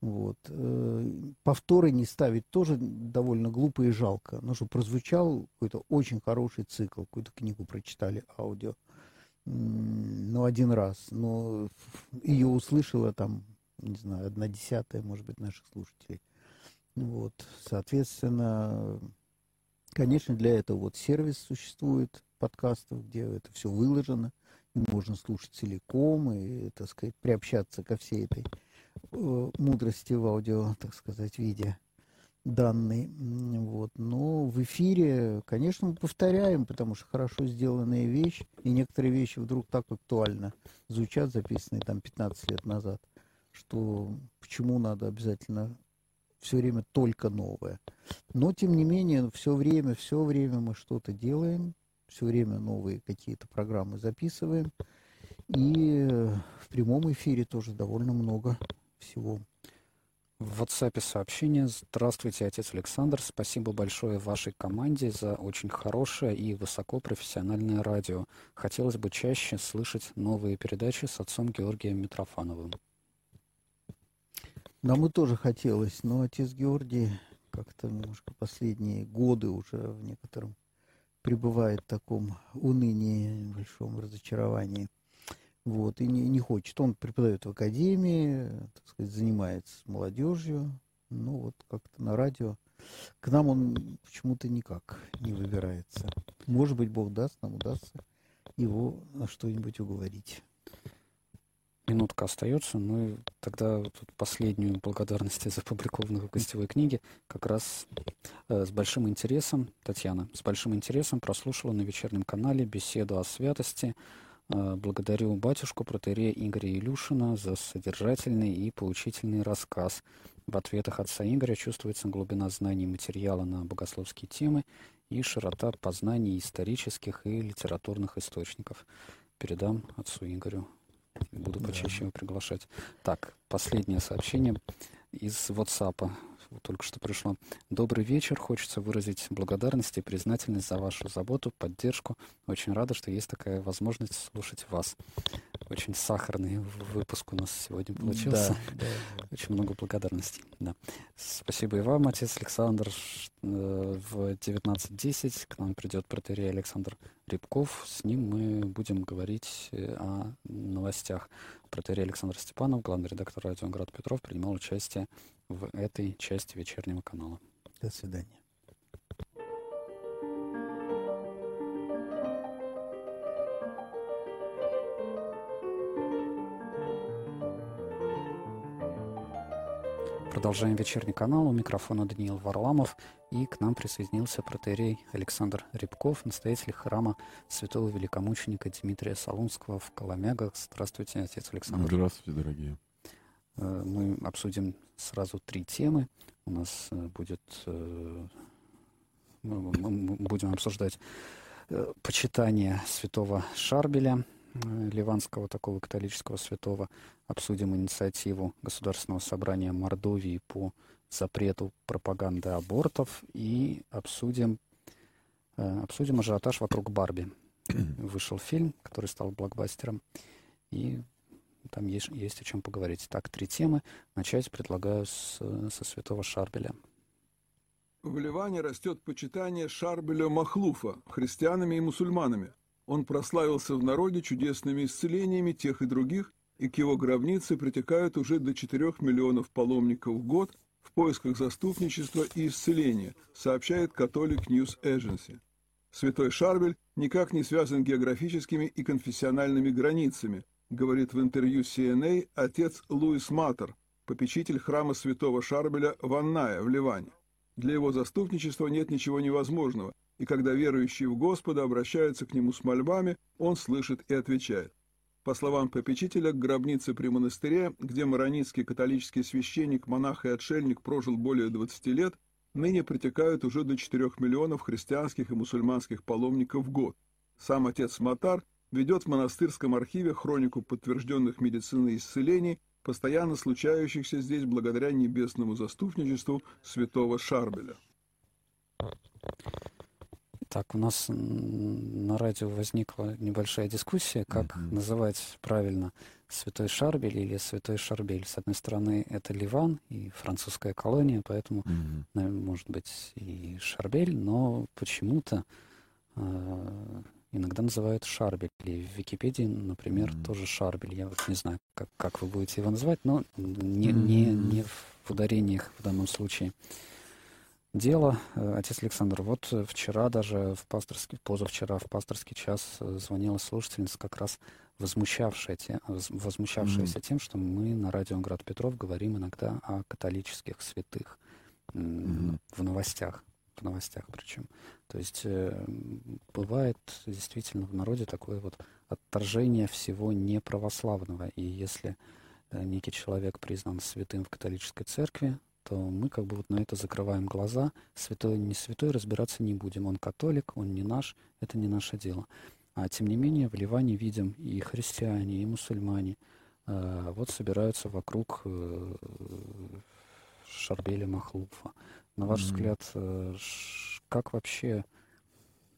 вот. э, Повторы не ставить тоже довольно глупо и жалко. Ну, что прозвучал какой-то очень хороший цикл, какую-то книгу прочитали, аудио, ну, один раз, но ее услышала там, не знаю, одна десятая, может быть, наших слушателей. Вот, соответственно, конечно, для этого вот сервис существует подкастов, где это все выложено, и можно слушать целиком и, так сказать, приобщаться ко всей этой мудрости в аудио, так сказать, виде данной. М, Вот. Но в эфире, конечно, мы повторяем, потому что хорошо сделанная вещь, и некоторые вещи вдруг так актуально звучат, записанные там 15 лет назад, что почему надо обязательно все время только новое. Но, тем не менее, все время, все время мы что-то делаем, все время новые какие-то программы записываем. И э, в прямом эфире тоже довольно много всего. В WhatsApp сообщение. Здравствуйте, отец Александр. Спасибо большое вашей команде за очень хорошее и высокопрофессиональное радио. Хотелось бы чаще слышать новые передачи с отцом Георгием Митрофановым. Нам и тоже хотелось, но отец Георгий как-то немножко последние годы уже в некотором пребывает в таком унынии, большом разочаровании. Вот, и не, не хочет. Он преподает в академии, так сказать, занимается молодежью. Ну, вот как-то на радио. К нам он почему-то никак не выбирается. Может быть, Бог даст, нам удастся его на что-нибудь уговорить. Минутка остается, ну и тогда тут последнюю благодарность за опубликованную в гостевой книге как раз э, с большим интересом, Татьяна, с большим интересом прослушала на вечернем канале беседу о святости. Э, благодарю батюшку протерея Игоря Илюшина за содержательный и поучительный рассказ. В ответах отца Игоря чувствуется глубина знаний материала на богословские темы и широта познаний исторических и литературных источников. Передам отцу Игорю. Буду почаще его приглашать. Так, последнее сообщение. из WhatsApp только что пришло. Добрый вечер. Хочется выразить благодарность и признательность за вашу заботу, поддержку. Очень рада, что есть такая возможность слушать вас. Очень сахарный выпуск у нас сегодня получился. Да, да. Очень много благодарностей. Да. Спасибо и вам, отец Александр. Э, в 19.10 к нам придет протерей Александр Рябков. С ним мы будем говорить э, о новостях. Протерей Александр Степанов, главный редактор радио «Град Петров», принимал участие в этой части вечернего канала. До свидания. Продолжаем вечерний канал. У микрофона Даниил Варламов. И к нам присоединился протерей Александр Рябков, настоятель храма святого великомученика Дмитрия Солунского в Коломягах. Здравствуйте, отец Александр. Здравствуйте, дорогие. Э, мы обсудим сразу три темы. У нас э, будет... Э, мы будем обсуждать почитание святого Шарбеля, ливанского такого католического святого, обсудим инициативу Государственного собрания Мордовии по запрету пропаганды абортов и обсудим, обсудим ажиотаж вокруг Барби. Вышел фильм, который стал блокбастером, и там есть, есть о чем поговорить. Так, три темы. Начать предлагаю с, со святого Шарбеля. В Ливане растет почитание Шарбеля Махлуфа христианами и мусульманами. Он прославился в народе чудесными исцелениями тех и других, и к его гробнице притекают уже до 4 миллионов паломников в год в поисках заступничества и исцеления, сообщает Catholic News Agency. Святой Шарбель никак не связан географическими и конфессиональными границами – говорит в интервью CNA отец Луис Матер, попечитель храма святого Шарбеля в Анная в Ливане. Для его заступничества нет ничего невозможного, и когда верующие в Господа обращаются к нему с мольбами, он слышит и отвечает. По словам попечителя, к гробнице при монастыре, где маронитский католический священник, монах и отшельник прожил более 20 лет, ныне притекают уже до 4 миллионов христианских и мусульманских паломников в год. Сам отец Матар – ведет в монастырском архиве хронику подтвержденных медицины исцелений, постоянно случающихся здесь благодаря небесному заступничеству святого Шарбеля. Так, у нас на радио возникла небольшая дискуссия, как mm-hmm. называть правильно Святой Шарбель или Святой Шарбель. С одной стороны, это Ливан и французская колония, поэтому, mm-hmm. может быть, и Шарбель, но почему-то э, иногда называют Шарбель. И в Википедии, например, mm-hmm. тоже Шарбель. Я вот не знаю, как, как вы будете его называть, но не, mm-hmm. не, не в ударениях в данном случае. Дело, э, отец Александр, вот вчера даже в пасторский, позавчера в пасторский час э, звонила слушательница, как раз возмущавшаяся, возмущавшаяся mm-hmm. тем, что мы на радио Град Петров говорим иногда о католических святых mm-hmm. в новостях в новостях причем. То есть э, бывает действительно в народе такое вот отторжение всего неправославного. И если э, некий человек признан святым в католической церкви, то мы как бы вот на это закрываем глаза. Святой, не святой разбираться не будем. Он католик, он не наш, это не наше дело. А тем не менее в Ливане видим и христиане, и мусульмане э, вот собираются вокруг э, Шарбеля Махлуфа. На ваш mm-hmm. взгляд, э, как вообще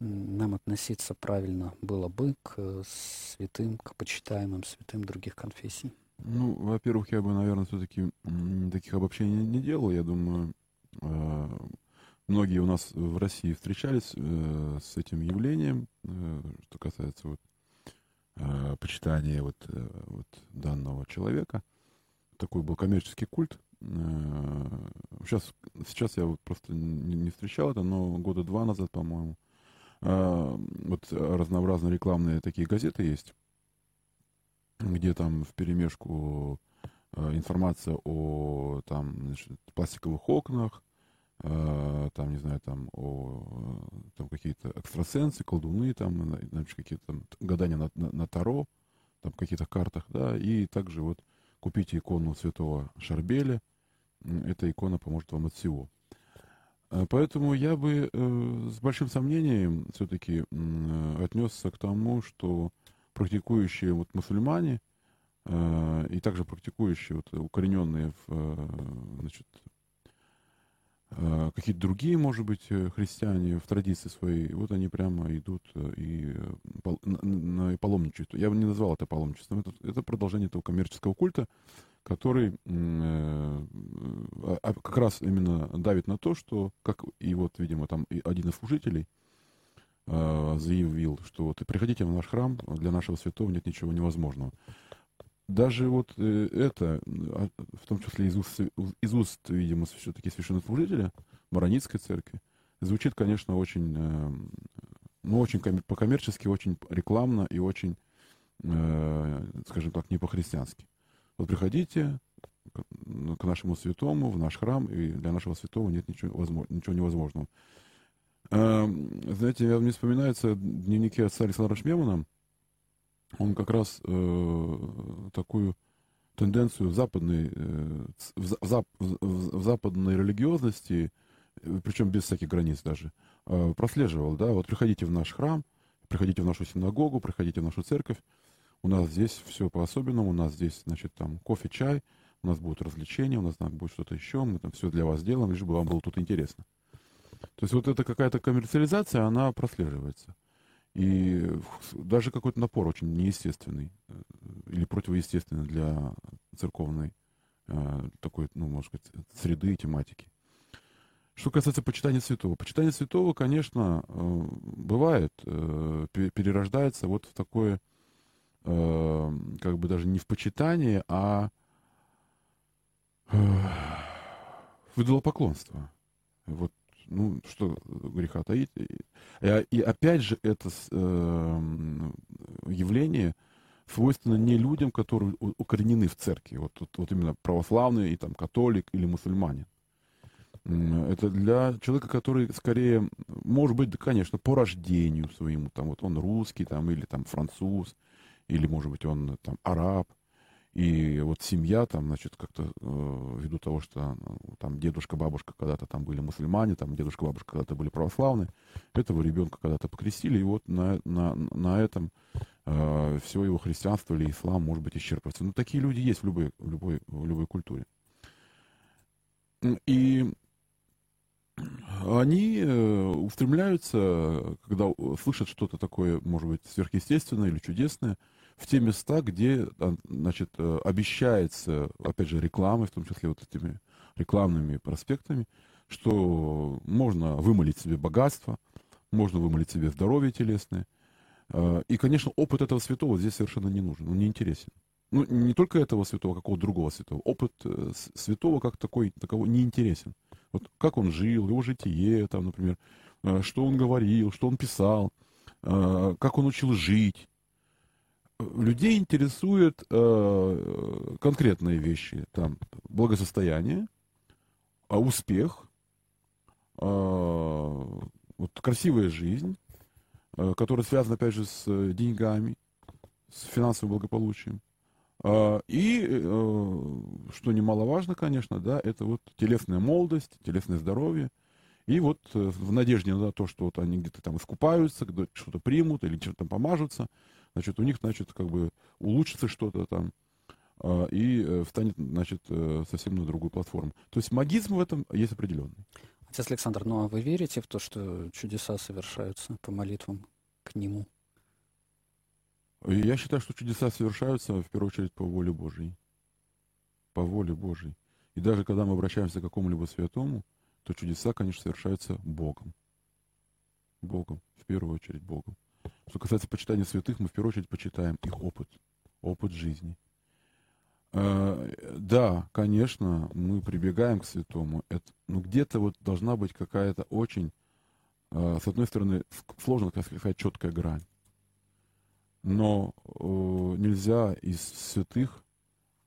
нам относиться правильно было бы к святым, к почитаемым святым других конфессий? Ну, во-первых, я бы, наверное, все-таки таких обобщений не делал. Я думаю, э, многие у нас в России встречались э, с этим явлением, что касается вот почитания вот, вот данного человека. Такой был коммерческий культ, Сейчас, э, сейчас я вот просто не, встречал это, но года два назад, по-моему, э, вот разнообразные рекламные такие газеты есть, где там в перемешку э, информация о там, значит, пластиковых окнах, там, не знаю, там, о там какие-то экстрасенсы, колдуны, там, значит, какие-то там гадания на, на, на Таро, там, каких-то картах, да, и также вот купите икону святого Шарбеля, эта икона поможет вам от всего. Э, поэтому я бы э, с большим сомнением все-таки э, отнесся к тому, что практикующие вот мусульмане э, и также практикующие, вот, укорененные в, э, значит, э, какие-то другие, может быть, э, христиане в традиции своей, вот они прямо идут э, и, э, пол, на, на, и паломничают. Я бы не назвал это паломничеством, это, это продолжение этого коммерческого культа, который э, э, как раз именно давит на то, что, как и вот, видимо, там один из служителей заявил, что вот приходите в наш храм, для нашего святого нет ничего невозможного. Даже вот э, это, а, в том числе из уст, из уст видимо, все-таки священнослужителя Маронитской церкви, звучит, конечно, очень, э, ну, очень по-коммерчески, очень рекламно и очень, э, скажем так, не по-христиански. Вот приходите к нашему святому, в наш храм, и для нашего святого нет ничего, ничего невозможного. Эм, знаете, мне вспоминаются дневники отца Александра Шмемана. Он как раз э, такую тенденцию западной, э, в, зап, в, западной религиозности, э, причем без всяких границ даже, прослеживал. Да? Вот приходите в наш храм, приходите в нашу синагогу, приходите в нашу церковь, у нас здесь все по-особенному, у нас здесь, значит, там кофе, чай, у нас будут развлечения, у нас там будет что-то еще, мы там все для вас делаем, лишь бы вам было тут интересно. То есть вот эта какая-то коммерциализация, она прослеживается. И даже какой-то напор очень неестественный э, или противоестественный для церковной э, такой, ну, может быть, среды и тематики. Что касается почитания святого. Почитание святого, конечно, э, бывает, перерождается вот в такое как бы даже не в почитании, а в идолопоклонство. Вот, ну, что греха таить. И, и опять же, это э, явление свойственно не людям, которые укоренены в церкви. Вот, вот, вот именно православный, и там католик или мусульманин. Это для человека, который скорее, может быть, конечно, по рождению своему, там вот он русский, там, или там француз, или, может быть, он там араб, и вот семья там, значит, как-то э, ввиду того, что ну, там дедушка, бабушка когда-то там были мусульмане, там дедушка, бабушка когда-то были православные, этого ребенка когда-то покрестили, и вот на, на, на этом э, все его христианство или ислам может быть исчерпывается. Но такие люди есть в любой, в любой, в любой культуре. И они э, устремляются, когда слышат что-то такое, может быть, сверхъестественное или чудесное, в те места, где, а, значит, э, обещается, опять же, рекламой, в том числе вот этими рекламными проспектами, что можно вымолить себе богатство, можно вымолить себе здоровье телесное. Э, и, конечно, опыт этого святого здесь совершенно не нужен, он не интересен. Ну, не только этого святого, а какого другого святого. Опыт э, святого как такой, таково не интересен. Вот как он жил, его житие, там, например, что он говорил, что он писал, как он учил жить, людей интересуют э, конкретные вещи, там благосостояние, э, успех, э, вот красивая жизнь, э, которая связана опять же с деньгами, с финансовым благополучием. Э, и, э, что немаловажно, конечно, да, это вот телесная молодость, телесное здоровье. И вот э, в надежде на то, что вот они где-то там искупаются, что-то примут или что-то там помажутся, значит, у них, значит, как бы улучшится что-то там, а, и э, встанет, значит, э, совсем на другую платформу. То есть магизм в этом есть определенный. Отец Александр, ну а вы верите в то, что чудеса совершаются по молитвам к Нему? Я считаю, что чудеса совершаются в первую очередь по воле Божьей. По воле Божьей. И даже когда мы обращаемся к какому-либо святому, то чудеса, конечно, совершаются Богом. Богом, в первую очередь Богом. Что касается почитания святых, мы в первую очередь почитаем их опыт, опыт жизни. Э, да, конечно, мы прибегаем к святому. Это, но где-то вот должна быть какая-то очень, э, с одной стороны, сложно, как сказать, четкая грань. Но э, нельзя из святых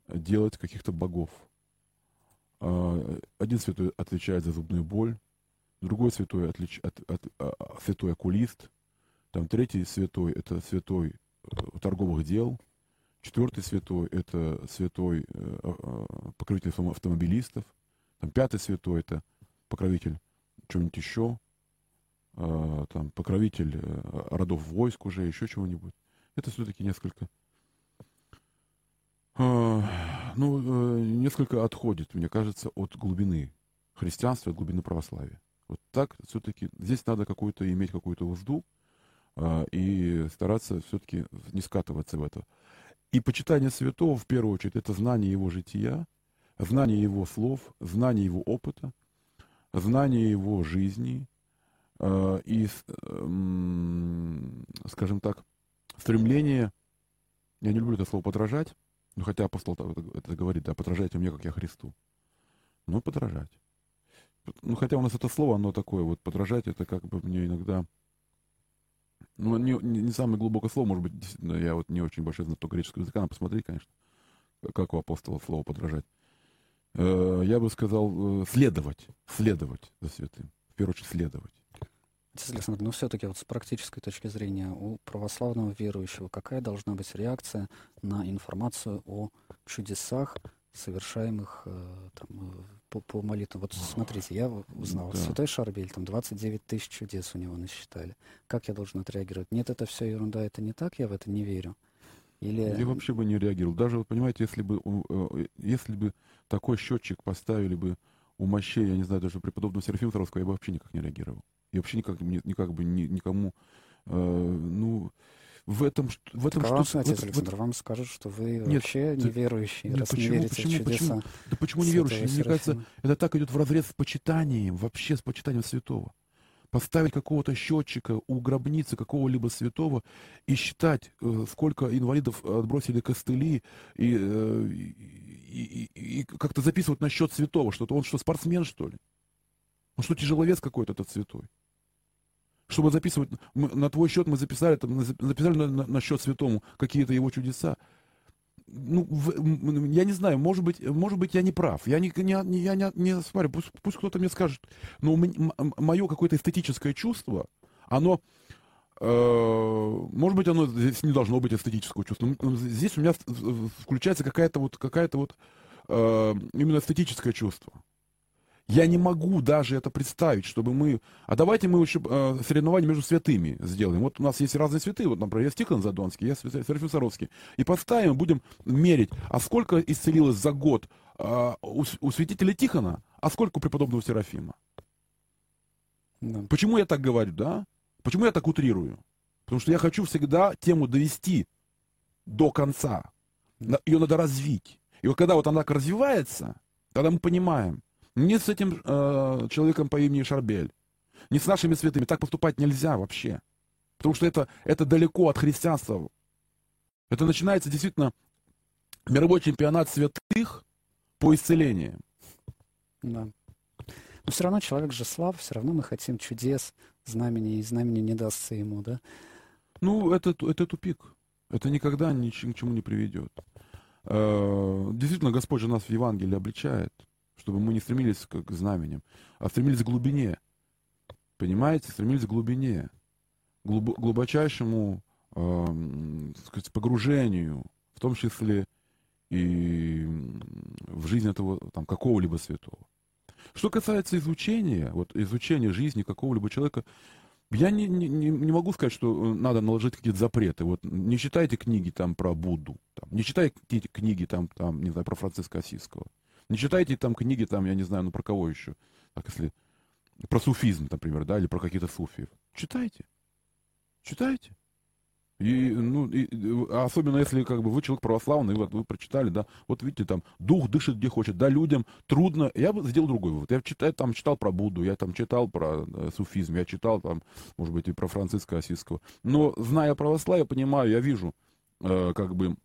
делать каких-то богов. Один святой отвечает за зубную боль, другой святой, отлич, от, от, от, святой окулист – там третий святой – это святой э, торговых дел. Четвертый святой – это святой э, а, покровитель автомобилистов. Там пятый святой – это покровитель чего-нибудь еще. А, там покровитель э, родов войск уже, еще чего-нибудь. Это все-таки несколько А, ну, э, несколько отходит, мне кажется, от глубины христианства, от глубины православия. Вот так все-таки здесь надо какую-то иметь какую-то узду и стараться все-таки не скатываться в это. И почитание святого, в первую очередь, это знание его жития, знание его слов, знание его опыта, знание его жизни э, и, скажем так, стремление, я не люблю это слово подражать, ну, хотя апостол это говорит, да, подражайте мне, как я Христу. Ну, подражать. Ну, хотя у нас это слово, оно такое, вот подражать, это как бы мне иногда ну, не, не самое глубокое слово, может быть, действительно, я вот не очень большой знаток греческого языка, надо посмотреть, конечно, как у апостола слово подражать. Э, я бы сказал, э, следовать, следовать за святым. В первую очередь, следовать. Александр, ну все-таки вот с практической точки зрения у православного верующего какая должна быть реакция на информацию о чудесах, совершаемых э, там, э, по, по молитвам. Вот смотрите, я узнал, да. Святой Шарбель, там 29 тысяч чудес у него насчитали. Как я должен отреагировать? Нет, это все ерунда, это не так, я в это не верю. Или... Я вообще бы не реагировал. Даже, вот, понимаете, если бы, э, если бы такой счетчик поставили бы у мощей, я не знаю, даже преподобного Серафима Саровского, я бы вообще никак не реагировал. Я вообще никак, никак бы ни, никому, э, ну, в этом, в этом что... Отец вот, Александр, вот, вам скажут, что вы нет, вообще ты, неверующий, нет, раз почему, не верите почему, в чудеса. Почему? Да почему неверующий? Мне кажется, это так идет в разрез с почитанием, вообще с почитанием святого. Поставить какого-то счетчика у гробницы какого-либо святого и считать, э, сколько инвалидов отбросили костыли, и, э, и, и, и как-то записывать на счет святого что-то. Он что, спортсмен, что ли? Он что, тяжеловес какой-то этот святой? Чтобы записывать, на твой счет мы записали, там, записали на, на, на счет святому какие-то его чудеса. Ну, в, я не знаю, может быть, может быть, я не прав. Я не, не, я не, не спорю, пусть, пусть кто-то мне скажет. Но мое какое-то эстетическое чувство, оно, э, может быть, оно здесь не должно быть эстетического чувства. Здесь у меня включается какая-то вот, какая-то вот э, именно эстетическое чувство. Я не могу даже это представить, чтобы мы... А давайте мы еще э, соревнования между святыми сделаем. Вот у нас есть разные святые. Вот, например, я Тихон Задонский, я Серафим Саровский. И поставим, будем мерить, а сколько исцелилось за год э, у, у святителя Тихона, а сколько у преподобного Серафима. Да. Почему я так говорю, да? Почему я так утрирую? Потому что я хочу всегда тему довести до конца. Ее надо развить. И вот когда вот она так развивается, тогда мы понимаем, не с этим э, человеком по имени Шарбель, не с нашими святыми. Так поступать нельзя вообще. Потому что это, это далеко от христианства. Это начинается действительно мировой чемпионат святых по исцелению. Да. Но все равно человек же слав, все равно мы хотим чудес, знамени, и знамени не дастся ему, да? Ну, это, это тупик. Это никогда ни, ни к чему не приведет. Э, действительно, Господь же нас в Евангелии обличает чтобы мы не стремились к, к знаменям, а стремились к глубине. Понимаете, стремились к глубине, глуб, глубочайшему э, сказать, погружению, в том числе и в жизнь этого там, какого-либо святого. Что касается изучения, вот изучения жизни какого-либо человека, я не, не, не могу сказать, что надо наложить какие-то запреты. Вот не читайте книги там про Будду, там, не читайте книги там, там, не знаю, про Франциска Осиского. Не читайте там книги, там, я не знаю, ну про кого еще. Так, если про суфизм, например, да, или про какие-то суфиев. Читайте. Читайте. И, ну, и, особенно если как бы вы человек православный, вот вы прочитали, да, вот видите, там, дух дышит где хочет, да, людям трудно. Я бы сделал другой вывод. Я читал, там, читал про Будду, я там читал про э, суфизм, я читал там, может быть, и про Франциска Осиского. Но, зная православие, понимаю, я вижу, э, как бы,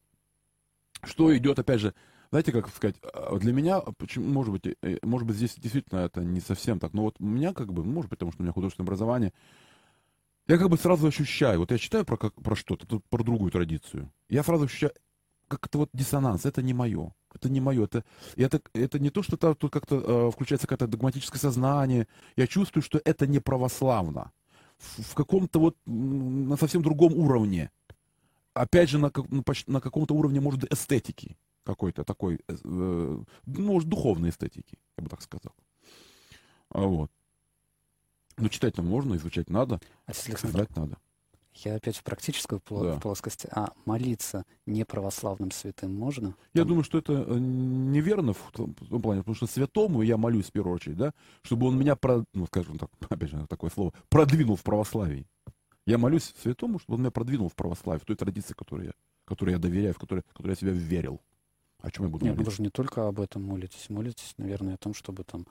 что идет, опять же, знаете, как сказать, а, для меня, почему, может быть, может быть, здесь действительно это не совсем так, но вот у меня как бы, может быть, потому что у меня художественное образование, я как бы сразу ощущаю, вот я читаю про, как, про что-то, про другую традицию, я сразу ощущаю, как это вот диссонанс, это не мое, это не мое, это, это, это не то, что там тут как-то э, включается какое-то догматическое сознание, я чувствую, что это не православно, в, в каком-то вот, на совсем другом уровне, опять же, на, на, на каком-то уровне, может, эстетики, какой-то такой, э, ну, может, духовной эстетики, я бы так сказал. А вот. Ну, читать-то можно, изучать надо, а знать надо. Я опять в практическую Да. плоскость. А молиться не православным святым можно? Я Там- думаю, что это э, неверно в том, в том плане, потому что святому я молюсь в первую очередь, да, чтобы он меня, про- ну, скажем так, опять же, такое слово, продвинул в православии. Я молюсь святому, чтобы он меня продвинул в православие, в той традиции, которой я, которой я доверяю, в которой, в которой я себя верил. О чем я буду Нет, ну вы молиться? же не только об этом молитесь. Молитесь, наверное, о том, чтобы там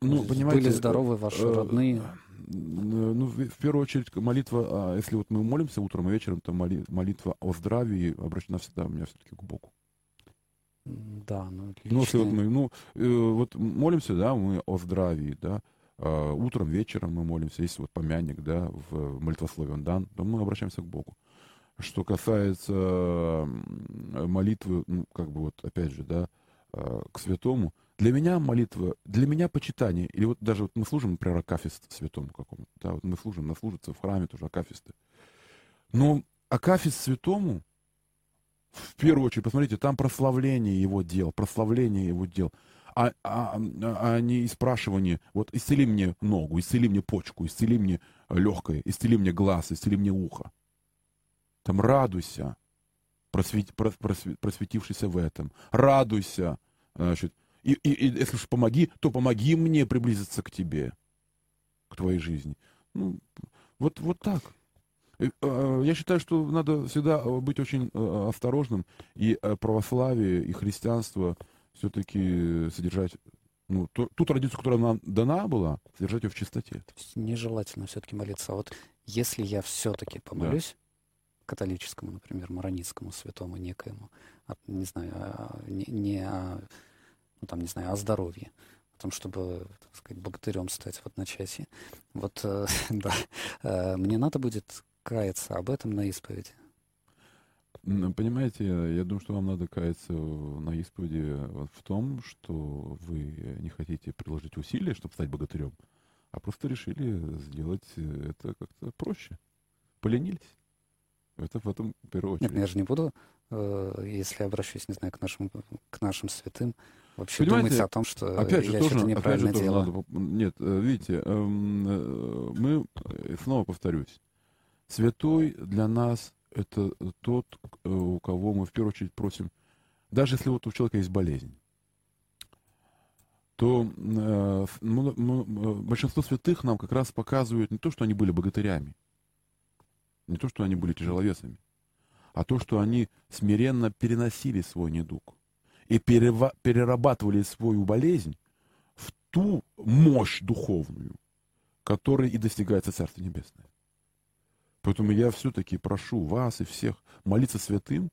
Ну, были понимаете, здоровы ваши э, родные. э, Ну, в первую очередь, молитва, а, если вот мы молимся утром и вечером, то моли- молитва о здравии обращена всегда у меня все-таки к Богу. Да, ну, Ну, если вот мы, ну, э, вот молимся, да, мы о здравии, да, а, утром, вечером мы молимся, есть вот помянник, да, в молитвословии он дан, то мы обращаемся к Богу. Что касается молитвы, ну, как бы вот, опять же, да, а, к святому, для меня молитва, для меня почитание, или вот даже вот мы служим, например, акафист святому какому-то, да, вот мы служим, нас служится в храме тоже акафисты. Но акафист святому, в первую очередь, посмотрите, там прославление его дел, прославление его дел, а, а- а не и спрашивание, вот исцели мне ногу, исцели мне почку, исцели мне легкое, исцели мне глаз, исцели мне ухо. Там радуйся, просвет, прос- просве- просветившийся в этом. Радуйся, значит, и, и- и если уж помоги, то помоги мне приблизиться к тебе, к твоей жизни. Ну, вот, вот так. Э, Я считаю, что надо всегда э, быть очень э, осторожным, и э, православие, и христианство все-таки содержать, ну, ту, ту традицию, которая нам дана была, содержать ее в чистоте. Нежелательно все-таки молиться. А вот если я все-таки помолюсь, католическому, например, маронитскому святому некоему, не знаю, а, не, не о, ну, там, не знаю, о здоровье, о том, чтобы, так сказать, богатырем стать в одночасье. Вот, э, да, э, мне надо будет каяться об этом на исповеди. Понимаете, я думаю, что вам надо каяться на исповеди в том, что вы не хотите приложить усилия, чтобы стать богатырем, а просто решили сделать это как-то проще. Поленились. Это в этом в первую Нет, ну очередь. я же не буду, э, если обращусь, не знаю, к нашим, к нашим святым, вообще Понимаете, думать о том, что Опять же, я тоже, что-то опять же, неправильно тоже делаю. надо... Нет, э, видите, эм, э, мы, э, снова повторюсь, святой для нас это тот, э, у кого мы в первую очередь просим, даже если вот у человека есть болезнь, то э, мы- мы- большинство святых нам как раз показывают не то, что они были богатырями, не то, что они были тяжеловесами, а то, что они смиренно переносили свой недуг и перерабатывали свою болезнь в ту мощь духовную, которой и достигается Царство Небесное. Поэтому я все-таки прошу вас и всех молиться святым,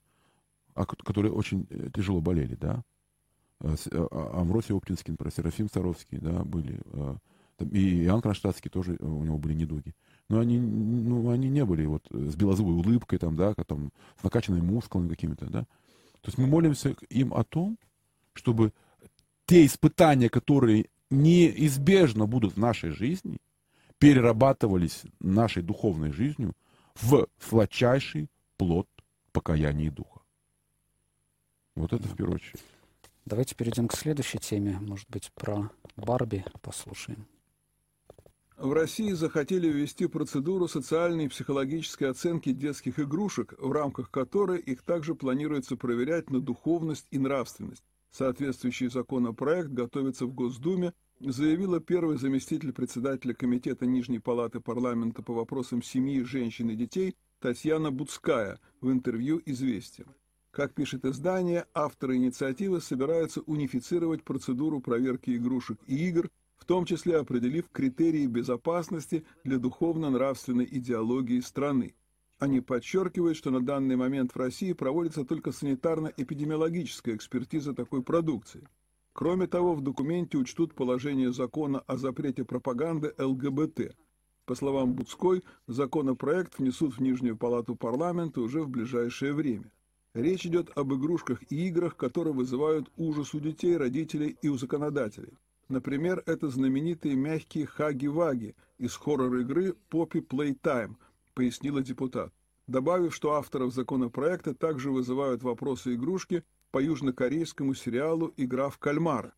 ко- которые очень э, тяжело болели, да, Э, э, А- Амвросий Оптинский, например, Серафим Саровский, да, были, и Иоанн Кронштадтский тоже, у него были недуги. Но они, ну, они не были вот э, с белозубой улыбкой, там, да, там, с накачанными мускулами какими-то, да. То есть мы молимся им о том, чтобы те испытания, которые неизбежно будут в нашей жизни, перерабатывались нашей духовной жизнью в сладчайший плод покаяния духа. Вот это в первую очередь. Давайте перейдем к следующей теме, может быть, про Барби послушаем. В России захотели ввести процедуру социальной и психологической оценки детских игрушек, в рамках которой их также планируется проверять на духовность и нравственность. Соответствующий законопроект готовится в Госдуме, заявила первый заместитель председателя Комитета Нижней Палаты парламента по вопросам семьи, женщин и детей Татьяна Буцкая в интервью «Известия». Как пишет издание, авторы инициативы собираются унифицировать процедуру проверки игрушек и игр, в том числе определив критерии безопасности для духовно-нравственной идеологии страны. Они подчеркивают, что на данный момент в России проводится только санитарно-эпидемиологическая экспертиза такой продукции. Кроме того, в документе учтут положение закона о запрете пропаганды ЛГБТ. По словам Буцкой, законопроект внесут в Нижнюю палату парламента уже в ближайшее время. Речь идет об игрушках и играх, которые вызывают ужас у детей, родителей и у законодателей. Например, это знаменитые мягкие хаги-ваги из хоррор-игры Poppy Playtime, пояснила депутат, добавив, что авторов законопроекта также вызывают вопросы игрушки по южнокорейскому сериалу «Игра в кальмара».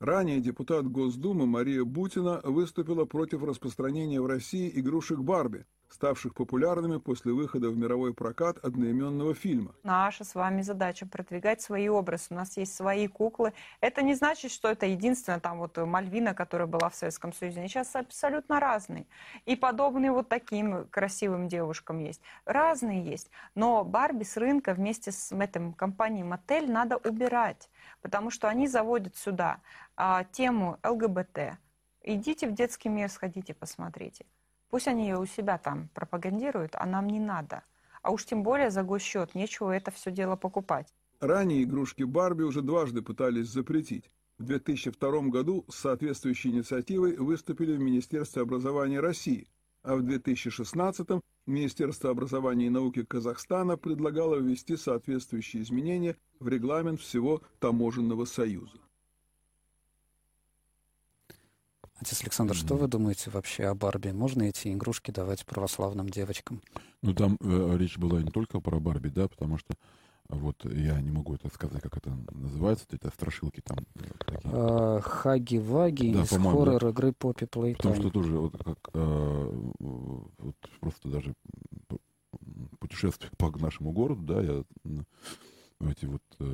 Ранее депутат Госдумы Мария Бутина выступила против распространения в России игрушек Барби, ставших популярными после выхода в мировой прокат одноименного фильма. Наша с вами задача продвигать свои образы. У нас есть свои куклы. Это не значит, что это единственная там вот Мальвина, которая была в Советском Союзе. Они сейчас абсолютно разные. И подобные вот таким красивым девушкам есть. Разные есть. Но Барби с рынка вместе с этим компанией Мотель надо убирать, потому что они заводят сюда а, тему ЛГБТ. Идите в детский мир, сходите, посмотрите. Пусть они ее у себя там пропагандируют, а нам не надо. А уж тем более за госсчет, нечего это все дело покупать. Ранее игрушки Барби уже дважды пытались запретить. В 2002 году с соответствующей инициативой выступили в Министерстве образования России, а в 2016 Министерство образования и науки Казахстана предлагало ввести соответствующие изменения в регламент всего таможенного союза. Отец Александр, что вы думаете вообще о Барби? Можно эти игрушки давать православным девочкам? Ну, там э, речь была не только про Барби, да, потому что вот я не могу это сказать, как это называется, эти страшилки там. А, Хаги-ваги да, из хоррор игры Poppy Playtime. Потому что тоже вот как э, вот просто даже путешествие по нашему городу, да, я эти вот э,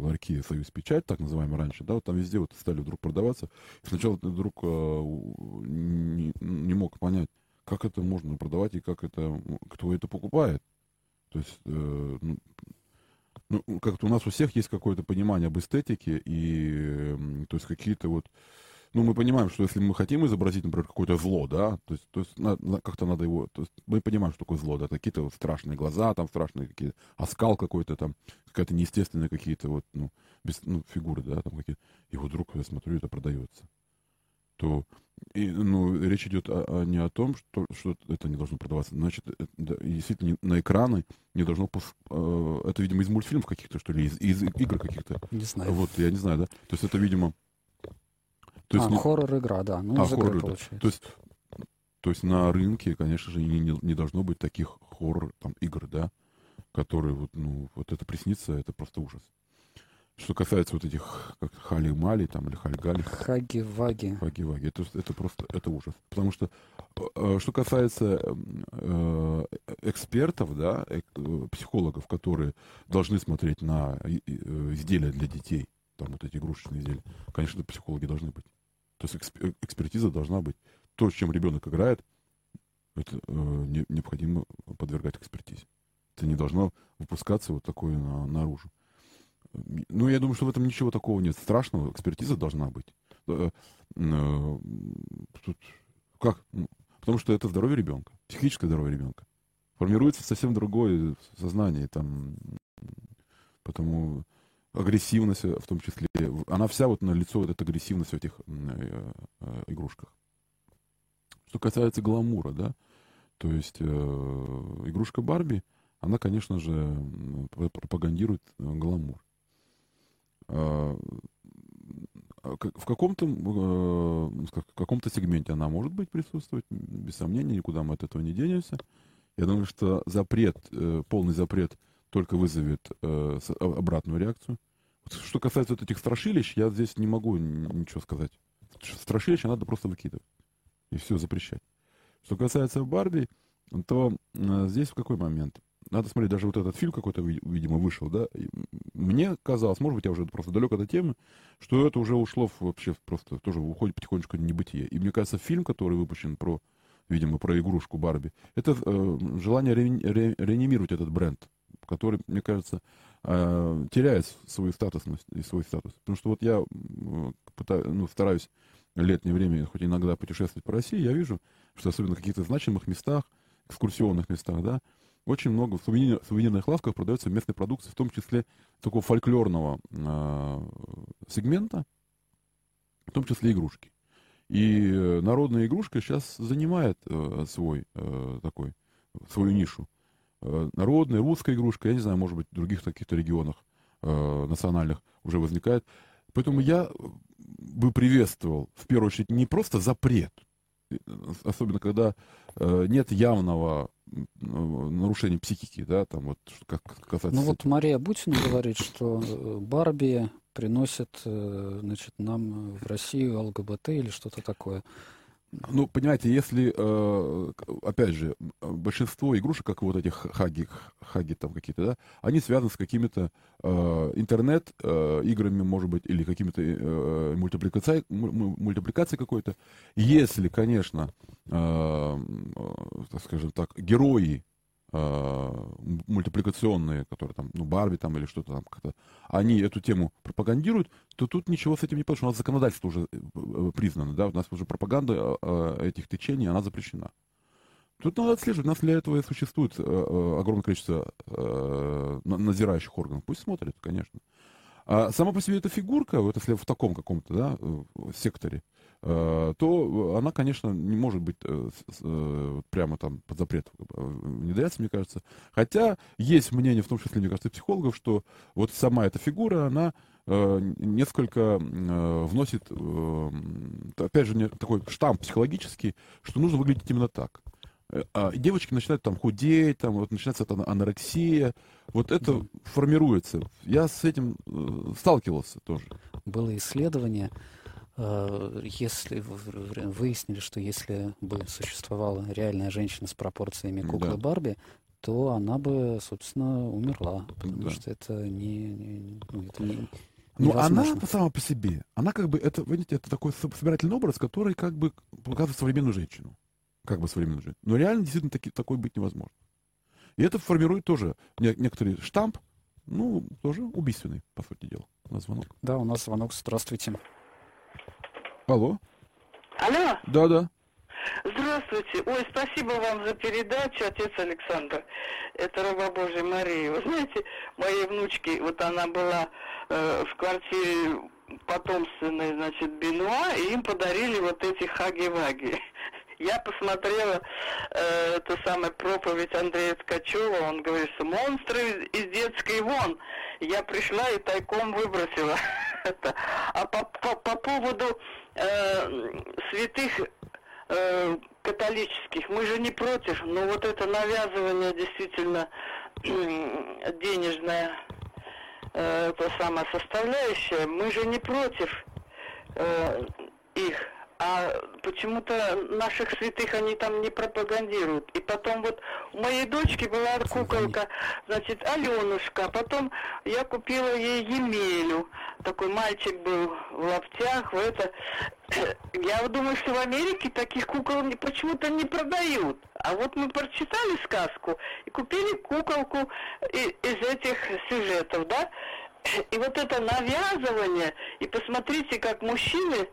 ларьки «Союз Печать», так называемые раньше, да, вот там везде вот стали вдруг продаваться. И сначала ты вдруг э, не, не мог понять, как это можно продавать и как это, кто это покупает. То есть, э, ну, ну, как-то у нас у всех есть какое-то понимание об эстетике и, э, то есть, какие-то вот ну, мы понимаем, что если мы хотим изобразить, например, какое-то зло, да, то есть, то есть на, на, как-то надо его, то есть мы понимаем, что такое зло, да, какие-то страшные глаза, там страшные какие-то, оскал какой-то там, какая-то неестественная какие-то вот, ну, без, ну, фигуры, да, там какие-то, и вот вдруг я смотрю, это продается, то, и, ну, речь идет о, о, не о том, что, что это не должно продаваться, значит, это, да, действительно, на экраны не должно, пус, э, это, видимо, из мультфильмов каких-то, что ли, из, из игр каких-то. Не знаю. Вот, я не знаю, да, то есть это, видимо, то есть, а, ну, хоррор-игра, да. Ну, а, хоррор, получается. То есть, то есть на рынке, конечно же, не, не должно быть таких хоррор-игр, да, которые вот, ну, вот это приснится, это просто ужас. Что касается вот этих как хали-мали там или хальгали. Хаги-ваги. Хаги-ваги. Это, это просто, это ужас. Потому что, э, что касается э, экспертов, да, э, психологов, которые должны смотреть на изделия для детей, там вот эти игрушечные изделия, конечно, психологи должны быть. То есть экспертиза должна быть. То, с чем ребенок играет, это э, не, необходимо подвергать экспертизе. Это не должно выпускаться вот такое на, наружу. Ну, я думаю, что в этом ничего такого нет страшного. Экспертиза должна быть. Э, э, тут, как? Ну, потому что это здоровье ребенка, психическое здоровье ребенка. Формируется совсем другое сознание. Там, потому агрессивность в том числе, она вся вот на лицо вот эта агрессивность в этих э, э, игрушках. Что касается гламура, да, то есть э, игрушка Барби, она, конечно же, пропагандирует э, гламур. Э, в каком-то э, в каком-то сегменте она может быть присутствовать, без сомнения, никуда мы от этого не денемся. Я думаю, что запрет, э, полный запрет только вызовет э, обратную реакцию. Что касается вот этих страшилищ, я здесь не могу ничего сказать. Страшилища надо просто выкидывать. И все запрещать. Что касается Барби, то э, здесь в какой момент? Надо смотреть, даже вот этот фильм какой-то, видимо, вышел, да. И мне казалось, может быть, я уже просто далек от этой темы, что это уже ушло в, вообще просто тоже уходит потихонечку в небытие. И мне кажется, фильм, который выпущен про, видимо, про игрушку Барби, это э, желание ре, ре, реанимировать этот бренд который, мне кажется, э, теряет свою статусность и свой статус. Потому что вот я пытаюсь, ну, стараюсь летнее время, хоть иногда путешествовать по России, я вижу, что особенно в каких-то значимых местах, экскурсионных местах, да, очень много в сувенирных лавках продается местной продукции, в том числе такого фольклорного э, сегмента, в том числе игрушки. И народная игрушка сейчас занимает э, свой э, такой, свою нишу. Э, народная, русская игрушка, я не знаю, может быть, в других каких-то регионах э, национальных уже возникает. Поэтому я бы приветствовал, в первую очередь, не просто запрет, э, особенно когда э, нет явного нарушения психики, да, там вот, как касается... Ну вот Мария Бутина говорит, что э, Барби приносит, значит, нам в Россию ЛГБТ или что-то такое. Ну, понимаете, если, э, опять же, большинство игрушек, как вот этих хаги, хаги там какие-то, да, они связаны с какими-то э, интернет-играми, может быть, или какими-то э, мультипликацией, мультипликацией какой-то. Если, конечно, так скажем так, герои Э, мультипликационные, которые там, ну, Барби там или что-то там, как-то, они эту тему пропагандируют, то тут ничего с этим не получится. У нас законодательство уже э, э, признано, да, у нас уже пропаганда этих течений, она запрещена. Тут надо отслеживать. У нас для этого и существует огромное количество надзирающих органов. Пусть смотрят, конечно. А сама по себе эта фигурка, вот если в таком каком-то да, секторе, Э, то она, конечно, не может быть э, э, прямо там под запрет внедряться, мне кажется. Хотя есть мнение, в том числе, мне кажется, психологов, что вот сама эта фигура, она несколько вносит, опять же, такой штамп психологический, что нужно выглядеть именно так. А девочки начинают там худеть, там вот начинается эта анорексия, вот это mm. формируется. Я с этим сталкивался тоже. Было исследование, Э, если выяснили, что если бы существовала реальная женщина с пропорциями куклы да. Барби, то она бы, собственно, умерла, потому да. что это не, не, ну, это не ну, она сама по себе, она как бы, это, видите, это такой собирательный образ, который как бы показывает современную женщину. Как бы современную женщину. Но реально действительно таки, такой быть невозможно. И это формирует тоже не, некоторый штамп, ну, тоже убийственный, по сути дела. У нас звонок. Да, у нас звонок. Здравствуйте. Алло. Алло. Да, да. Здравствуйте. Ой, спасибо вам за передачу, отец Александр. Это раба Божья Мария. Вы знаете, моей внучке, вот она была э, в квартире потомственной, значит, Бенуа, и им подарили вот эти хаги-ваги. Я посмотрела э, эту самую проповедь Андрея Ткачева, он говорит, что монстры из детской вон. Я пришла и тайком выбросила это. А по, по, по поводу э, святых э, католических, мы же не против, но вот это навязывание действительно э, денежная э, это самая составляющая, мы же не против э, их а почему-то наших святых они там не пропагандируют. И потом вот у моей дочки была куколка, значит, Аленушка, потом я купила ей Емелю, такой мальчик был в лаптях, в это. Я думаю, что в Америке таких кукол почему-то не продают. А вот мы прочитали сказку и купили куколку из этих сюжетов, да? И вот это навязывание, и посмотрите, как мужчины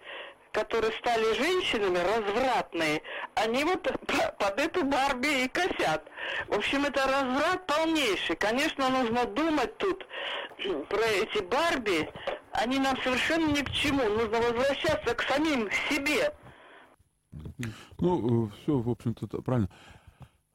которые стали женщинами, развратные, они вот под эту Барби и косят. В общем, это разврат полнейший. Конечно, нужно думать тут про эти Барби. Они нам совершенно ни к чему. Нужно возвращаться к самим себе. Ну, э, все, в общем-то, правильно.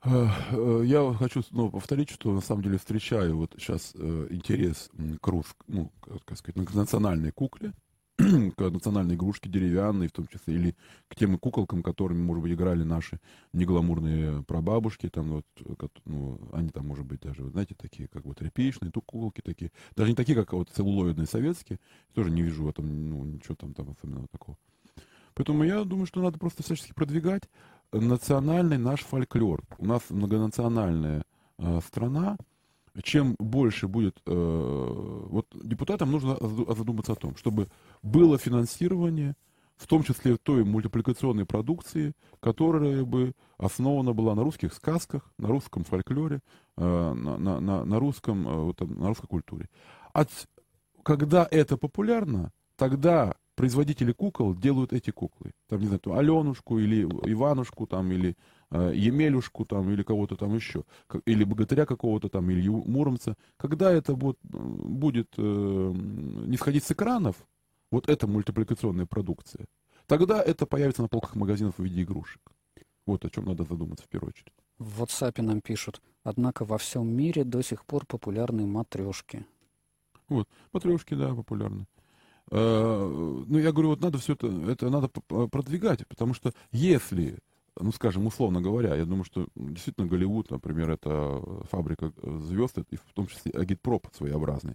Э, э, я хочу ну, повторить, что на самом деле встречаю вот сейчас интерес к рус, ну, как сказать, к национальной кукле, к национальной игрушке деревянной, в том числе, или к тем куколкам, которыми, может быть, играли наши негламурные прабабушки, там вот, ну, они там, может быть, даже, знаете, такие, как бы тряпичные, тут куколки такие, даже не такие, как вот целлулоидные советские, тоже не вижу в этом, ну, ничего там, там особенного такого. Поэтому я думаю, что надо просто всячески продвигать национальный наш фольклор. У нас многонациональная э, страна, чем больше будет... Э, вот депутатам нужно задуматься о том, чтобы было финансирование, в том числе той мультипликационной продукции, которая бы основана была на русских сказках, на русском фольклоре, э, на, на, на, на, русском, э, вот, на русской культуре. От, когда это популярно, тогда производители кукол делают эти куклы. Там, не знаю, там, Аленушку или Иванушку, там, или э, Емелюшку, там, или кого-то там еще, или богатыря какого-то там, или Муромца. Когда это вот, будет э, не сходить с экранов, вот эта мультипликационная продукция, тогда это появится на полках магазинов в виде игрушек. Вот о чем надо задуматься в первую очередь. В WhatsApp нам пишут, однако во всем мире до сих пор популярны матрешки. Вот, матрешки, да, популярны. Э, ну, я говорю, вот надо все это, это надо продвигать, потому что если, ну, скажем, условно говоря, я думаю, что действительно Голливуд, например, это фабрика звезд, и в том числе агитпроп своеобразный.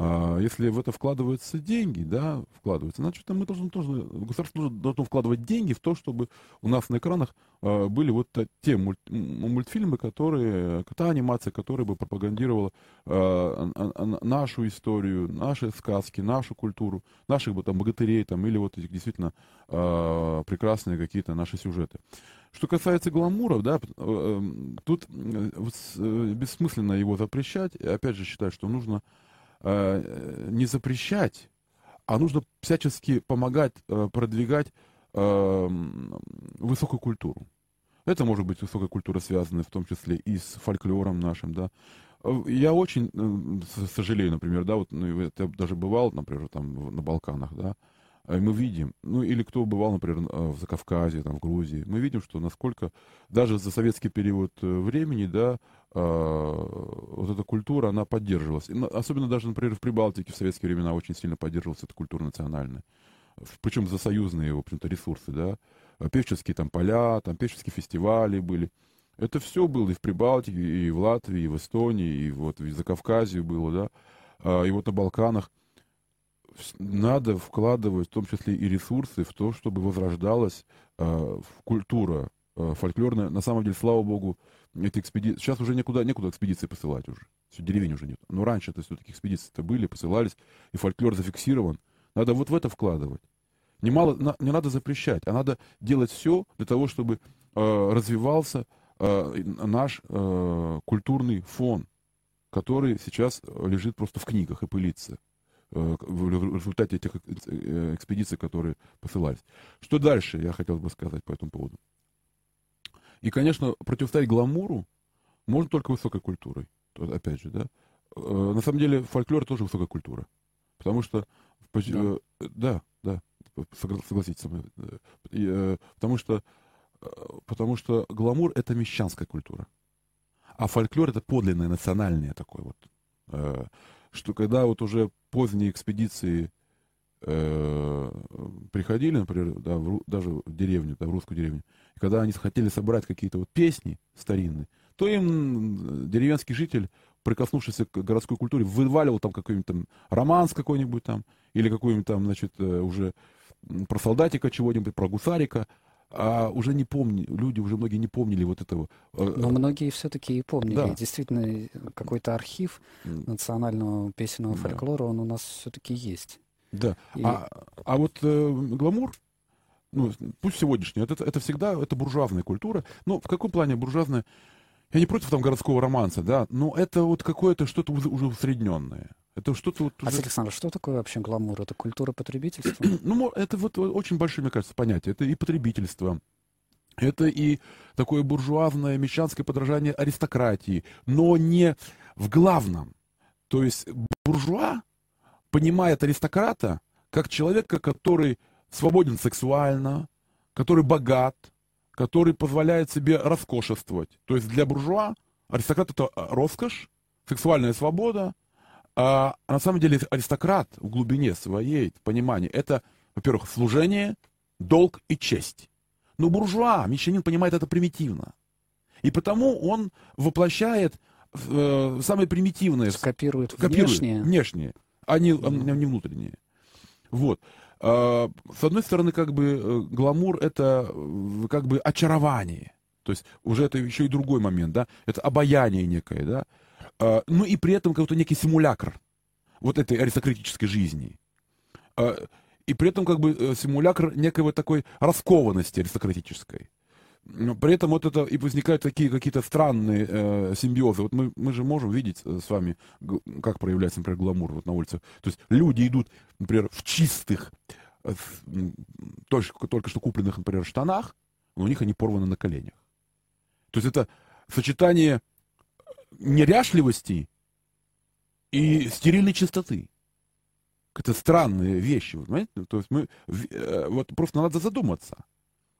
А если в это вкладываются деньги, да, вкладываются, значит, мы должны тоже, государство должно, вкладывать деньги в то, чтобы у нас на экранах э, были вот те мульт, мультфильмы, которые, та анимация, которая бы пропагандировала э, нашу историю, наши сказки, нашу культуру, наших бы там богатырей там, или вот этих действительно э, прекрасные какие-то наши сюжеты. Что касается гламура, да, э, тут э, бессмысленно его запрещать. Опять же считаю, что нужно Э, не запрещать, а нужно всячески помогать э, продвигать э, высокую культуру. Это может быть высокая культура, связанная в том числе и с фольклором нашим, да. Я очень сожалею, например, да, вот ну, я даже бывал, например, там на Балканах, да, мы видим, ну или кто бывал, например, в Закавказье, там, в Грузии, мы видим, что насколько даже за советский период времени, да, вот эта культура, она поддерживалась. особенно даже, например, в Прибалтике в советские времена очень сильно поддерживалась эта культура национальная. Причем за союзные, в общем-то, ресурсы, да. Певческие там поля, там певческие фестивали были. Это все было и в Прибалтике, и в Латвии, и в Эстонии, и вот в Закавказье было, да. А, и вот на Балканах. Надо вкладывать в том числе и ресурсы в то, чтобы возрождалась э, культура э, фольклорная. На самом деле, слава богу, эти экспедиции... Сейчас уже некуда, некуда экспедиции посылать уже. Все, деревень уже нет. Но раньше это все-таки экспедиции-то были, посылались, и фольклор зафиксирован. Надо вот в это вкладывать. Не, мало, на, не надо запрещать, а надо делать все для того, чтобы э, развивался э, наш э, культурный фон, который сейчас лежит просто в книгах и пылится э, в результате этих э, экспедиций, которые посылались. Что дальше, я хотел бы сказать по этому поводу. И, конечно, противостоять гламуру можно только высокой культурой. Опять же, да. Э, на самом деле фольклор тоже высокая культура. Потому что... Да, э, да, да согласитесь со мной. Э, потому что, потому что гламур — это мещанская культура. А фольклор — это подлинное, национальное такое вот. Что когда вот уже поздние экспедиции приходили, например, да, в, даже в деревню, да, в русскую деревню, и когда они хотели собрать какие-то вот песни старинные, то им деревенский житель, прикоснувшись к городской культуре, вываливал там какой-нибудь там романс какой-нибудь там, или какой-нибудь там, значит, э, уже про солдатика чего-нибудь, про гусарика, а уже не помню, люди уже многие не помнили вот этого. Э, Но многие все-таки и помнили. Да. Действительно, какой-то архив национального песенного да. фольклора, он у нас все-таки есть. Да. И... А, а вот э, гламур, ну, пусть сегодняшний, это, это всегда, это буржуазная культура. Но в каком плане буржуазная? Я не против там городского романса, да, но это вот какое-то что-то уже усредненное. Это что-то вот... Уже... Александр, что такое вообще гламур? Это культура потребительства? ну, это вот очень большое, мне кажется, понятие. Это и потребительство, это и такое буржуазное мещанское подражание аристократии, но не в главном. То есть буржуа понимает аристократа как человека, который свободен сексуально, который богат, который позволяет себе роскошествовать. То есть для буржуа аристократ это а, роскошь, сексуальная свобода, а на самом деле аристократ в глубине своей понимания это, во-первых, служение, долг и честь. Но буржуа, мещанин понимает это примитивно. И потому он воплощает э, самые примитивные. Скопирует копирует внешнее. Внешнее, не, а не внутреннее. Вот. А, с одной стороны, как бы э, гламур это э, как бы очарование. То есть уже это еще и другой момент, да, это обаяние некое, да. А, ну и при этом какой-то некий симулякр вот этой аристократической жизни. А, и при этом как бы э, симулякр некой вот такой раскованности аристократической. Но при этом вот это и возникают такие какие-то странные э, симбиозы. Вот мы, мы же можем видеть с вами, как проявляется, например, гламур вот на улице. То есть люди идут, например, в чистых, э, только, только что купленных, например, штанах, но у них они порваны на коленях. То есть это сочетание неряшливости и стерильной чистоты. Это странные вещи, понимаете? То есть мы, э, вот просто надо задуматься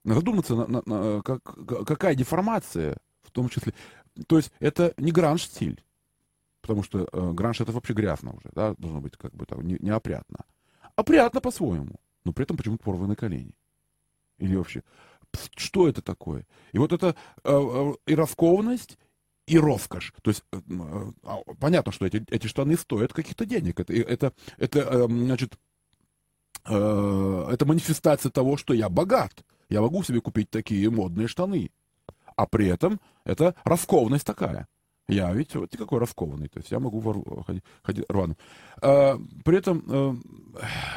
задуматься, на, на, на, как, какая деформация в том числе. То есть это не гранж-стиль, потому что э, гранж это вообще грязно уже, да, должно быть как бы там не, неопрятно. Опрятно по-своему, но при этом почему-то порваны колени. Или вообще, что это такое? И вот это э, э, и раскованность, и роскошь. То есть э, а, понятно, что эти, эти штаны стоят каких-то денег. Это, это, это эм, значит, э, это манифестация того, что я богат. Я могу себе купить такие модные штаны. А при этом это раскованность такая. Я ведь вот какой раскованный, то есть я могу вор... ходить, ходить. А, при этом а,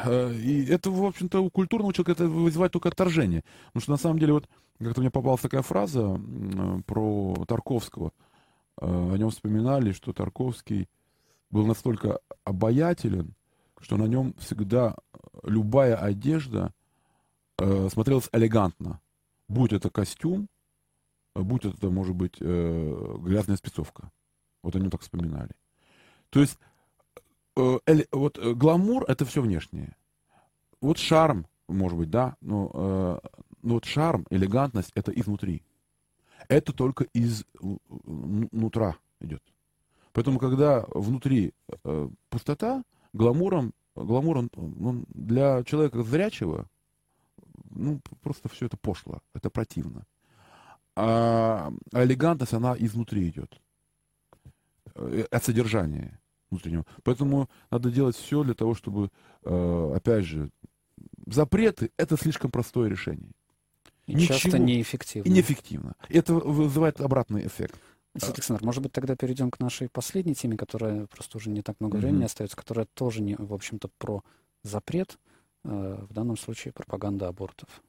а, и это, в общем-то, у культурного человека это вызывает только отторжение. Потому что на самом деле вот как-то мне попалась такая фраза про Тарковского. А, о нем вспоминали, что Тарковский был настолько обаятелен, что на нем всегда любая одежда э, смотрелась элегантно. Будь это костюм, будь это, может быть, э, грязная спецовка. Вот они так вспоминали. То есть, э, э, вот э, гламур — это все внешнее. Вот шарм, может быть, да, но, э, но вот шарм, элегантность — это изнутри. Это только из нутра идет. Поэтому, когда внутри э, пустота, гламуром, гламуром ну, для человека зрячего, ну, просто все это пошло, это противно а, а элегантность, она изнутри идет. Э, от содержания внутреннего. Поэтому надо делать все для того, чтобы, э, опять же, запреты — это слишком простое решение. И Ничего. часто неэффективно. И неэффективно. Это вызывает обратный эффект. Александр, может быть, тогда перейдем к нашей последней теме, которая просто уже не так много времени mm-hmm. остается, которая тоже, не, в общем-то, про запрет, э, в данном случае пропаганда абортов.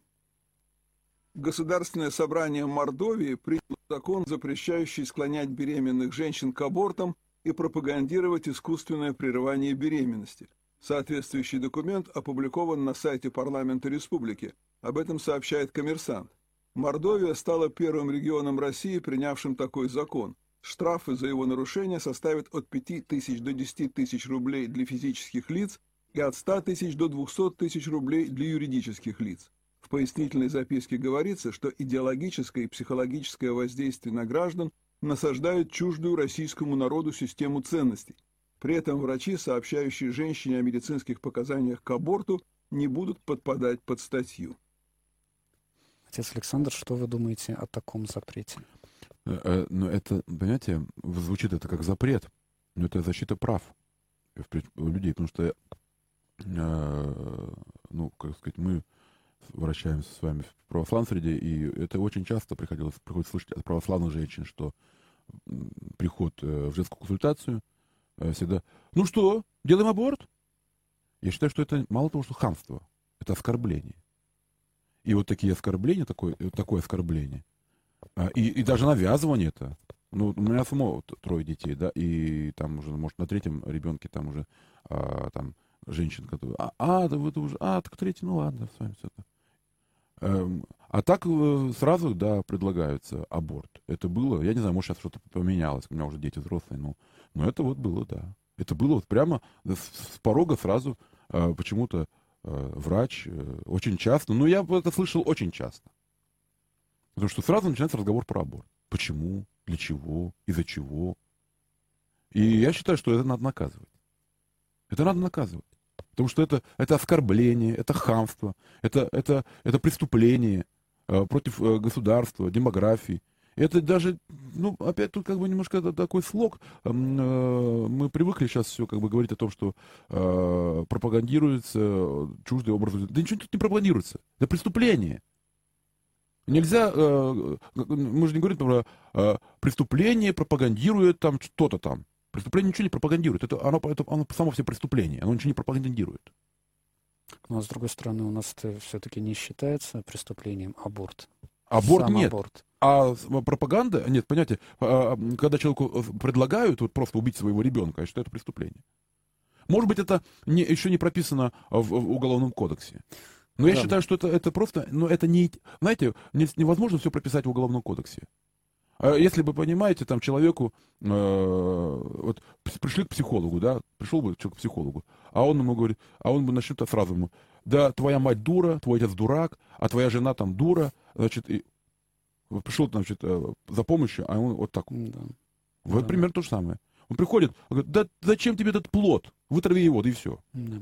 Государственное собрание Мордовии приняло закон, запрещающий склонять беременных женщин к абортам и пропагандировать искусственное прерывание беременности. Соответствующий документ опубликован на сайте парламента республики. Об этом сообщает коммерсант. Мордовия стала первым регионом России, принявшим такой закон. Штрафы за его нарушение составят от 5 тысяч до 10 тысяч рублей для физических лиц и от 100 тысяч до 200 тысяч рублей для юридических лиц. В пояснительной записке говорится, что идеологическое и психологическое воздействие на граждан насаждают чуждую российскому народу систему ценностей. При этом врачи, сообщающие женщине о медицинских показаниях к аборту, не будут подпадать под статью. Отец Александр, что вы думаете о таком запрете? Э, э, ну, это, понимаете, звучит это как запрет, но это защита прав людей, потому что, э, ну, как сказать, мы вращаемся с вами в православной среде, и это очень часто приходилось, приходится слышать от православных женщин, что приход э, в женскую консультацию э, всегда, ну что, делаем аборт? Я считаю, что это мало того, что хамство, это оскорбление. И вот такие оскорбления, такое, такое оскорбление, а, и, и даже навязывание это, ну, у меня самого трое детей, да, и там уже, может, на третьем ребенке там уже, а, там, женщин, которые, а, а, да вы это уже, а, так третий, ну ладно, с вами все это. Эм, а так э, сразу, да, предлагается аборт. Это было, я не знаю, может, сейчас что-то поменялось, у меня уже дети взрослые, но, но это вот было, да. Это было вот прямо с, с порога сразу э, почему-то э, врач э, очень часто, ну, я это слышал очень часто. Потому что сразу начинается разговор про аборт. Почему, для чего, из-за чего. И я считаю, что это надо наказывать. Это надо наказывать. Потому что это, это оскорбление, это хамство, это, это, это преступление э, против э, государства, демографии. Это даже, ну, опять тут как бы немножко такой слог. Э, мы привыкли сейчас все как бы говорить о том, что э, пропагандируется чуждый образ. Да ничего тут не пропагандируется. Это преступление. Нельзя, э, мы же не говорим про э, преступление пропагандирует там что-то там. Преступление ничего не пропагандирует. Это, оно, это, оно само все преступление. Оно ничего не пропагандирует. Но, с другой стороны, у нас это все-таки не считается преступлением аборт. Аборт Сам нет. Аборт. А пропаганда, нет, понимаете, а, когда человеку э, предлагают вот просто убить своего ребенка, я считаю, это преступление. Может быть, это не, еще не прописано в, в Уголовном кодексе. Но да. я считаю, что это, это просто, ну, это не, знаете, невозможно все прописать в Уголовном кодексе. А если вы понимаете, там человеку, э, вот пришли к психологу, да, пришел бы человек к психологу, а он ему говорит, а он бы начнет сразу ему, да, твоя мать дура, твой отец дурак, а твоя жена там дура, значит, и пришел, значит, э, за помощью, а он вот так. Да. Вот да. примерно то же самое. Он приходит, он говорит, да зачем тебе этот плод? Вытрави его, да и все. Да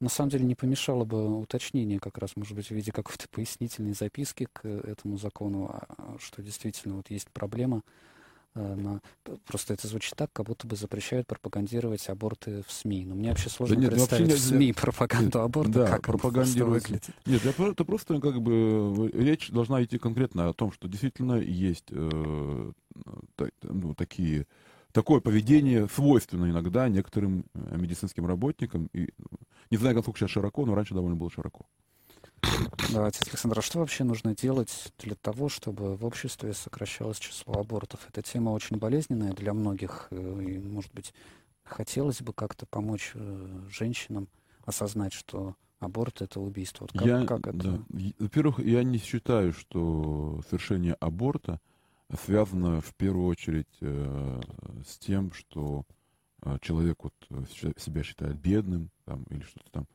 на самом деле не помешало бы уточнение как раз, может быть, в виде какой-то пояснительной записки к этому закону, а, что действительно вот есть проблема э, на... Просто это звучит так, как будто бы запрещают пропагандировать аборты в СМИ. Но мне вообще сложно да нет, представить в СМИ пропаганду аборта, да, как пропагандировать. выглядит. Нет, это просто как бы речь должна идти конкретно о том, что действительно есть э, ну, такие такое поведение свойственно иногда некоторым э, медицинским работникам. И, не знаю, насколько сейчас широко, но раньше довольно было широко. Давайте, Александр, а что вообще нужно делать для того, чтобы в обществе сокращалось число абортов? Эта тема очень болезненная для многих, э, и, может быть, хотелось бы как-то помочь э, женщинам осознать, что аборт — это убийство. Вот как, я, как это? Да. Во-первых, я не считаю, что совершение аборта связано в первую очередь э, с тем, что человек вот себя считает бедным там, или что-то там.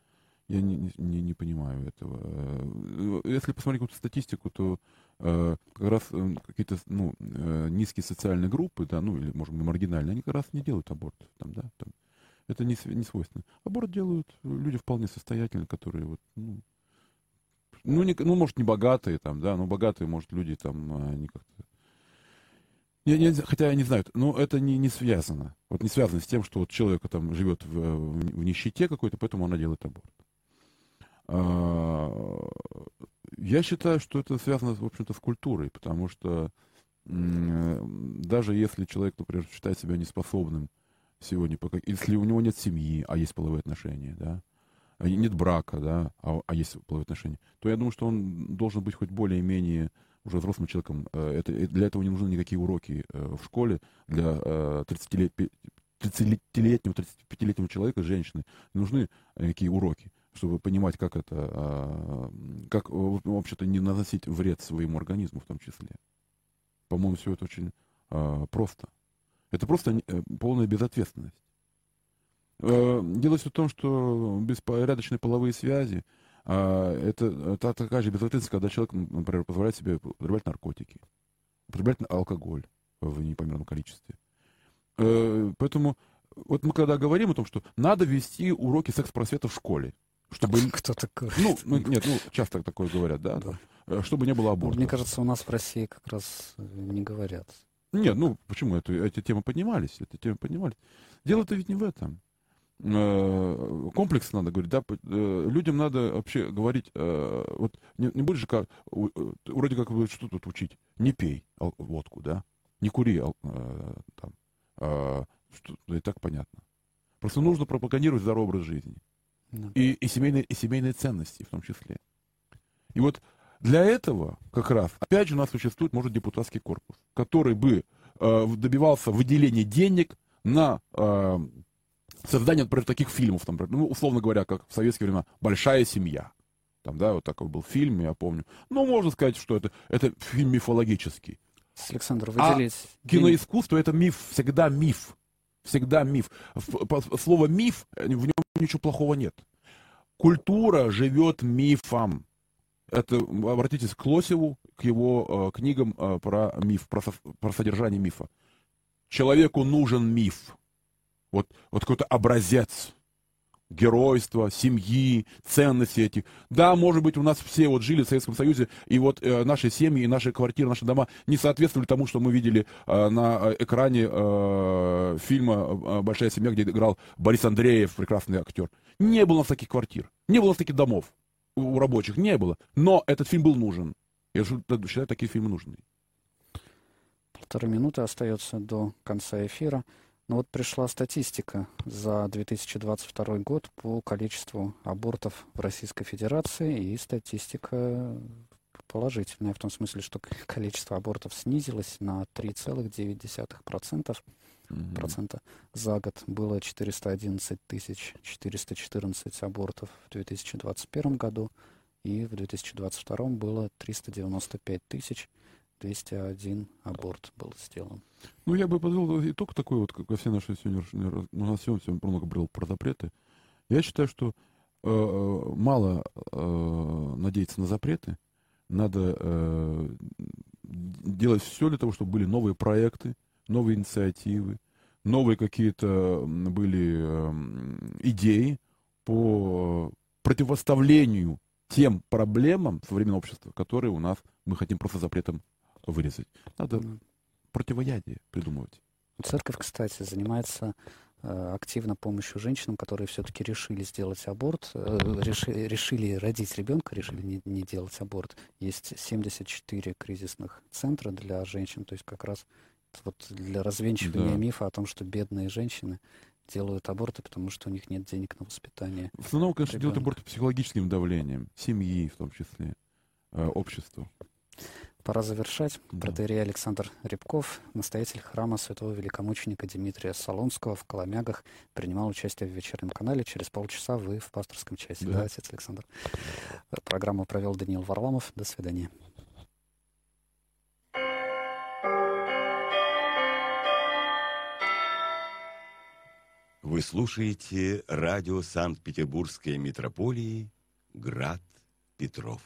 Я не, не, не понимаю этого. Э, если посмотреть какую-то статистику, то э, как раз э, какие-то ну, э, низкие социальные группы, да, ну или, может быть, маргинальные, они как раз не делают аборт. Там, да, там. Это не, не свойственно. Аборт делают люди вполне состоятельные, которые вот, ну, ну, не, ну, может, не богатые там, да, но богатые, может, люди там, они как-то я, я, хотя я не знаю, но это не, не связано. Вот не связано с тем, что вот человек там живет в, в нищете какой-то, поэтому она делает аборт. А, я считаю, что это связано, в общем-то, с культурой, потому что даже если человек, например, считает себя неспособным сегодня, если у него нет семьи, а есть половые отношения, да, а нет брака, да, а, а есть половые отношения, то я думаю, что он должен быть хоть более-менее уже взрослым человеком. Э, это, для этого не нужны никакие уроки э, в школе для 30-летнего, 35-летнего человека, женщины. Не нужны никакие уроки чтобы понимать, как это, а, как, вообще-то, не наносить вред своему организму в том числе. По-моему, все это очень а, просто. Это просто э, полная безответственность. Э, дело все в том, что беспорядочные половые связи это, это такая же безответственность, когда человек, например, позволяет себе употреблять наркотики, употреблять алкоголь в непомерном количестве. Э, поэтому вот мы когда говорим о том, что надо вести уроки секс-просвета в школе, чтобы... Кто такой? Ну, ну, нет, ну, часто такое говорят, да, да. Э, чтобы не было аборта. Мне кажется, у нас в России как раз не говорят. Нет, ну, почему? Это, эти темы поднимались, эти темы поднимались. Дело-то ведь не в этом. Э, комплекс надо говорить, да, э, людям надо вообще говорить, вот не, не будешь же как, вроде как что тут учить, не пей водку, да, не кури там, что, и так понятно. Просто нужно пропагандировать здоровый образ жизни. Да. И, и, семейные, и семейные ценности в том числе. И вот для этого как раз, опять же, у нас существует, может, депутатский корпус, который бы э, добивался выделения денег на э, создание, например, таких фильмов, там, ну, условно говоря, как в советские времена, «Большая семья». Там, да, вот такой был фильм, я помню. Ну, можно сказать, что это, это фильм мифологический. Александр, выделить... А киноискусство — это миф, всегда миф всегда миф. Слово миф, в нем ничего плохого нет. Культура живет мифом. Это, обратитесь к Лосеву, к его э, книгам э, про миф, про, про содержание мифа. Человеку нужен миф. Вот, вот какой-то образец геройства, семьи, ценности этих. Да, может быть, у нас все вот жили в Советском Союзе, и вот э, наши семьи, наши квартиры, наши дома не соответствовали тому, что мы видели э, на э, экране э, фильма э, «Большая семья», где играл Борис Андреев, прекрасный актер. Не было у нас таких квартир, не было у нас таких домов у, у рабочих, не было. Но этот фильм был нужен. Я считаю, такие фильмы нужны. Полторы минуты остается до конца эфира. Ну вот пришла статистика за 2022 год по количеству абортов в Российской Федерации, и статистика положительная, в том смысле, что количество абортов снизилось на 3,9%. Mm-hmm. процента за год было 411 тысяч 414 абортов в 2021 году, и в 2022 было 395 тысяч 201 аборт был сделан. Ну, я бы подвел итог такой вот, как все наши сегодняшние... У нас сегодня все много было про запреты. Я считаю, что э, э, мало э, надеяться на запреты. Надо э, делать все для того, чтобы были новые проекты, новые инициативы, новые какие-то были э, идеи по противоставлению тем проблемам современного общества, которые у нас мы хотим просто запретом вырезать. Надо противоядие придумывать. Церковь, кстати, занимается э, активно помощью женщинам, которые все-таки решили сделать аборт, э, реши, решили родить ребенка, решили не, не делать аборт. Есть 74 кризисных центра для женщин, то есть как раз вот для развенчивания Да. мифа о том, что бедные женщины делают аборты, потому что у них нет денег на воспитание. В основном, конечно, делают Ребенок. аборт психологическим давлением, семьи в том числе, э, обществу. Пора завершать. Да. Протеерей Александр Рябков, настоятель храма святого великомученика Дмитрия Солонского в Коломягах, принимал участие в вечернем канале. Через полчаса вы в пасторском часе. Да. Да, отец Александр. Программу провел Даниил Варламов. До свидания. Вы слушаете радио Санкт-Петербургской митрополии «Град Петров».